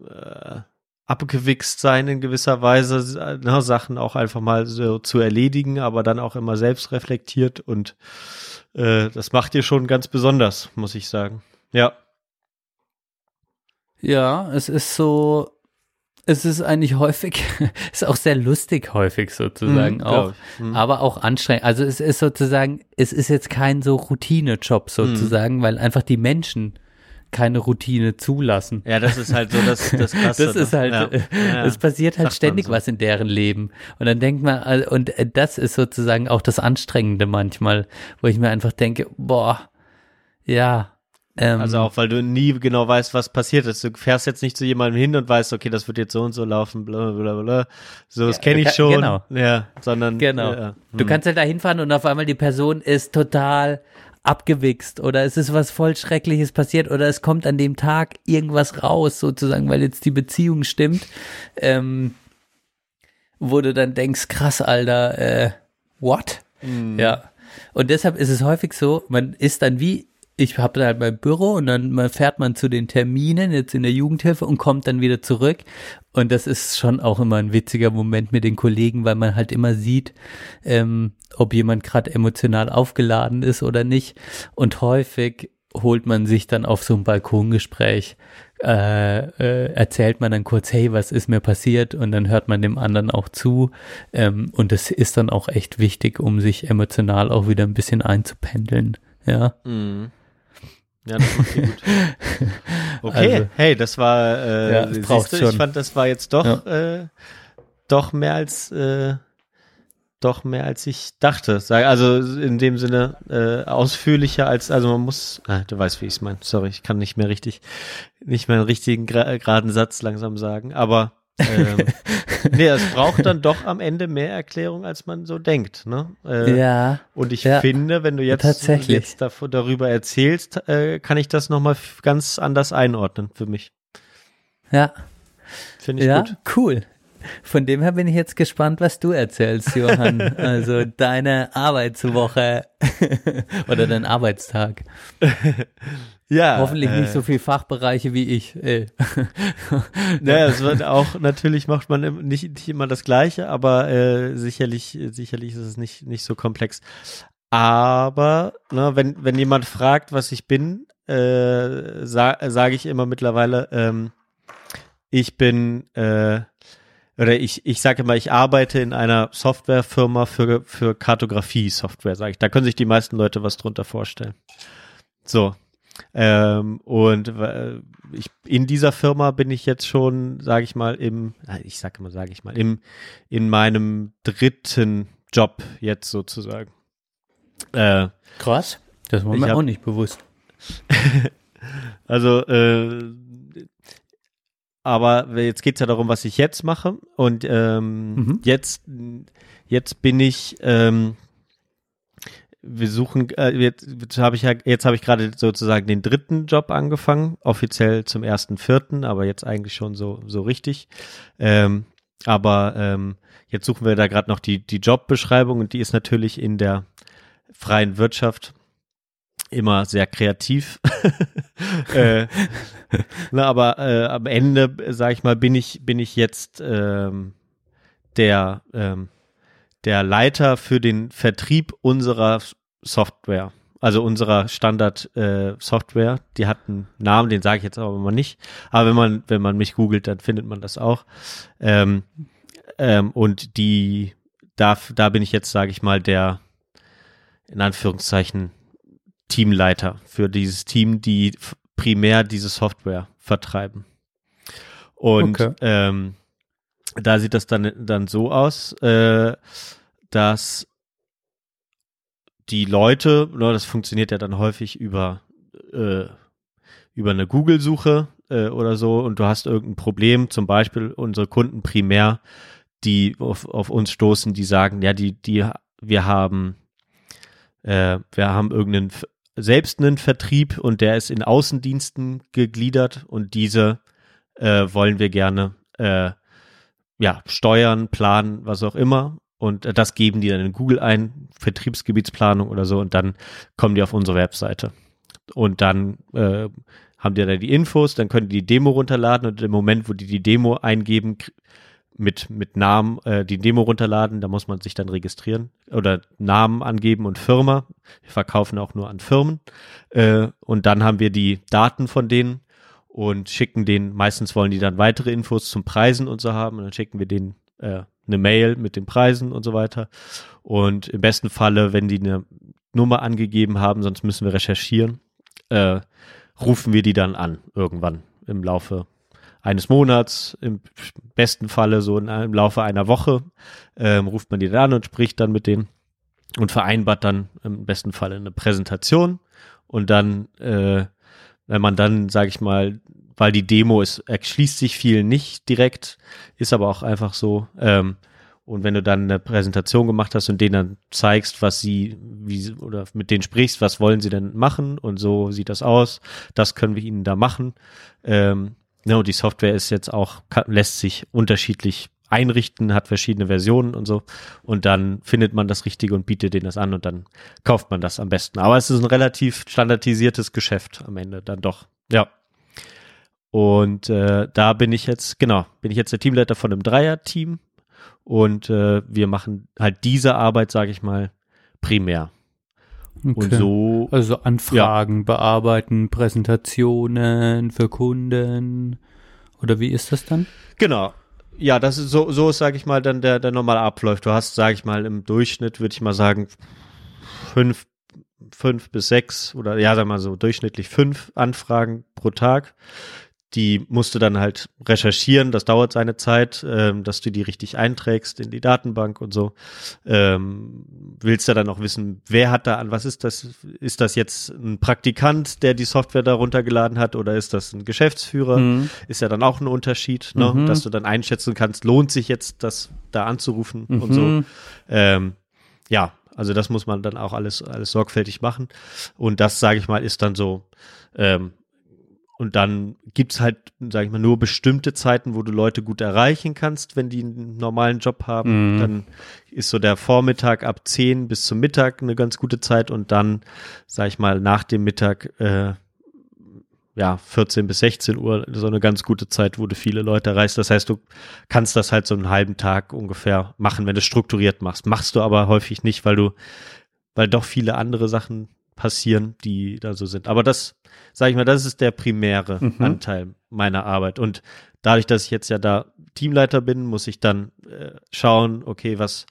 äh, abgewichst sein in gewisser Weise, ne, Sachen auch einfach mal so zu erledigen, aber dann auch immer selbst reflektiert und äh, das macht ihr schon ganz besonders, muss ich sagen. Ja. Ja, es ist so, es ist eigentlich häufig, ist auch sehr lustig häufig sozusagen Mhm, auch. Mhm. aber auch anstrengend. Also es ist sozusagen, es ist jetzt kein so Routinejob sozusagen, weil einfach die Menschen keine Routine zulassen. Ja, das ist halt so das, das Krasse. Das ist ne? halt, ja. äh, Ja. es passiert halt ständig so. was in deren Leben. Und dann denkt man, äh, und äh, das ist sozusagen auch das Anstrengende manchmal, wo ich mir einfach denke, boah, ja. Ähm, Also auch, weil du nie genau weißt, was passiert ist. Du fährst jetzt nicht zu jemandem hin und weißt, okay, das wird jetzt so und so laufen, bla bla bla. So, das Ja, kenne ich ge- schon. genau. Ja, sondern Genau. Ja. Du Hm. kannst halt da hinfahren und auf einmal die Person ist total abgewichst oder es ist was voll Schreckliches passiert oder es kommt an dem Tag irgendwas raus, sozusagen, weil jetzt die Beziehung stimmt, ähm, wo du dann denkst, krass, Alter, äh, what? Ja. Und deshalb ist es häufig so, man ist dann wie, ich habe da halt mein Büro und dann fährt man zu den Terminen jetzt in der Jugendhilfe und kommt dann wieder zurück. Und das ist schon auch immer ein witziger Moment mit den Kollegen, weil man halt immer sieht, ähm, ob jemand gerade emotional aufgeladen ist oder nicht. Und häufig holt man sich dann auf so ein Balkongespräch, äh, äh, erzählt man dann kurz, hey, was ist mir passiert? Und dann hört man dem anderen auch zu. Ähm, und das ist dann auch echt wichtig, um sich emotional auch wieder ein bisschen einzupendeln. Ja. Mhm. Ja, das macht gut. Okay, Also- hey, das war, äh, Ja, braucht's du, ich fand, das war jetzt doch, äh, doch mehr als, äh, doch mehr als ich dachte. Sag- Also in dem Sinne äh, ausführlicher als, also man muss, ah, du weißt, wie ich es meine. Sorry, ich kann nicht mehr richtig, nicht mehr einen richtigen geraden Satz langsam sagen. Aber ähm, nee, es braucht dann doch am Ende mehr Erklärung, als man so denkt. Ne? Äh, ja. und ich Ja, finde, wenn du jetzt, tatsächlich. jetzt davor, darüber erzählst, äh, kann ich das nochmal ganz anders einordnen für mich. Ja. Finde ich ja, gut. cool. Von dem her bin ich jetzt gespannt, was du erzählst, Johann. also deine Arbeitswoche oder dein Arbeitstag. Ja, Hoffentlich äh, nicht so viel Fachbereiche wie ich. Ey. Naja, es wird auch, natürlich macht man nicht, nicht immer das Gleiche, aber äh, sicherlich, sicherlich ist es nicht, nicht so komplex. Aber, ne, wenn, wenn jemand fragt, was ich bin, äh, sa sage ich immer mittlerweile, ähm, ich bin, äh, oder ich, ich sage immer, ich arbeite in einer Softwarefirma für, für Kartografie-Software, sage ich. Da können sich die meisten Leute was drunter vorstellen. So. Ähm, und äh, ich, in dieser Firma bin ich jetzt schon, sage ich mal, im, ich sage immer, sage ich mal, im, in meinem dritten Job jetzt sozusagen. Äh, Krass. Das war mir hab- auch nicht bewusst. Also, äh, aber jetzt geht's ja darum, was ich jetzt mache. Und ähm, Mhm. jetzt, jetzt bin ich, ähm, wir suchen, äh, jetzt, jetzt habe ich ja, jetzt habe ich gerade sozusagen den dritten Job angefangen, offiziell zum ersten Vierten, aber jetzt eigentlich schon so so richtig. Ähm, aber ähm, jetzt suchen wir da gerade noch die die Jobbeschreibung und die ist natürlich in der freien Wirtschaft immer sehr kreativ. äh, na, aber äh, am Ende, sage ich mal, bin ich bin ich jetzt ähm, der ähm, der Leiter für den Vertrieb unserer Software, also unserer Standard äh. Die hat einen Namen, den sage ich jetzt aber mal nicht. Aber wenn man wenn man mich googelt, dann findet man das auch. Ähm, ähm, und die da da bin ich jetzt, sage ich mal, der in Anführungszeichen Teamleiter für dieses Team, die primär diese Software vertreiben. Und Okay. ähm, da sieht das dann, dann so aus, äh, dass die Leute, ne, das funktioniert ja dann häufig über, äh, über eine Google-Suche äh, oder so. Und du hast irgendein Problem, zum Beispiel unsere Kunden primär, die auf, auf uns stoßen, die sagen, ja, die, die, wir haben, äh, wir haben irgendeinen selbst einen Vertrieb und der ist in Außendiensten gegliedert und diese äh, wollen wir gerne äh, ja, steuern, planen, was auch immer. Und äh, das geben die dann in Google ein, Vertriebsgebietsplanung oder so, und dann kommen die auf unsere Webseite. Und dann äh, haben die da die Infos, dann können die die Demo runterladen und im Moment, wo die die Demo eingeben, mit, mit Namen äh, die Demo runterladen, da muss man sich dann registrieren oder Namen angeben und Firma. Wir verkaufen auch nur an Firmen. Äh, und dann haben wir die Daten von denen und schicken denen, meistens wollen die dann weitere Infos zum Preisen und so haben. Und dann schicken wir denen äh, eine Mail mit den Preisen und so weiter. Und im besten Falle, wenn die eine Nummer angegeben haben, sonst müssen wir recherchieren, äh, rufen wir die dann an irgendwann im Laufe eines Monats, im besten Falle so in, im Laufe einer Woche, ähm, ruft man die dann an und spricht dann mit denen und vereinbart dann im besten Falle eine Präsentation. Und dann, äh, wenn man dann, sage ich mal, weil die Demo ist, erschließt sich viel nicht direkt, ist aber auch einfach so. Ähm, und wenn du dann eine Präsentation gemacht hast und denen dann zeigst, was sie, wie oder mit denen sprichst, was wollen sie denn machen und so sieht das aus, das können wir ihnen da machen. Ähm, ja, und die Software ist jetzt auch, kann, lässt sich unterschiedlich einrichten, hat verschiedene Versionen und so. Und dann findet man das Richtige und bietet denen das an und dann kauft man das am besten. Aber es ist ein relativ standardisiertes Geschäft am Ende dann doch. Ja. Und äh, da bin ich jetzt, genau, bin ich jetzt der Teamleiter von einem Dreier-Team und äh, wir machen halt diese Arbeit, sage ich mal, primär. Und Okay. so, Also Anfragen bearbeiten, Präsentationen für Kunden. Oder wie ist das dann? genau. Ja, das ist so, so ist, sage ich mal, dann der, der normale Ablauf. Du hast, sage ich mal, im Durchschnitt, würde ich mal sagen, fünf, fünf bis sechs oder ja, sag mal so durchschnittlich fünf Anfragen pro Tag. Die musst du dann halt recherchieren, das dauert seine Zeit, ähm, dass du die richtig einträgst in die Datenbank und so. Ähm, willst du dann auch wissen, wer hat da an, was ist das? Ist das jetzt ein Praktikant, der die Software da runtergeladen hat oder ist das ein Geschäftsführer? Mhm. Ist ja dann auch ein Unterschied, ne? Mhm. dass du dann einschätzen kannst, lohnt sich jetzt das da anzurufen und Mhm. so. Ähm, ja, also das muss man dann auch alles, alles sorgfältig machen. Und das, sage ich mal, ist dann so, ähm, und dann gibt's halt, sage ich mal, nur bestimmte Zeiten, wo du Leute gut erreichen kannst, wenn die einen normalen Job haben. Mhm. Dann ist so der Vormittag ab 10 bis zum Mittag eine ganz gute Zeit und dann, sage ich mal, nach dem Mittag äh, ja 14 bis 16 Uhr so eine ganz gute Zeit, wo du viele Leute erreichst. Das heißt, du kannst das halt so einen halben Tag ungefähr machen, wenn du strukturiert machst. Machst du aber häufig nicht, weil du, weil doch viele andere Sachen passieren, die da so sind. Aber das, sage ich mal, das ist der primäre Mhm. Anteil meiner Arbeit. Und dadurch, dass ich jetzt ja da Teamleiter bin, muss ich dann äh, schauen, okay, was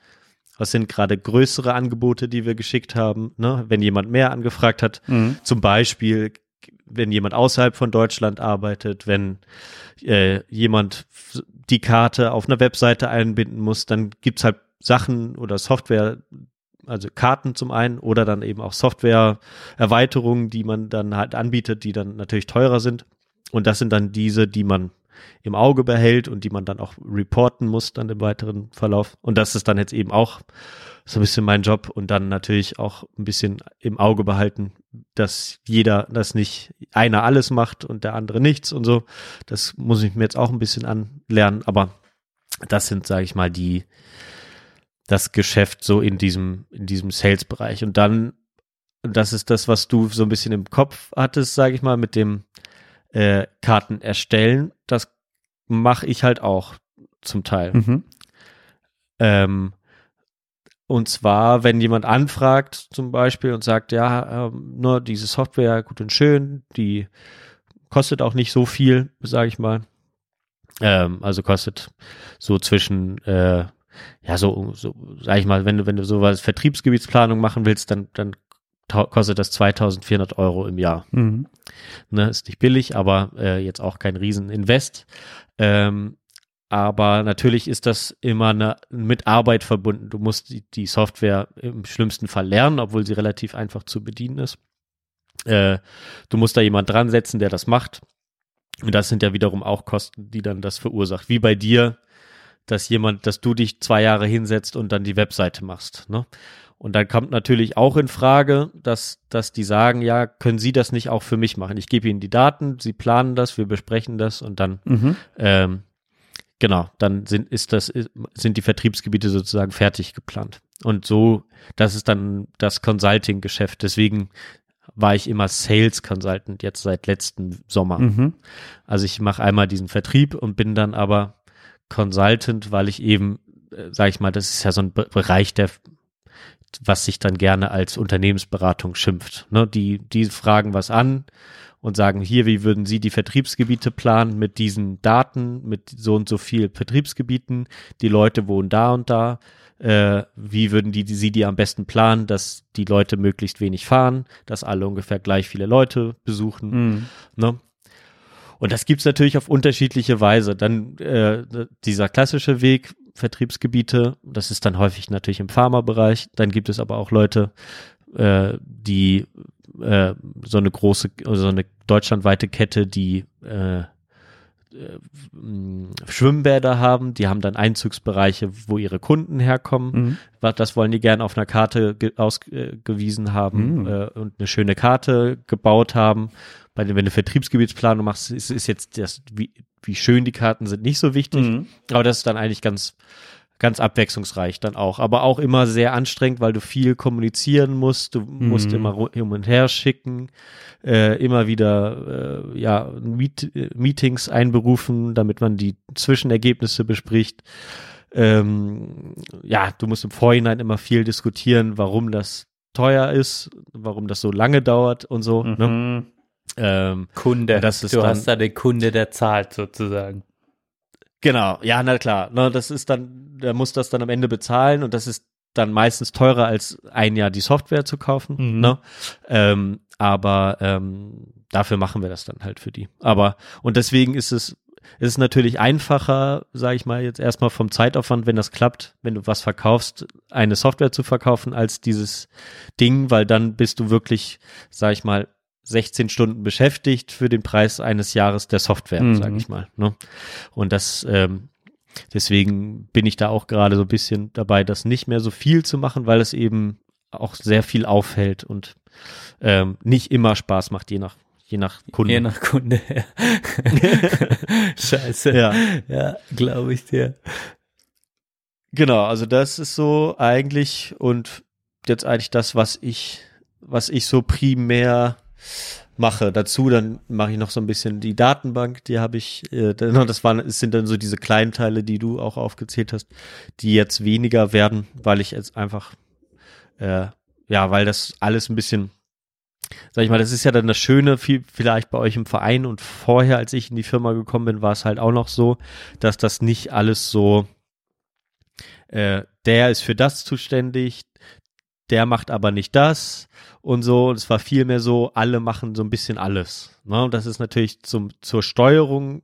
was sind gerade größere Angebote, die wir geschickt haben, ne? wenn jemand mehr angefragt hat. Mhm. Zum Beispiel, wenn jemand außerhalb von Deutschland arbeitet, wenn äh, jemand die Karte auf einer Webseite einbinden muss, dann gibt's halt Sachen oder Software, also Karten zum einen oder dann eben auch Software-Erweiterungen, die man dann halt anbietet, die dann natürlich teurer sind. Und das sind dann diese, die man im Auge behält und die man dann auch reporten muss dann im weiteren Verlauf. Und das ist dann jetzt eben auch so ein bisschen mein Job und dann natürlich auch ein bisschen im Auge behalten, dass jeder, dass nicht einer alles macht und der andere nichts und so. Das muss ich mir jetzt auch ein bisschen anlernen, aber das sind, sage ich mal, die, das Geschäft so in diesem, in diesem Sales-Bereich. Und dann, das ist das, was du so ein bisschen im Kopf hattest, sage ich mal, mit dem äh, Karten erstellen. Das mache ich halt auch zum Teil. Mhm. Ähm, und zwar, wenn jemand anfragt zum Beispiel und sagt, ja, ähm, nur diese Software, gut und schön, die kostet auch nicht so viel, sage ich mal. Ähm, also kostet so zwischen, äh, ja, so, so sag ich mal, wenn du, wenn du sowas Vertriebsgebietsplanung machen willst, dann, dann kostet das 2400 Euro im Jahr. Mhm. Ne, ist nicht billig, aber äh, jetzt auch kein Rieseninvest. Ähm, aber natürlich ist das immer eine, mit Arbeit verbunden. Du musst die, die Software im schlimmsten Fall lernen, obwohl sie relativ einfach zu bedienen ist. Äh, du musst da jemand dran setzen, der das macht. Und das sind ja wiederum auch Kosten, die dann das verursacht. Wie bei dir, dass jemand, dass du dich zwei Jahre hinsetzt und dann die Webseite machst. Ne? Und dann kommt natürlich auch in Frage, dass, dass die sagen, ja, können Sie das nicht auch für mich machen? Ich gebe Ihnen die Daten, Sie planen das, wir besprechen das und dann, Mhm. ähm, genau, dann sind, ist das, sind die Vertriebsgebiete sozusagen fertig geplant. Und so, das ist dann das Consulting-Geschäft. Deswegen war ich immer Sales Consultant jetzt seit letzten Sommer. Mhm. Also ich mache einmal diesen Vertrieb und bin dann aber Consultant, weil ich eben, äh, sage ich mal, das ist ja so ein Be Bereich, der, was sich dann gerne als Unternehmensberatung schimpft. Ne? Die, die fragen was an und sagen, hier, wie würden Sie die Vertriebsgebiete planen mit diesen Daten, mit so und so viel Vertriebsgebieten? Die Leute wohnen da und da. Äh, wie würden die, die Sie die am besten planen, dass die Leute möglichst wenig fahren, dass alle ungefähr gleich viele Leute besuchen? Mhm. Ne? Und das gibt's natürlich auf unterschiedliche Weise. Dann äh, dieser klassische Weg, Vertriebsgebiete, das ist dann häufig natürlich im Pharmabereich. Dann gibt es aber auch Leute, äh, die äh, so eine große, so eine deutschlandweite Kette, die äh, äh, Schwimmbäder haben, die haben dann Einzugsbereiche, wo ihre Kunden herkommen. Mhm. Das wollen die gerne auf einer Karte ge ausgewiesen haben Mhm. äh, und eine schöne Karte gebaut haben. Bei wenn du Vertriebsgebietsplanung machst, ist, ist jetzt das, wie, wie schön die Karten sind, nicht so wichtig. Mhm. Aber das ist dann eigentlich ganz, ganz abwechslungsreich dann auch. Aber auch immer sehr anstrengend, weil du viel kommunizieren musst. Du musst Mhm. immer ru- hin und her schicken, äh, immer wieder äh, ja, Meet Meetings einberufen, damit man die Zwischenergebnisse bespricht. Ähm, ja, du musst im Vorhinein immer viel diskutieren, warum das teuer ist, warum das so lange dauert und so. Ne? Ähm, Kunde. Das ist du dann- hast da den Kunde, der zahlt sozusagen. Genau, ja, na klar. Ne, das ist dann, der muss das dann am Ende bezahlen und das ist dann meistens teurer als ein Jahr die Software zu kaufen. Mhm. Ne? Ähm, aber ähm, dafür machen wir das dann halt für die. Aber und deswegen ist es es ist natürlich einfacher, sage ich mal jetzt erstmal vom Zeitaufwand, wenn das klappt, wenn du was verkaufst, eine Software zu verkaufen als dieses Ding, weil dann bist du wirklich, sage ich mal, 16 Stunden beschäftigt für den Preis eines Jahres der Software, Mhm. sage ich mal. Ne? Und das ähm, deswegen bin ich da auch gerade so ein bisschen dabei, das nicht mehr so viel zu machen, weil es eben auch sehr viel aufhält und ähm, nicht immer Spaß macht, je nach je nach Kunde. Je nach Kunde. Scheiße. Ja. ja glaube ich dir. Genau, also das ist so eigentlich und jetzt eigentlich das, was ich, was ich so primär mache. Dazu dann mache ich noch so ein bisschen die Datenbank, die habe ich, äh, das waren, es sind dann so diese kleinen Teile, die du auch aufgezählt hast, die jetzt weniger werden, weil ich jetzt einfach, äh, ja, weil das alles ein bisschen, sag ich mal, das ist ja dann das Schöne, viel, vielleicht bei euch im Verein und vorher, als ich in die Firma gekommen bin, war es halt auch noch so, dass das nicht alles so, äh, der ist für das zuständig, der macht aber nicht das und so. Und es war vielmehr so, alle machen so ein bisschen alles. Ne? Und das ist natürlich zum, zur Steuerung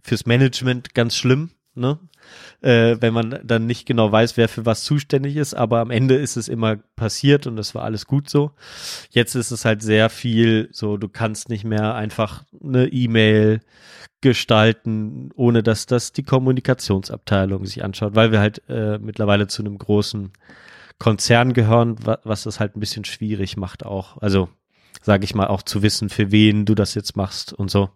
fürs Management ganz schlimm, ne? Äh, wenn man dann nicht genau weiß, wer für was zuständig ist. Aber am Ende ist es immer passiert und das war alles gut so. Jetzt ist es halt sehr viel so, du kannst nicht mehr einfach eine E-Mail gestalten, ohne dass das die Kommunikationsabteilung sich anschaut, weil wir halt äh, mittlerweile zu einem großen Konzern gehören, was das halt ein bisschen schwierig macht auch. Also sage ich mal, auch zu wissen, für wen du das jetzt machst und so.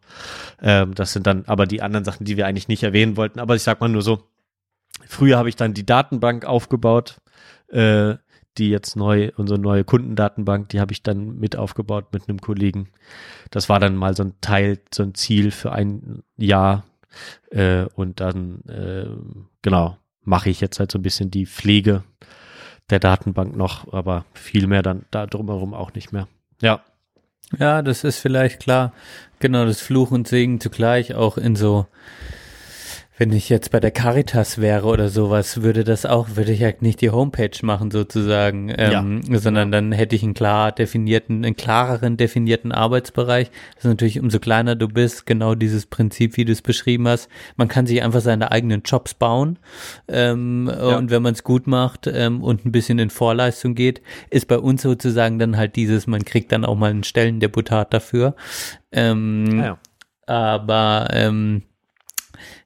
Ähm, das sind dann aber die anderen Sachen, die wir eigentlich nicht erwähnen wollten. Aber ich sag mal nur so, früher habe ich dann die Datenbank aufgebaut, äh, die jetzt neu, unsere neue Kundendatenbank, die habe ich dann mit aufgebaut mit einem Kollegen. Das war dann mal so ein Teil, so ein Ziel für ein Jahr. Äh, und dann, äh, genau, mache ich jetzt halt so ein bisschen die Pflege der Datenbank noch, aber viel mehr dann da drumherum auch nicht mehr. Ja. Ja, das ist vielleicht klar. Genau, das Fluch und Segen zugleich auch in so wenn ich jetzt bei der Caritas wäre oder sowas, würde das auch, würde ich ja nicht die Homepage machen sozusagen, ähm, ja. sondern dann hätte ich einen klar definierten, einen klareren definierten Arbeitsbereich. Das ist natürlich, umso kleiner du bist, genau dieses Prinzip, wie du es beschrieben hast. Man kann sich einfach seine eigenen Jobs bauen ähm, ja. und wenn man es gut macht ähm, und ein bisschen in Vorleistung geht, ist bei uns sozusagen dann halt dieses, man kriegt dann auch mal einen Stellendeputat dafür. Ähm, ja. Aber ähm,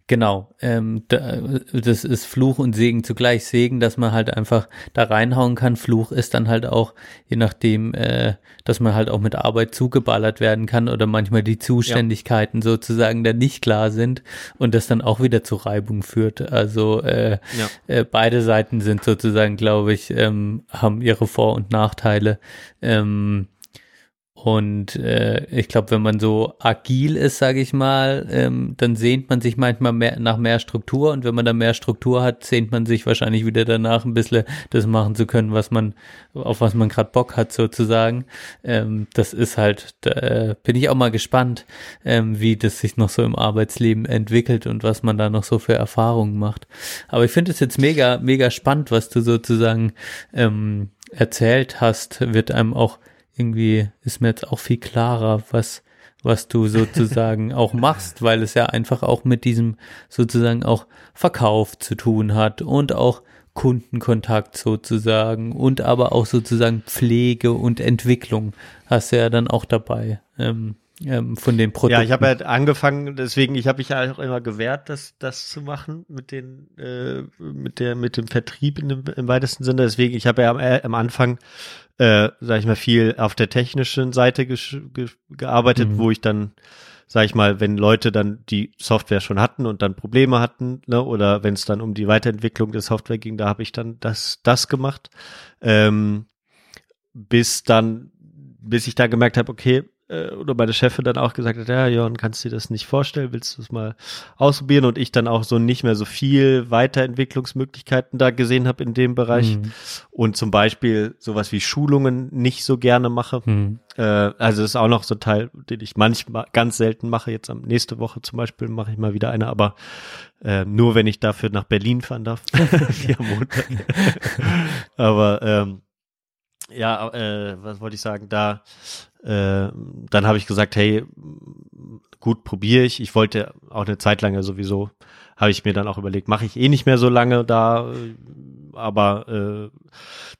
Genau, ähm, da, das ist Fluch und Segen zugleich. Segen, dass man halt einfach da reinhauen kann. Fluch ist dann halt auch, je nachdem, äh, dass man halt auch mit Arbeit zugeballert werden kann oder manchmal die Zuständigkeiten ja. sozusagen dann nicht klar sind und das dann auch wieder zu Reibung führt. Also äh, ja. äh, beide Seiten sind sozusagen, glaube ich, ähm, haben ihre Vor- und Nachteile. Ähm, und äh, ich glaube, wenn man so agil ist, sage ich mal, ähm, dann sehnt man sich manchmal mehr, nach mehr Struktur. Und wenn man dann mehr Struktur hat, sehnt man sich wahrscheinlich wieder danach, ein bisschen das machen zu können, was man, auf was man gerade Bock hat, sozusagen. Ähm, das ist halt, da äh, bin ich auch mal gespannt, ähm, wie das sich noch so im Arbeitsleben entwickelt und was man da noch so für Erfahrungen macht. Aber ich finde es jetzt mega, mega spannend, was du sozusagen ähm, erzählt hast, wird einem auch irgendwie ist mir jetzt auch viel klarer, was, was du sozusagen auch machst, weil es ja einfach auch mit diesem sozusagen auch Verkauf zu tun hat und auch Kundenkontakt sozusagen und aber auch sozusagen Pflege und Entwicklung hast du ja dann auch dabei. Ähm, ähm, von den Produkten. Ja, ich habe halt angefangen, deswegen, ich habe mich ja auch immer gewehrt, das, das zu machen mit den, äh, mit der, mit dem Vertrieb in dem, im weitesten Sinne. Deswegen, ich habe ja am, äh, am Anfang, äh, sag ich mal, viel auf der technischen Seite ge ge gearbeitet, mhm. wo ich dann, sag ich mal, wenn Leute dann die Software schon hatten und dann Probleme hatten, ne, oder wenn es dann um die Weiterentwicklung der Software ging, da habe ich dann das, das gemacht. Ähm, bis dann, bis ich da gemerkt habe, okay, äh, oder meine Chefin dann auch gesagt hat, ja, Jörn, kannst du dir das nicht vorstellen, willst du es mal ausprobieren? Und ich dann auch so nicht mehr so viel Weiterentwicklungsmöglichkeiten da gesehen habe in dem Bereich mhm. und zum Beispiel sowas wie Schulungen nicht so gerne mache. Mhm. Äh, also das ist auch noch so ein Teil, den ich manchmal ganz selten mache. Jetzt am nächste Woche zum Beispiel mache ich mal wieder eine, aber äh, nur wenn ich dafür nach Berlin fahren darf. Vier Monate. aber ähm, ja, äh, was wollte ich sagen? Da äh, dann habe ich gesagt, hey, gut, probiere ich. Ich wollte auch eine Zeit lang ja sowieso, habe ich mir dann auch überlegt, mache ich eh nicht mehr so lange da, aber äh,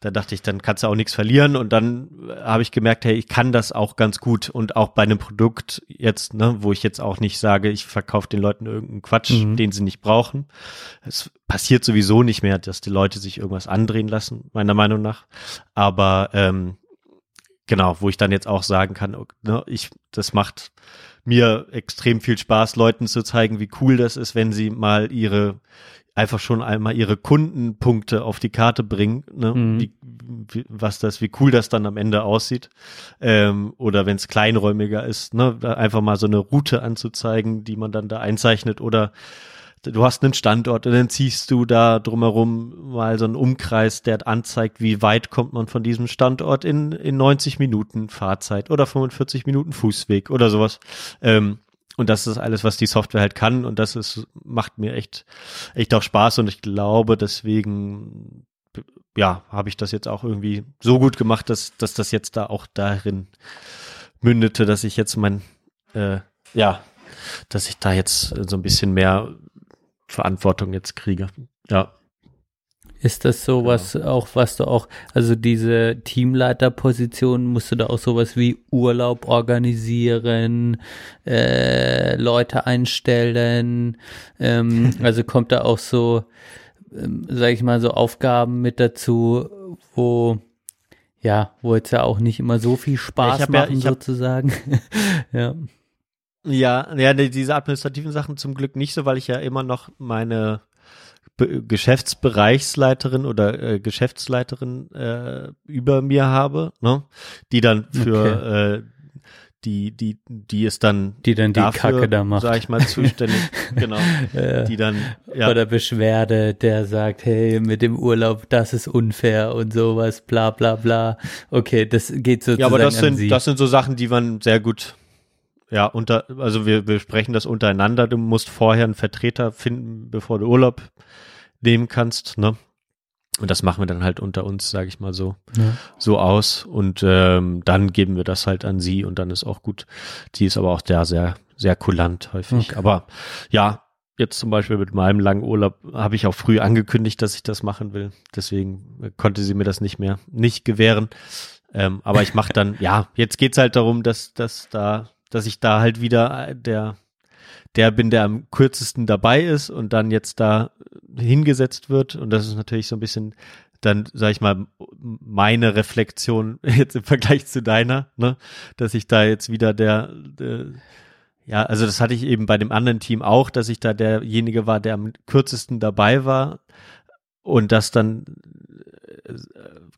da dachte ich, dann kannst du auch nichts verlieren und dann habe ich gemerkt, hey, ich kann das auch ganz gut und auch bei einem Produkt jetzt, ne, wo ich jetzt auch nicht sage, ich verkaufe den Leuten irgendeinen Quatsch, mhm. den sie nicht brauchen. Es passiert sowieso nicht mehr, dass die Leute sich irgendwas andrehen lassen, meiner Meinung nach. Aber ähm, genau, wo ich dann jetzt auch sagen kann, ne, ich, das macht mir extrem viel Spaß, Leuten zu zeigen, wie cool das ist, wenn sie mal ihre einfach schon einmal ihre Kundenpunkte auf die Karte bringen, ne? Mhm. wie, wie, was das, wie cool das dann am Ende aussieht. Ähm, oder wenn es kleinräumiger ist, ne? einfach mal so eine Route anzuzeigen, die man dann da einzeichnet oder du hast einen Standort und dann ziehst du da drumherum mal so einen Umkreis, der anzeigt, wie weit kommt man von diesem Standort in, in 90 Minuten Fahrzeit oder 45 Minuten Fußweg oder sowas. Ähm, und das ist alles, was die Software halt kann und das ist, macht mir echt, echt auch Spaß und ich glaube, deswegen, ja, habe ich das jetzt auch irgendwie so gut gemacht, dass, dass das jetzt da auch darin mündete, dass ich jetzt mein, äh, ja, dass ich da jetzt so ein bisschen mehr Verantwortung jetzt kriege. Ja. Ist das sowas auch, was du auch, also diese Teamleiterposition, musst du da auch sowas wie Urlaub organisieren, äh, Leute einstellen, ähm, also kommt da auch so, ähm, sag ich mal, so Aufgaben mit dazu, wo, ja, wo jetzt ja auch nicht immer so viel Spaß ja- machen hab- sozusagen. ja. Ja, ja, diese administrativen Sachen zum Glück nicht so, weil ich ja immer noch meine Be Geschäftsbereichsleiterin oder äh, Geschäftsleiterin äh, über mir habe, ne? Die dann für äh, die, die, die ist dann Die dann die dafür, Kacke da macht. Sag ich mal, zuständig, genau. Äh, Die dann, ja, Oder Beschwerde, der sagt, hey, mit dem Urlaub, das ist unfair und sowas, bla bla bla. Okay, das geht sozusagen ja, aber das sind, das sind so Sachen, die man sehr gut, ja, unter, also wir, wir sprechen das untereinander. Du musst vorher einen Vertreter finden, bevor du Urlaub nehmen kannst, ne? Und das machen wir dann halt unter uns, sage ich mal so, Ja. so aus. Und ähm, dann geben wir das halt an sie und dann ist auch gut. Die ist aber auch da sehr, sehr kulant häufig. Okay. Aber ja, jetzt zum Beispiel mit meinem langen Urlaub habe ich auch früh angekündigt, dass ich das machen will. Deswegen konnte sie mir das nicht mehr, nicht gewähren. Ähm, aber ich mache dann, ja, jetzt geht's halt darum, dass, dass da, dass ich da halt wieder äh, der, der bin, der am kürzesten dabei ist und dann jetzt da hingesetzt wird. Und das ist natürlich so ein bisschen dann, sag ich mal, meine Reflexion jetzt im Vergleich zu deiner, ne, dass ich da jetzt wieder der, der ja, also das hatte ich eben bei dem anderen Team auch, dass ich da derjenige war, der am kürzesten dabei war. Und das dann äh,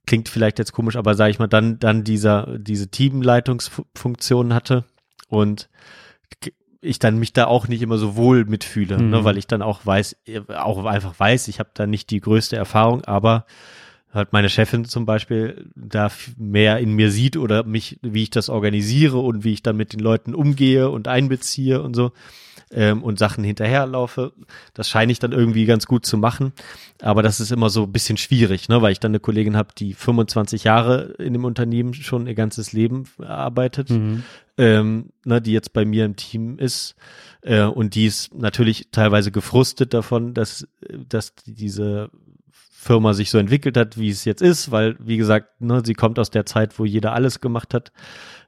klingt vielleicht jetzt komisch, aber sage ich mal, dann dann dieser diese Teamleitungsfunktion hatte und ich dann mich da auch nicht immer so wohl mitfühle, Mhm. ne, weil ich dann auch weiß, auch einfach weiß, ich habe da nicht die größte Erfahrung, aber halt meine Chefin zum Beispiel da mehr in mir sieht oder mich, wie ich das organisiere und wie ich dann mit den Leuten umgehe und einbeziehe und so ähm, und Sachen hinterherlaufe. Das scheine ich dann irgendwie ganz gut zu machen, aber das ist immer so ein bisschen schwierig, ne, weil ich dann eine Kollegin habe, die 25 Jahre in dem Unternehmen schon ihr ganzes Leben arbeitet Mhm. Ähm, ne, die jetzt bei mir im Team ist. Äh, und die ist natürlich teilweise gefrustet davon, dass, dass diese Firma sich so entwickelt hat, wie es jetzt ist, weil, wie gesagt, ne, sie kommt aus der Zeit, wo jeder alles gemacht hat.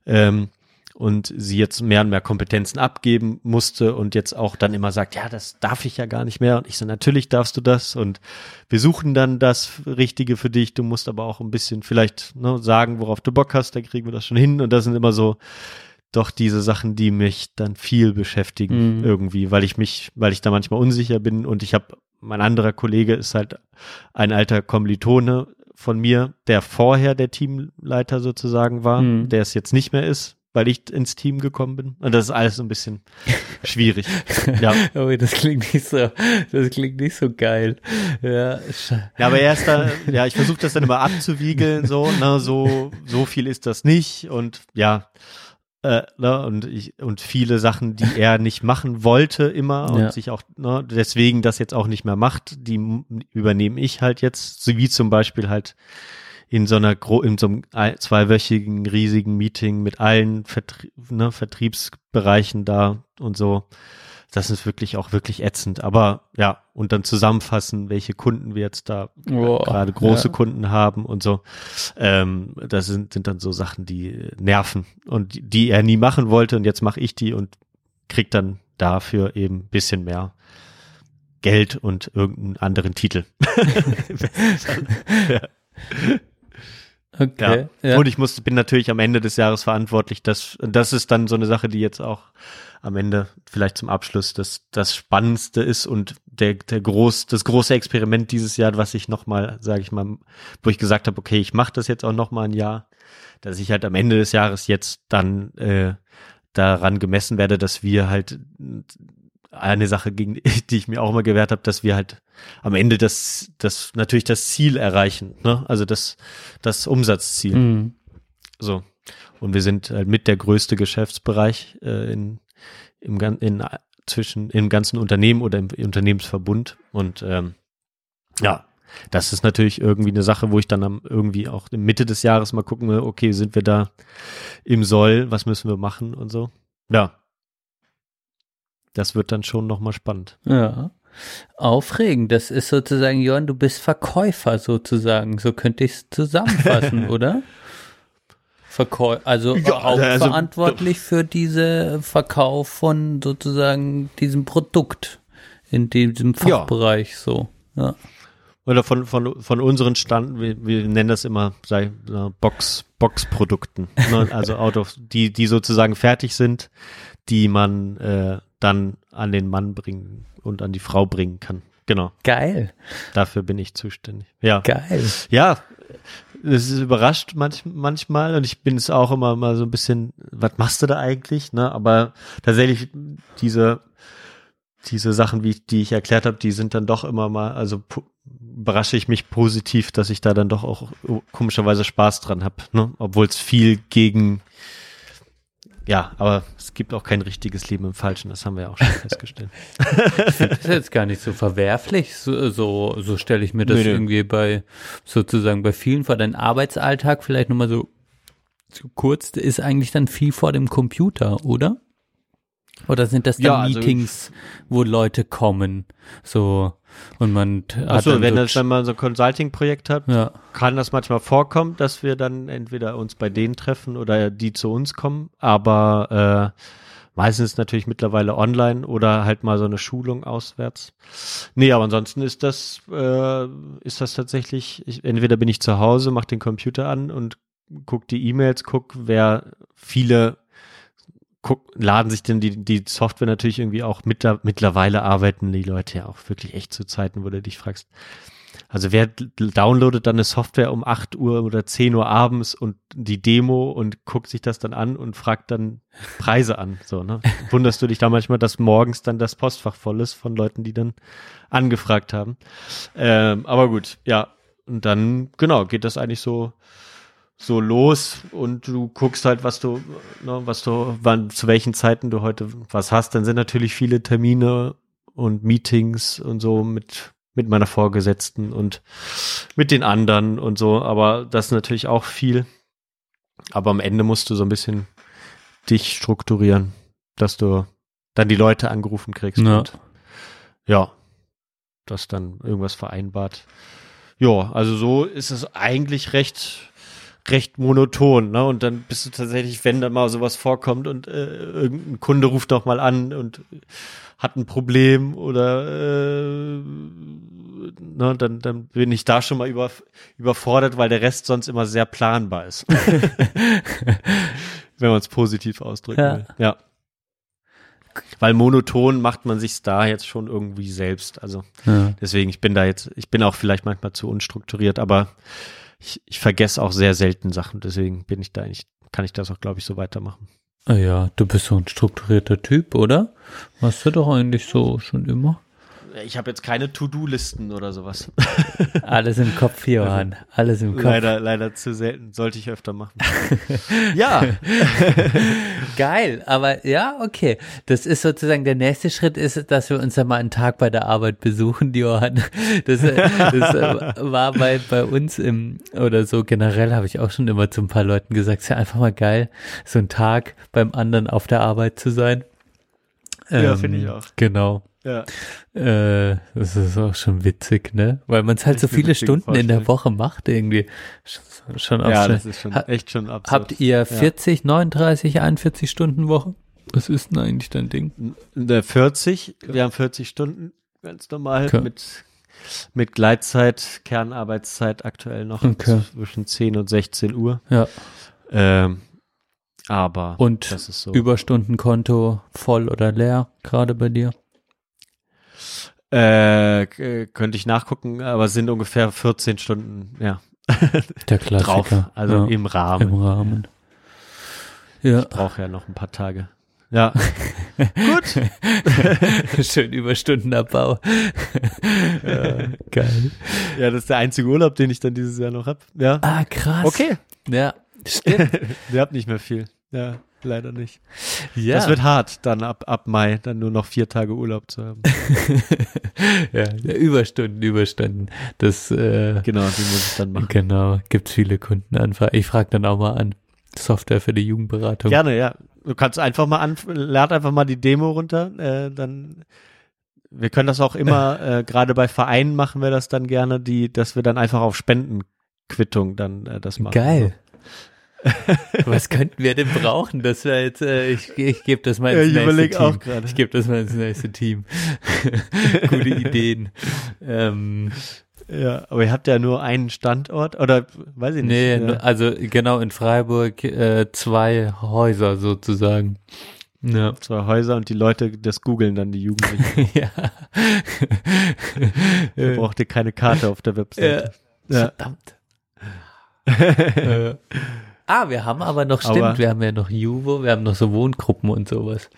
Ähm, und sie jetzt mehr und mehr Kompetenzen abgeben musste und jetzt auch dann immer sagt, ja, das darf ich ja gar nicht mehr. Und ich so, natürlich darfst du das und wir suchen dann das Richtige für dich. Du musst aber auch ein bisschen vielleicht ne, sagen, worauf du Bock hast, dann kriegen wir das schon hin. Und das sind immer so doch diese Sachen, die mich dann viel beschäftigen Mhm. irgendwie, weil ich mich, weil ich da manchmal unsicher bin und ich habe, mein anderer Kollege ist halt ein alter Kommilitone von mir, der vorher der Teamleiter sozusagen war, Mhm. der es jetzt nicht mehr ist, weil ich ins Team gekommen bin. Und das ist alles so ein bisschen schwierig. Ja. Oh, das klingt nicht so, das klingt nicht so geil. Ja, Ja, aber er ist da, ja, ich versuche das dann immer abzuwiegeln, so, ne, so, so viel ist das nicht und ja, äh, ne, und ich, und viele Sachen, die er nicht machen wollte immer und Ja. sich auch, ne, deswegen das jetzt auch nicht mehr macht, die übernehme ich halt jetzt, so wie zum Beispiel halt in so einer gro in so einem ein- zweiwöchigen riesigen Meeting mit allen Vertrie ne, Vertriebsbereichen da und so. Das ist wirklich auch wirklich ätzend. Aber ja, und dann zusammenfassen, welche Kunden wir jetzt da Boah, gerade große ja. Kunden haben und so. Ähm, das sind, sind dann so Sachen, die nerven und die, die er nie machen wollte und jetzt mache ich die und krieg dann dafür eben ein bisschen mehr Geld und irgendeinen anderen Titel. ja. Okay. Ja. Und ich muss, bin natürlich am Ende des Jahres verantwortlich. Das, das ist dann so eine Sache, die jetzt auch am Ende vielleicht zum Abschluss das, das Spannendste ist und der, der groß, das große Experiment dieses Jahr, was ich nochmal, sage ich mal, wo ich gesagt habe, okay, ich mache das jetzt auch nochmal ein Jahr, dass ich halt am Ende des Jahres jetzt dann äh, daran gemessen werde, dass wir halt eine Sache, gegen die ich mir auch immer gewährt habe, dass wir halt am Ende das, das natürlich das Ziel erreichen, ne? Also das, das Umsatzziel. Mhm. So. Und wir sind halt mit der größte Geschäftsbereich äh, in, im, in, zwischen, im ganzen Unternehmen oder im Unternehmensverbund. Und ähm, ja, das ist natürlich irgendwie eine Sache, wo ich dann am, irgendwie auch in Mitte des Jahres mal gucken will, okay, sind wir da im Soll, was müssen wir machen und so. Ja. Das wird dann schon nochmal spannend. Ja. Aufregend. Das ist sozusagen, Johann, du bist Verkäufer sozusagen. So könnte ich es zusammenfassen, oder? Verkäu also Ja, auch also- verantwortlich für diese Verkauf von sozusagen diesem Produkt in diesem Ja. Fachbereich so. Ja. Oder von, von, von unseren Stand, wir, wir nennen das immer äh, Box, Boxprodukten. Ne? Also Autos, die, die sozusagen fertig sind, die man äh, dann an den Mann bringen und an die Frau bringen kann. Genau, Geil, dafür bin ich zuständig. Ja. geil. Ja, es ist überrascht manch, manchmal und ich bin es auch immer mal so ein bisschen, was machst du da eigentlich? Ne? Aber tatsächlich diese diese Sachen, wie die ich erklärt habe, die sind dann doch immer mal, also überrasche ich mich positiv, dass ich da dann doch auch oh, komischerweise Spaß dran habe, ne? obwohl es viel gegen ja, aber es gibt auch kein richtiges Leben im Falschen, das haben wir ja auch schon festgestellt. Das ist jetzt gar nicht so verwerflich. So, so, so stelle ich mir das Nö, irgendwie bei sozusagen bei vielen vor deinem Arbeitsalltag vielleicht nochmal so, so kurz, ist eigentlich dann viel vor dem Computer, oder? Oder sind das dann Ja, also- Meetings, wo Leute kommen? So und man Achso, wenn, so das, wenn man so ein Consulting-Projekt hat, ja. kann das manchmal vorkommen, dass wir dann entweder uns bei denen treffen oder die zu uns kommen, aber äh, meistens natürlich mittlerweile online oder halt mal so eine Schulung auswärts. Nee, aber ansonsten ist das, äh, ist das tatsächlich, ich, entweder bin ich zu Hause, mach den Computer an und guck die E-Mails, guck, wer viele guck, laden sich denn die, die Software natürlich irgendwie auch mit, mittlerweile arbeiten die Leute ja auch wirklich echt zu Zeiten, wo du dich fragst, also wer downloadet dann eine Software um 8 Uhr oder 10 Uhr abends und die Demo und guckt sich das dann an und fragt dann Preise an, so, ne? Wunderst du dich da manchmal, dass morgens dann das Postfach voll ist von Leuten, die dann angefragt haben. Ähm, aber gut, ja. Und dann, genau, geht das eigentlich so, so los und du guckst halt, was du, ne, was du, wann, zu welchen Zeiten du heute was hast. Dann sind natürlich viele Termine und Meetings und so mit, mit meiner Vorgesetzten und mit den anderen und so. Aber das ist natürlich auch viel. Aber am Ende musst du so ein bisschen dich strukturieren, dass du dann die Leute angerufen kriegst Ja. und ja, das dann irgendwas vereinbart. Ja, also so ist es eigentlich recht, recht monoton, ne? Und dann bist du tatsächlich, wenn da mal sowas vorkommt und äh, irgendein Kunde ruft doch mal an und hat ein Problem oder äh, ne, dann, dann bin ich da schon mal über, überfordert, weil der Rest sonst immer sehr planbar ist. wenn man es positiv ausdrücken Ja. will. Ja. Weil monoton macht man sich da jetzt schon irgendwie selbst. Also Ja. Deswegen, ich bin da jetzt, ich bin auch vielleicht manchmal zu unstrukturiert, aber ich, ich vergesse auch sehr selten Sachen. Deswegen bin ich da eigentlich, kann ich das auch, glaube ich, so weitermachen. Ah ja, du bist so ein strukturierter Typ, oder? Warst du doch eigentlich so schon immer? Ich habe jetzt keine To-Do-Listen oder sowas. Alles im Kopf, Johann. Alles im Kopf. leider, leider zu selten. Sollte ich öfter machen. ja, Geil, aber ja, okay. Das ist sozusagen der nächste Schritt ist, dass wir uns dann mal einen Tag bei der Arbeit besuchen, Johann. Das, das war bei, bei uns im, oder so generell habe ich auch schon immer zu ein paar Leuten gesagt, es ist ja einfach mal geil, so einen Tag beim anderen auf der Arbeit zu sein. Ja, finde ich auch. Genau. Ja. Äh, das ist auch schon witzig, ne? Weil man es halt Ich so viele Stunden in der. Woche macht irgendwie. Schon, schon ja, absurd. das ist schon Ha- echt schon absurd. Habt ihr 40, 39, 41 Stunden Woche? Was ist denn eigentlich dein Ding? Der 40, wir haben 40 Stunden, ganz normal Okay. mit mit Gleitzeit, Kernarbeitszeit aktuell noch Okay. zwischen 10 und 16 Uhr. Ja. Ähm, aber Und das ist so. Überstundenkonto voll oder leer, gerade bei dir? Äh, könnte ich nachgucken, aber sind ungefähr 14 Stunden, ja, Der drauf. Klassiker. Also ja, im Rahmen. im Rahmen. Ja. Brauche ja noch ein paar Tage. Ja. Gut. Schön Überstundenabbau. ja, geil. Ja, das ist der einzige Urlaub, den ich dann dieses Jahr noch hab. Ja. Ah, krass. Okay. Ja, stimmt. Wir habt nicht mehr viel. Ja, leider nicht. ja. Das wird hart, dann ab, ab Mai dann nur noch vier Tage Urlaub zu haben. ja, Überstunden, Überstunden. Das, äh, Genau, die muss ich dann machen. genau, gibt's viele Kundenanfragen. Ich frage dann auch mal an. Software für die Jugendberatung. Gerne, ja. Du kannst einfach mal an, lad einfach mal die Demo runter, äh, dann wir können das auch immer, äh, gerade bei Vereinen machen wir das dann gerne, die, dass wir dann einfach auf Spendenquittung dann äh, das machen. Geil. Was könnten wir denn brauchen? Das wäre jetzt, äh, ich, ich gebe das mal Ja, ins ich nächste Team. auch. Ich gebe das mal ins nächste Team. Gute Ideen. Ähm, Ja, aber ihr habt ja nur einen Standort oder weiß ich nicht. nee, ja. also genau in Freiburg äh, zwei Häuser sozusagen. Ja. zwei Häuser und die Leute, das googeln dann die Jugendlichen. ja. Da braucht ihr keine Karte auf der Webseite. Ja. Verdammt. äh, ah, wir haben aber noch, stimmt, Aber- wir haben ja noch Juvo, wir haben noch so Wohngruppen und sowas.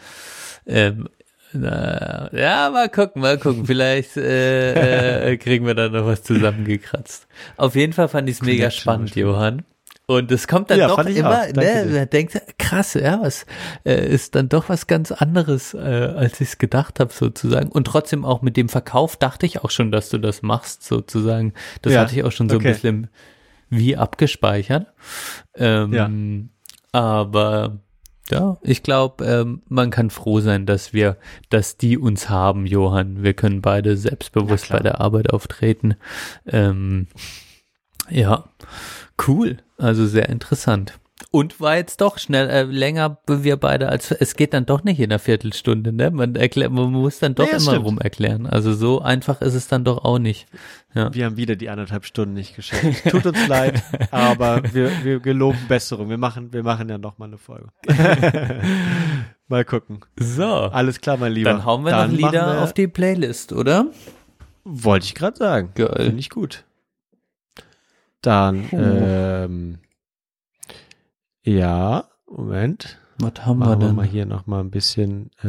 Ähm, na, ja, mal gucken, mal gucken. Vielleicht äh, äh, kriegen wir da noch was zusammengekratzt. Auf jeden Fall fand ich es mega spannend. Johann. Und es kommt dann Ja, doch immer, auch. Ne, man denkt, krass, ja, was äh, ist dann doch was ganz anderes, äh, als ich es gedacht habe, sozusagen. Und trotzdem auch mit dem Verkauf dachte ich auch schon, dass du das machst, sozusagen. Das Ja, hatte ich auch schon so okay. ein bisschen wie abgespeichert. Ähm, Aber ja, ich glaube, ähm, man kann froh sein, dass wir, dass die uns haben, Johann. Wir können beide selbstbewusst bei der Arbeit auftreten. Ähm, ja, cool. Also sehr interessant. Und war jetzt doch schnell äh, länger wir beide als es geht dann doch nicht in einer Viertelstunde, ne? Man erklärt, man muss dann doch das immer stimmt. rum erklären. Also so einfach ist es dann doch auch nicht. Wir haben wieder die anderthalb Stunden nicht geschafft. Tut uns leid, aber wir, wir geloben Besserung. Wir machen, wir machen ja noch mal eine Folge. mal gucken. So. Alles klar, mein Lieber. Dann hauen wir Dann noch Lieder wir- auf die Playlist, oder? Wollte ich gerade sagen. Geil. Finde ich gut. Dann, ähm, ja, Moment. Was haben wir Machen wir denn? mal hier noch mal ein bisschen, äh,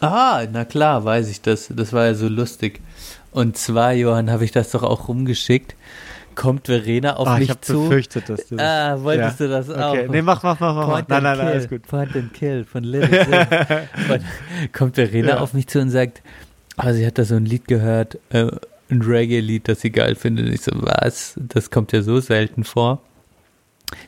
Ah, na klar, weiß ich das. Das war ja so lustig. Und zwar, Johann, habe ich das doch auch rumgeschickt. Kommt Verena auf ah, ich mich habe zu? befürchtet, dass du das, Ah, wolltest Ja. du das auch? okay. Nee, mach, mach, mach, mach. Point Nein, nein, nein, alles gut. Point and Kill von Little Sim. Kommt Verena Ja. auf mich zu und sagt, ah, sie hat da so ein Lied gehört, äh, ein Reggae-Lied, das sie geil findet. Und ich so, was? Das kommt ja so selten vor.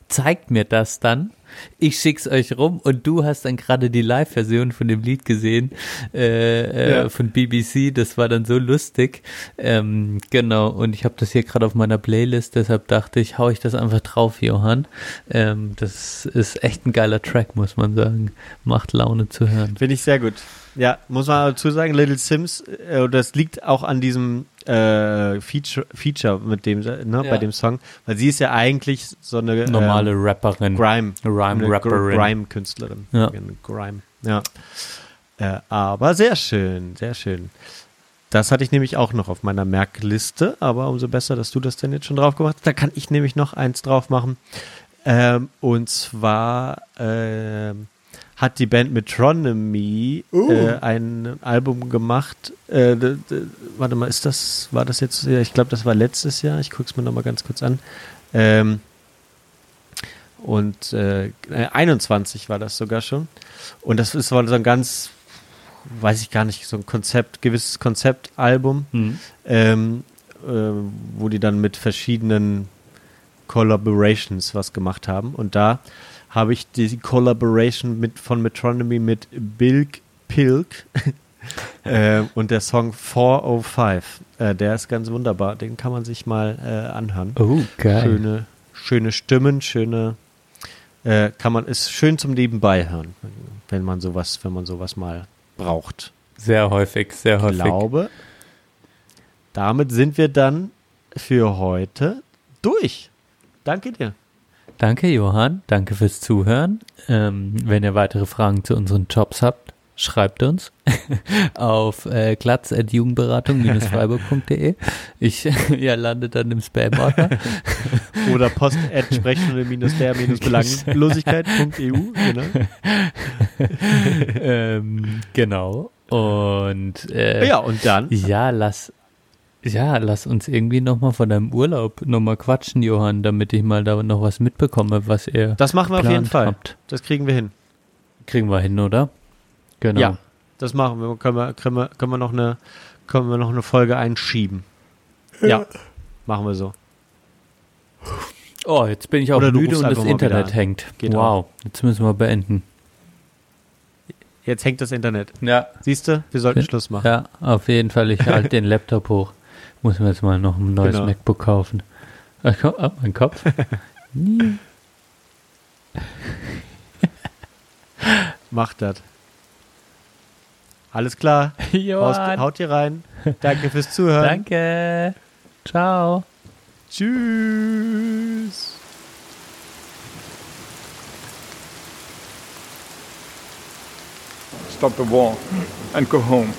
Zeigt mir das dann. Ich schick's euch rum und du hast dann gerade die Live-Version von dem Lied gesehen äh, äh, Ja. von BBC. Das war dann so lustig. Ähm, genau. Und ich habe das hier gerade auf meiner Playlist. Deshalb dachte ich, hau ich das einfach drauf, Johann. Ähm, das ist echt ein geiler Track, muss man sagen. Macht Laune zu hören. Finde ich sehr gut. Ja, muss man dazu sagen, Little Sims, äh, das liegt auch an diesem äh, Feature, Feature mit dem, ne, Ja. bei dem Song, weil sie ist ja eigentlich so eine Normale ähm, Rapperin. Grime, Rhyme eine Gr- Rapperin. Grime-Künstlerin. Ja. Grime, ja. Äh, aber sehr schön, sehr schön. Das hatte ich nämlich auch noch auf meiner Merkliste, aber umso besser, dass du das denn jetzt schon drauf gemacht hast. Da kann ich nämlich noch eins drauf machen. Ähm, und zwar ähm, hat die Band Metronomy äh, ein Album gemacht. Äh, warte mal, ist das, war das jetzt, ich glaube, das war letztes Jahr. Ich gucke es mir nochmal ganz kurz an. Ähm, und äh, äh, 21 war das sogar schon. Und das ist so ein ganz, weiß ich gar nicht, so ein Konzept, gewisses Konzeptalbum Hm. ähm, äh, wo die dann mit verschiedenen Collaborations was gemacht haben. Und da habe ich die Collaboration mit, von Metronomy mit Bilk Pilk äh, und der Song 405. Äh, der ist ganz wunderbar. Den kann man sich mal äh, anhören. Oh, geil. Schöne, schöne Stimmen, schöne äh, kann man, ist schön zum Nebenbei hören, wenn man sowas, wenn man sowas mal braucht. Sehr häufig, sehr Ich häufig. glaube, damit sind wir dann für heute durch. Danke dir. Danke, Johann. Danke fürs Zuhören. Ähm, wenn ihr weitere Fragen zu unseren Jobs habt, schreibt uns auf äh, glatz.jugendberatung-freiburg.de. Ich ja, lande dann im Spam-Ordner. Oder post at sprechstunde-der-belanglosigkeit.eu. Genau. ähm, genau. Und äh, Ja, und dann ja, lass ja, lass uns irgendwie nochmal von deinem Urlaub nochmal quatschen, Johann, damit ich mal da noch was mitbekomme, was ihr Das machen wir auf jeden Fall. habt. Das kriegen wir hin. Kriegen wir hin, oder? Genau. Ja, das machen wir. Können wir, können wir, können wir noch eine, können wir noch eine Folge einschieben. Ja, machen wir so. Oh, jetzt bin ich auch müde und das Internet hängt. Geht wow, jetzt müssen wir beenden. Jetzt hängt das Internet. Ja. Siehst du? Wir sollten Ja. Schluss machen. Ja, auf jeden Fall. Ich halte den Laptop hoch. Muss mir jetzt mal noch ein neues Genau. MacBook kaufen. Ach, ah, mein Kopf. Nie. Macht das. Alles klar. Haust, Johann, haut hier rein. Danke fürs Zuhören. danke. Ciao. Tschüss. Stop the war and go home.